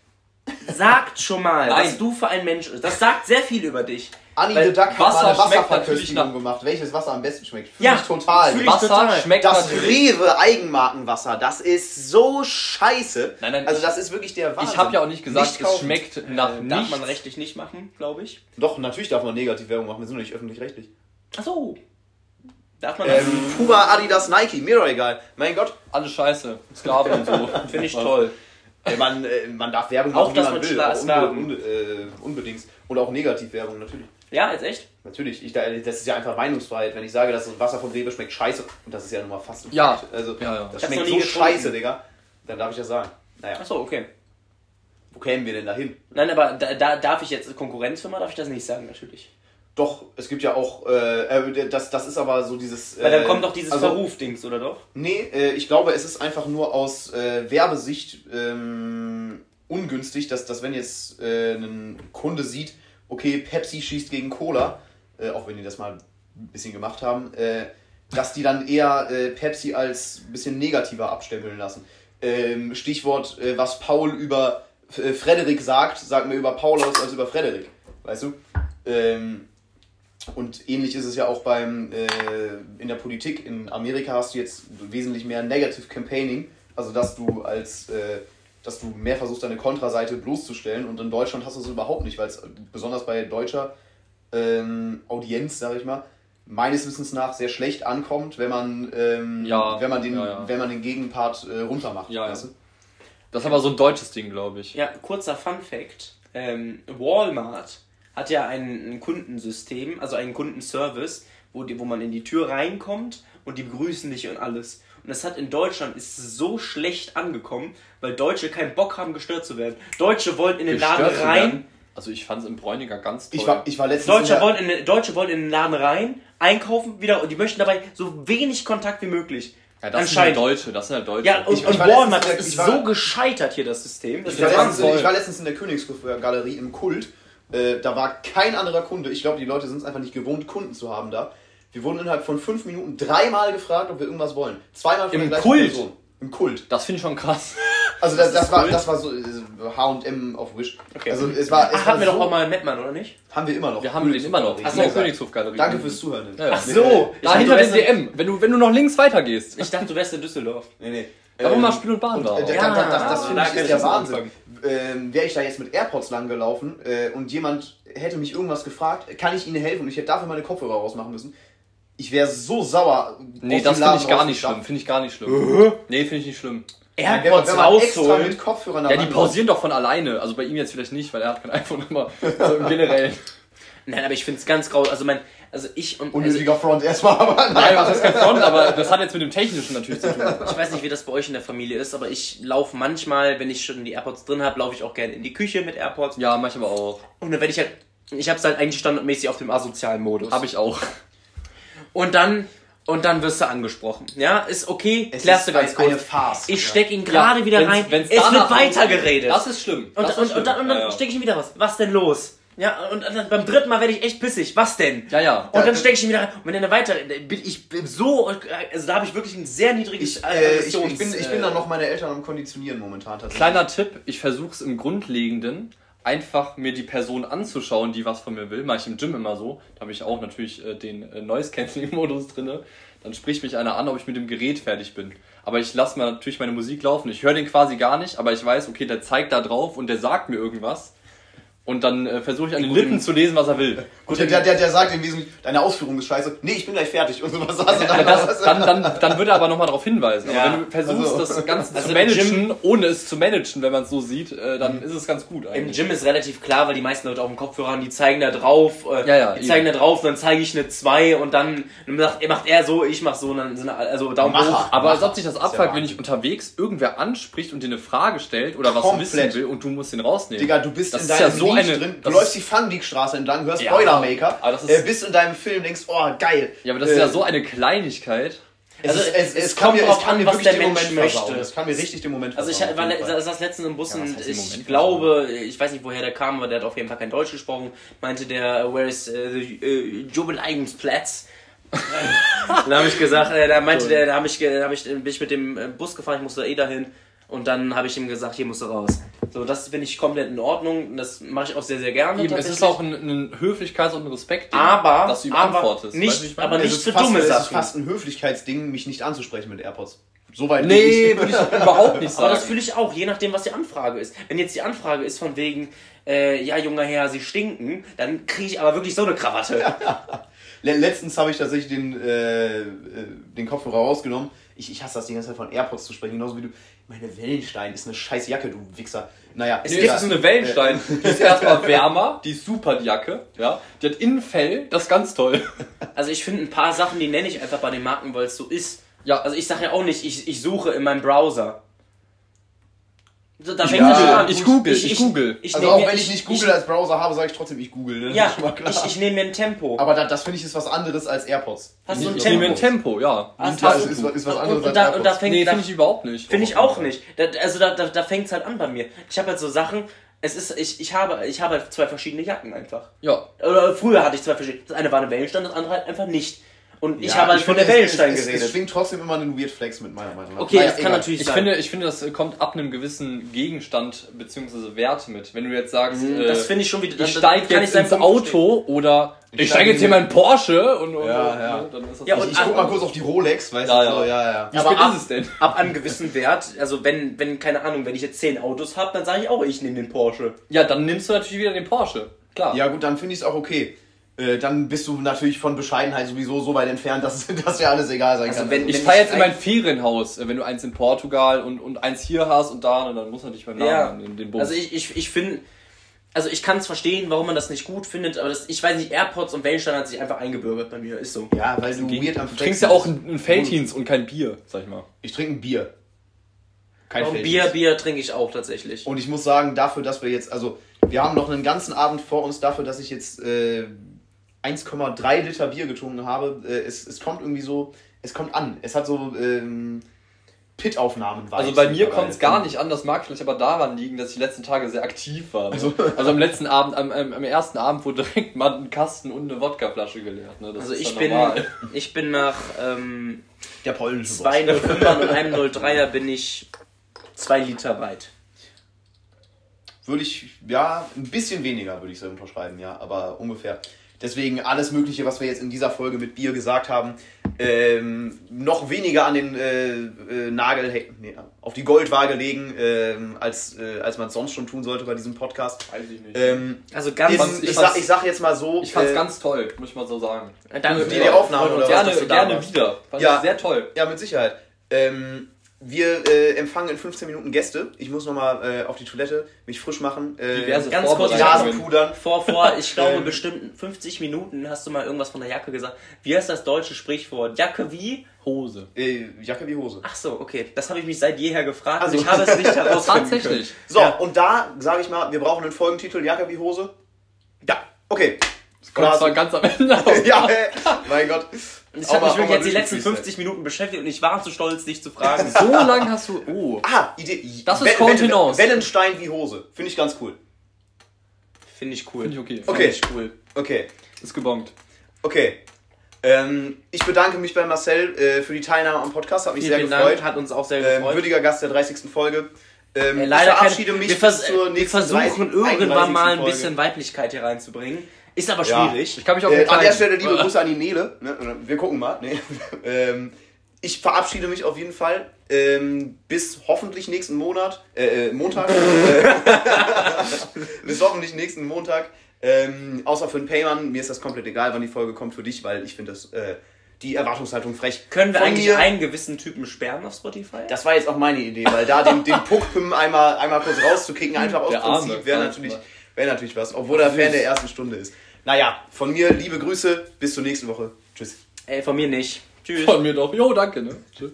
sagt schon mal, Nein. was du für ein Mensch bist. Das sagt sehr viel über dich. Anni the Duck hat Wasser mal eine Wasserverköstigung gemacht, welches Wasser am besten schmeckt. Fühl Ja, ich total. fühl ich Wasser total. schmeckt das natürlich. Rewe Eigenmarkenwasser, das ist so scheiße. Nein, nein, also das ist wirklich der Wahnsinn. Ich habe ja auch nicht gesagt, Nicht es kaufen. schmeckt nach Äh, nichts. darf man rechtlich nicht machen, glaube ich. Doch, natürlich darf man Negativwerbung machen, wir sind doch nicht öffentlich-rechtlich. Achso. Darf man das? Ähm, Puma, Adidas, Nike, mir doch egal. Mein Gott, Alles scheiße. Sklaven und so. Finde ich toll. äh, man, äh, man darf Werbung Auch, machen, dass wie man man will. Auch unbe unbe äh, unbedingt. Und auch Negativwerbung, natürlich. Ja, jetzt echt? Natürlich, ich, da- das ist ja einfach Meinungsfreiheit. Wenn ich sage, dass das Wasser vom Rewe schmeckt scheiße, und das ist ja nun mal fast ein Ja. Fakt, also Ja, ja. das hab's schmeckt so getrunken. scheiße, Digga, dann darf ich das sagen. Naja, Achso, okay. wo kämen wir denn da hin? Nein, aber da, da darf ich jetzt Konkurrenzfirma, darf ich das nicht sagen, natürlich. Doch, es gibt ja auch, äh, äh, das, das ist aber so dieses... Weil dann äh, kommt doch dieses also, Verruf-Dings, oder doch? Nee, äh, ich glaube, es ist einfach nur aus äh, Werbesicht ähm, ungünstig, dass, dass wenn jetzt äh, ein Kunde sieht, okay, Pepsi schießt gegen Cola, äh, auch wenn die das mal ein bisschen gemacht haben, äh, dass die dann eher äh, Pepsi als ein bisschen negativer abstempeln lassen. Ähm, Stichwort, äh, was Paul über äh, Frederik sagt, sagt mir über Paul aus als über Frederik. Weißt du? Ähm, und ähnlich ist es ja auch beim äh, in der Politik. In Amerika hast du jetzt wesentlich mehr Negative Campaigning, also dass du als äh, dass du mehr versuchst, deine Kontraseite bloßzustellen. Und in Deutschland hast du es überhaupt nicht, weil es besonders bei deutscher ähm, Audienz, sage ich mal, meines Wissens nach sehr schlecht ankommt, wenn man ähm, Ja, wenn man den ja, ja. wenn man den Gegenpart äh, runtermacht. Ja, ja. weißt du? Das ist aber so ein deutsches Ding, glaube ich. Ja, kurzer Fun-Fact. Ähm, Walmart hat ja ein, ein Kundensystem, also einen Kundenservice, wo, die, wo man in die Tür reinkommt und die begrüßen dich und alles. Und das hat in Deutschland ist so schlecht angekommen, weil Deutsche keinen Bock haben, gestört zu werden. Deutsche wollen in den Laden Gestört zu rein. Also ich fand es im Bräuniger ganz toll. Ich war ich war letztens in Deutsche der- wollen, in, den- Deutsche wollen in den Laden rein, einkaufen wieder und die möchten dabei so wenig Kontakt wie möglich. ja, das sind Anscheinend. halt Deutsche, das sind halt Deutsche. Ja, und, Ich- und war Walmart, letztens- das ich ist war- so gescheitert hier, das System. Das Ich war, letztens, ich war letztens in der Königsgalerie im Kult. Äh, da war kein anderer Kunde. Ich glaube, die Leute sind es einfach nicht gewohnt, Kunden zu haben da. Wir wurden innerhalb von fünf Minuten dreimal gefragt, ob wir irgendwas wollen. Zweimal von Im der gleichen Kult? Person. Ein Kult. Das finde ich schon krass. Also das, das, ist war, cool. das war so H&M auf Wish. Okay. Also es war, es Ach, war hatten wir so, doch auch mal einen Mettmann, oder nicht? haben wir immer noch. Wir haben den immer noch. Ach Das so. ist Königshofgalerie. Danke fürs Zuhören. Ja, ja. Ach so. Da hinter dem DM, wenn du, wenn du noch links weitergehst. Ich dachte, du wärst in Düsseldorf. Nee, nee. Da wo Ähm, mal Spiel und Bahn war. Äh, Ja, das, das, das finde da ich ist ich der Wahnsinn. Ähm, Wäre ich da jetzt mit AirPods lang gelaufen äh, und jemand hätte mich irgendwas gefragt, kann ich Ihnen helfen und ich hätte dafür meine Kopfhörer rausmachen müssen. Ich wäre so sauer. Nee, das finde ich gar nicht schlimm. Finde ich gar nicht schlimm. Nee, finde ich nicht schlimm. AirPods rausholen. mit Kopfhörern Ja, die pausieren doch von alleine. Also bei ihm jetzt vielleicht nicht, weil er hat kein iPhone immer. So im Generellen. Nein, aber ich finde es ganz grau. Also mein, also ich und also Unnötiger Front erstmal, aber Nein, nein. was heißt kein Front, aber das hat jetzt mit dem Technischen natürlich zu tun. ich weiß nicht, wie das bei euch in der Familie ist, aber ich laufe manchmal, wenn ich schon die AirPods drin habe, laufe ich auch gerne in die Küche mit AirPods. Ja, mach ich aber auch. Und dann werde ich halt, ich habe es halt eigentlich standardmäßig auf dem asozialen Modus. Habe ich auch. Und dann und dann wirst du angesprochen. Ja, ist okay, Es klärst ist du ganz kurz. eine Farce. Ich Ja. steck ihn gerade wieder wenn's- rein. wenn's es wird weitergeredet. Das ist schlimm. Und, das und, ist und dann, und dann ja, ja. stecke ich ihn wieder raus. Was denn los? Ja, und dann beim dritten Mal werde ich echt pissig. Was denn? Ja, ja. Und dann stecke ich ihn wieder rein. Und wenn er weiter, bin ich bin so, also da habe ich wirklich ein sehr niedriges Ich, äh, ich, ich, bin, ich bin dann noch meine Eltern am Konditionieren momentan tatsächlich. Kleiner Tipp, ich versuche es im Grundlegenden einfach mir die Person anzuschauen, die was von mir will. Mache ich im Gym immer so. Da habe ich auch natürlich äh, den äh, Noise-Canceling-Modus drinne. Dann spricht mich einer an, ob ich mit dem Gerät fertig bin. Aber ich lasse mal natürlich meine Musik laufen. Ich höre den quasi gar nicht, aber ich weiß, okay, der zeigt da drauf und der sagt mir irgendwas. Und dann äh, versuche ich an den Lippen zu lesen, was er will. Gut, der, der, der sagt im Wesentlichen, deine Ausführung ist scheiße. Nee, ich bin gleich fertig. Und sowas. Also Ja, dann, das, dann, dann, dann würde er aber nochmal darauf hinweisen. Ja. Aber wenn du versuchst, Also- das Ganze Also zu im managen, ohne es zu managen, wenn man es so sieht, äh, dann ist es ganz gut Im eigentlich. Gym ist relativ klar, weil die meisten Leute auch einen Kopfhörer haben, die zeigen da drauf, äh, Ja, ja, die zeigen eben. da drauf, dann zeige ich eine 2 und dann, macht, macht er so, ich mach so, und dann sind also Daumen Macher. hoch. Aber als ob sich das ja abfuckt, wenn ich unterwegs irgendwer anspricht und dir eine Frage stellt oder was Komplett. wissen will und du musst den rausnehmen. Digga, du bist Das in ist deinem ja so eine- drin, du das läufst die Fundic-Straße entlang, hörst Ja. Boilermaker, Aber das ist- äh, bist in deinem Film, denkst, oh, geil. ja, aber das ist ja Äh, so eine Kleinigkeit. Es, Also, ist, es, es es, kann kommt mir, es kann an, mir was wirklich der den Mensch Moment möchte. Es kann mir richtig den Moment Also ich war, saß letztens im Bus Ja, und ich glaube, ich weiß nicht woher der kam, aber der hat auf jeden Fall kein Deutsch gesprochen, meinte der, where is uh, the uh, Jubel Eigensplatz? dann habe ich gesagt, äh, da meinte der, da habe ich, da hab ich, bin ich mit dem äh, Bus gefahren, ich musste eh dahin und dann habe ich ihm gesagt, hier musst du raus. So, das finde ich komplett in Ordnung, das mache ich auch sehr, sehr gerne. Eben, es ist auch ein, ein Höflichkeits- und ein Respekt, aber, dass du ihm aber antwortest. nicht, Weißt aber nicht ist für dumme es ist Sachen. fast ein Höflichkeitsding, mich nicht anzusprechen mit AirPods. Soweit Nee, würde ich überhaupt nicht sagen. Aber das fühle ich auch, je nachdem, was die Anfrage ist. Wenn jetzt die Anfrage ist von wegen, äh, ja, junger Herr, Sie stinken, dann kriege ich aber wirklich so eine Krawatte. Le letztens habe ich tatsächlich den, äh, äh, den Kopfhörer rausgenommen. Ich, ich hasse das die ganze Zeit von AirPods zu sprechen, genauso wie du. Meine Wellenstein ist eine scheiß Jacke, du Wichser. Naja, Nee, das ist eine Wellenstein. Die ist erstmal wärmer, die ist super, die Jacke. Ja? Die hat Innenfell, das ist ganz toll. Also ich finde ein paar Sachen, die nenne ich einfach bei den Marken, weil es so ist. Ja, Also ich sage ja auch nicht, ich, ich suche in meinem Browser. So, Da Ja, fängt es schon an. ich google, ich google. Ich, also auch mir- wenn ich nicht Google als Browser habe, sage ich trotzdem, ich Google. Ne? Ja, Das ich, ich nehme mir ein Tempo. Aber da, das finde ich ist was anderes als AirPods. Hast du ein ich nehme ein Tempo? Tempo, ja. Hast- Ja, du- ist, ist was und, anderes und, als da, und da AirPods. fängt Nee, da- finde ich überhaupt nicht. Finde ich auch nicht. Da, also da, da, da fängt es halt an bei mir. Ich habe halt so Sachen, es ist, ich, ich habe, ich habe halt zwei verschiedene Jacken einfach. Ja. Oder früher hatte ich zwei verschiedene. Das eine war eine Wellenstein, das andere halt einfach nicht. Und ich Ja, habe halt von finde, der Wellenstein es, es, geredet. Es schwingt trotzdem immer einen Weird Flex mit, meiner Meinung nach. okay, Naja, das kann egal. natürlich Ich sein. finde, ich finde, das kommt ab einem gewissen Gegenstand bzw. Wert mit. Wenn du jetzt sagst, Mhm, äh, das finde ich schon wieder. ich steige jetzt ins Punkt Auto oder ich, Ich steige jetzt hier in mein Porsche und, und Ja, und, ja. ne, dann ist das Ja, und Ich guck mal kurz auf die Rolex, weißt Ja, du? ja. So, ja, ja. Wie aber ab- ist es denn? Ab einem gewissen Wert, also wenn, wenn, keine Ahnung, wenn ich jetzt zehn Autos habe, dann sage ich auch, ich nehme den Porsche. Ja, dann nimmst du natürlich wieder den Porsche. Klar. Ja gut, dann finde ich es auch okay. Äh, dann bist du natürlich von Bescheidenheit sowieso so weit entfernt, dass, dass dir alles egal sein Also kann. wenn- Ich wenn fahre ich jetzt in mein Ferienhaus, äh, wenn du eins in Portugal und, und eins hier hast und da, und dann muss natürlich beim Ja. Namen den, den Bums. Also ich, ich, ich finde, also ich kann es verstehen, warum man das nicht gut findet, aber das, ich weiß nicht, AirPods und Wellenstein hat sich einfach eingebürgert bei mir, ist so. ja, weil du weird am du trinkst ja auch ein, Feldhins und kein Bier, sag ich mal. Ich trinke ein Bier. Kein Und. Bier, Bier trinke ich auch tatsächlich. Und ich muss sagen, dafür, dass wir jetzt, also wir haben noch einen ganzen Abend vor uns, dafür, dass ich jetzt äh, 1,3 Liter Bier getrunken habe, äh, es, es kommt irgendwie so, es kommt an. Es hat so, ähm, Pit-Aufnahmen Also bei mir kommt es gar nicht an, das mag vielleicht aber daran liegen, dass ich die letzten Tage sehr aktiv war. Ne? Also, am letzten Abend, am, am, am ersten Abend wurde direkt mal ein Kasten und eine Wodkaflasche geleert. Ne? Also ist ich bin, normal. ich bin nach ähm, Der polnische zwei 05ern und einem 03er bin ich zwei Liter weit. Würde ich, ja, ein bisschen weniger würde ich so unterschreiben, ja, aber ungefähr. Deswegen alles Mögliche, was wir jetzt in dieser Folge mit Bier gesagt haben, ähm, noch weniger an den äh, äh, Nagel, hey, nee, auf die Goldwaage legen, ähm, als, äh, als man es sonst schon tun sollte bei diesem Podcast. Weiß ich nicht. Ähm, Also ganz ist, fand's- ich, ich sag, ich sag jetzt mal so. ich fand's äh, ganz toll, muss ich mal so sagen. danke die- die Aufnahme oder was, Gerne, da gerne wieder. Fand Ja. ich sehr toll. Ja, mit Sicherheit. Ähm, wir äh, empfangen in 15 Minuten Gäste. Ich muss nochmal äh, auf die Toilette, mich frisch machen, äh, Diverse ganz kurz, die Vorbereitungen. Nase pudern. Vor, vor, ich glaube, Ähm. bestimmt 50 Minuten hast du mal irgendwas von der Jacke gesagt. Wie heißt das deutsche Sprichwort? Jacke wie? Hose. Äh, Jacke wie Hose. Ach so, okay. Das habe ich mich seit jeher gefragt Also- und ich habe es nicht herausfinden Tatsächlich. So, Ja. und da sage ich mal, wir brauchen einen Folgentitel, Jacke wie Hose. Ja, okay. Das kommt zwar ganz am Ende ja, äh, mein Gott. Können. Ich habe mich wirklich jetzt die letzten durchgefreestylt. 50 Minuten beschäftigt und ich war zu stolz, dich zu fragen. So lang hast du. Oh. Ah, Idee. Das ist Kontenance. Wel- Wellenstein wie Hose. Finde ich ganz cool. Finde ich cool. Finde ich okay. Okay. Finde ich cool. Okay, Ist gebongt. okay. Ähm, ich bedanke mich bei Marcel äh, für die Teilnahme am Podcast. Hat mich Vielen, sehr vielen gefreut. Dank. Hat uns auch sehr Ähm, gefreut. würdiger Gast der 30. Folge. Ähm, Äh, leider ich verabschiede keine, mich wir, vers bis zur wir nächsten versuchen 30, irgendwann mal ein 31. bisschen Weiblichkeit hier reinzubringen. Ist aber Ja. schwierig. Ich kann mich auf Äh, an der Stelle liebe Grüße an die Nele. Ne? Wir gucken mal. Nee. ähm, ich verabschiede mich auf jeden Fall. Ähm, bis hoffentlich nächsten Monat. Äh, äh, Montag. Bis hoffentlich nächsten Montag. Ähm, außer für den Payman. Mir ist das komplett egal, wann die Folge kommt für dich, weil ich finde das äh, die Erwartungshaltung frech. Können wir Von eigentlich mir- einen gewissen Typen sperren auf Spotify? Das war jetzt auch meine Idee, weil da den, den Puckpim einmal, einmal kurz rauszukicken, einfach aus Prinzip, wäre natürlich, wär natürlich was. Obwohl er Fan der ersten Stunde ist. Naja, von mir liebe Grüße, bis zur nächsten Woche. Tschüss. Ey, von mir nicht. Tschüss. Von mir doch. Jo, danke, ne? Tschüss.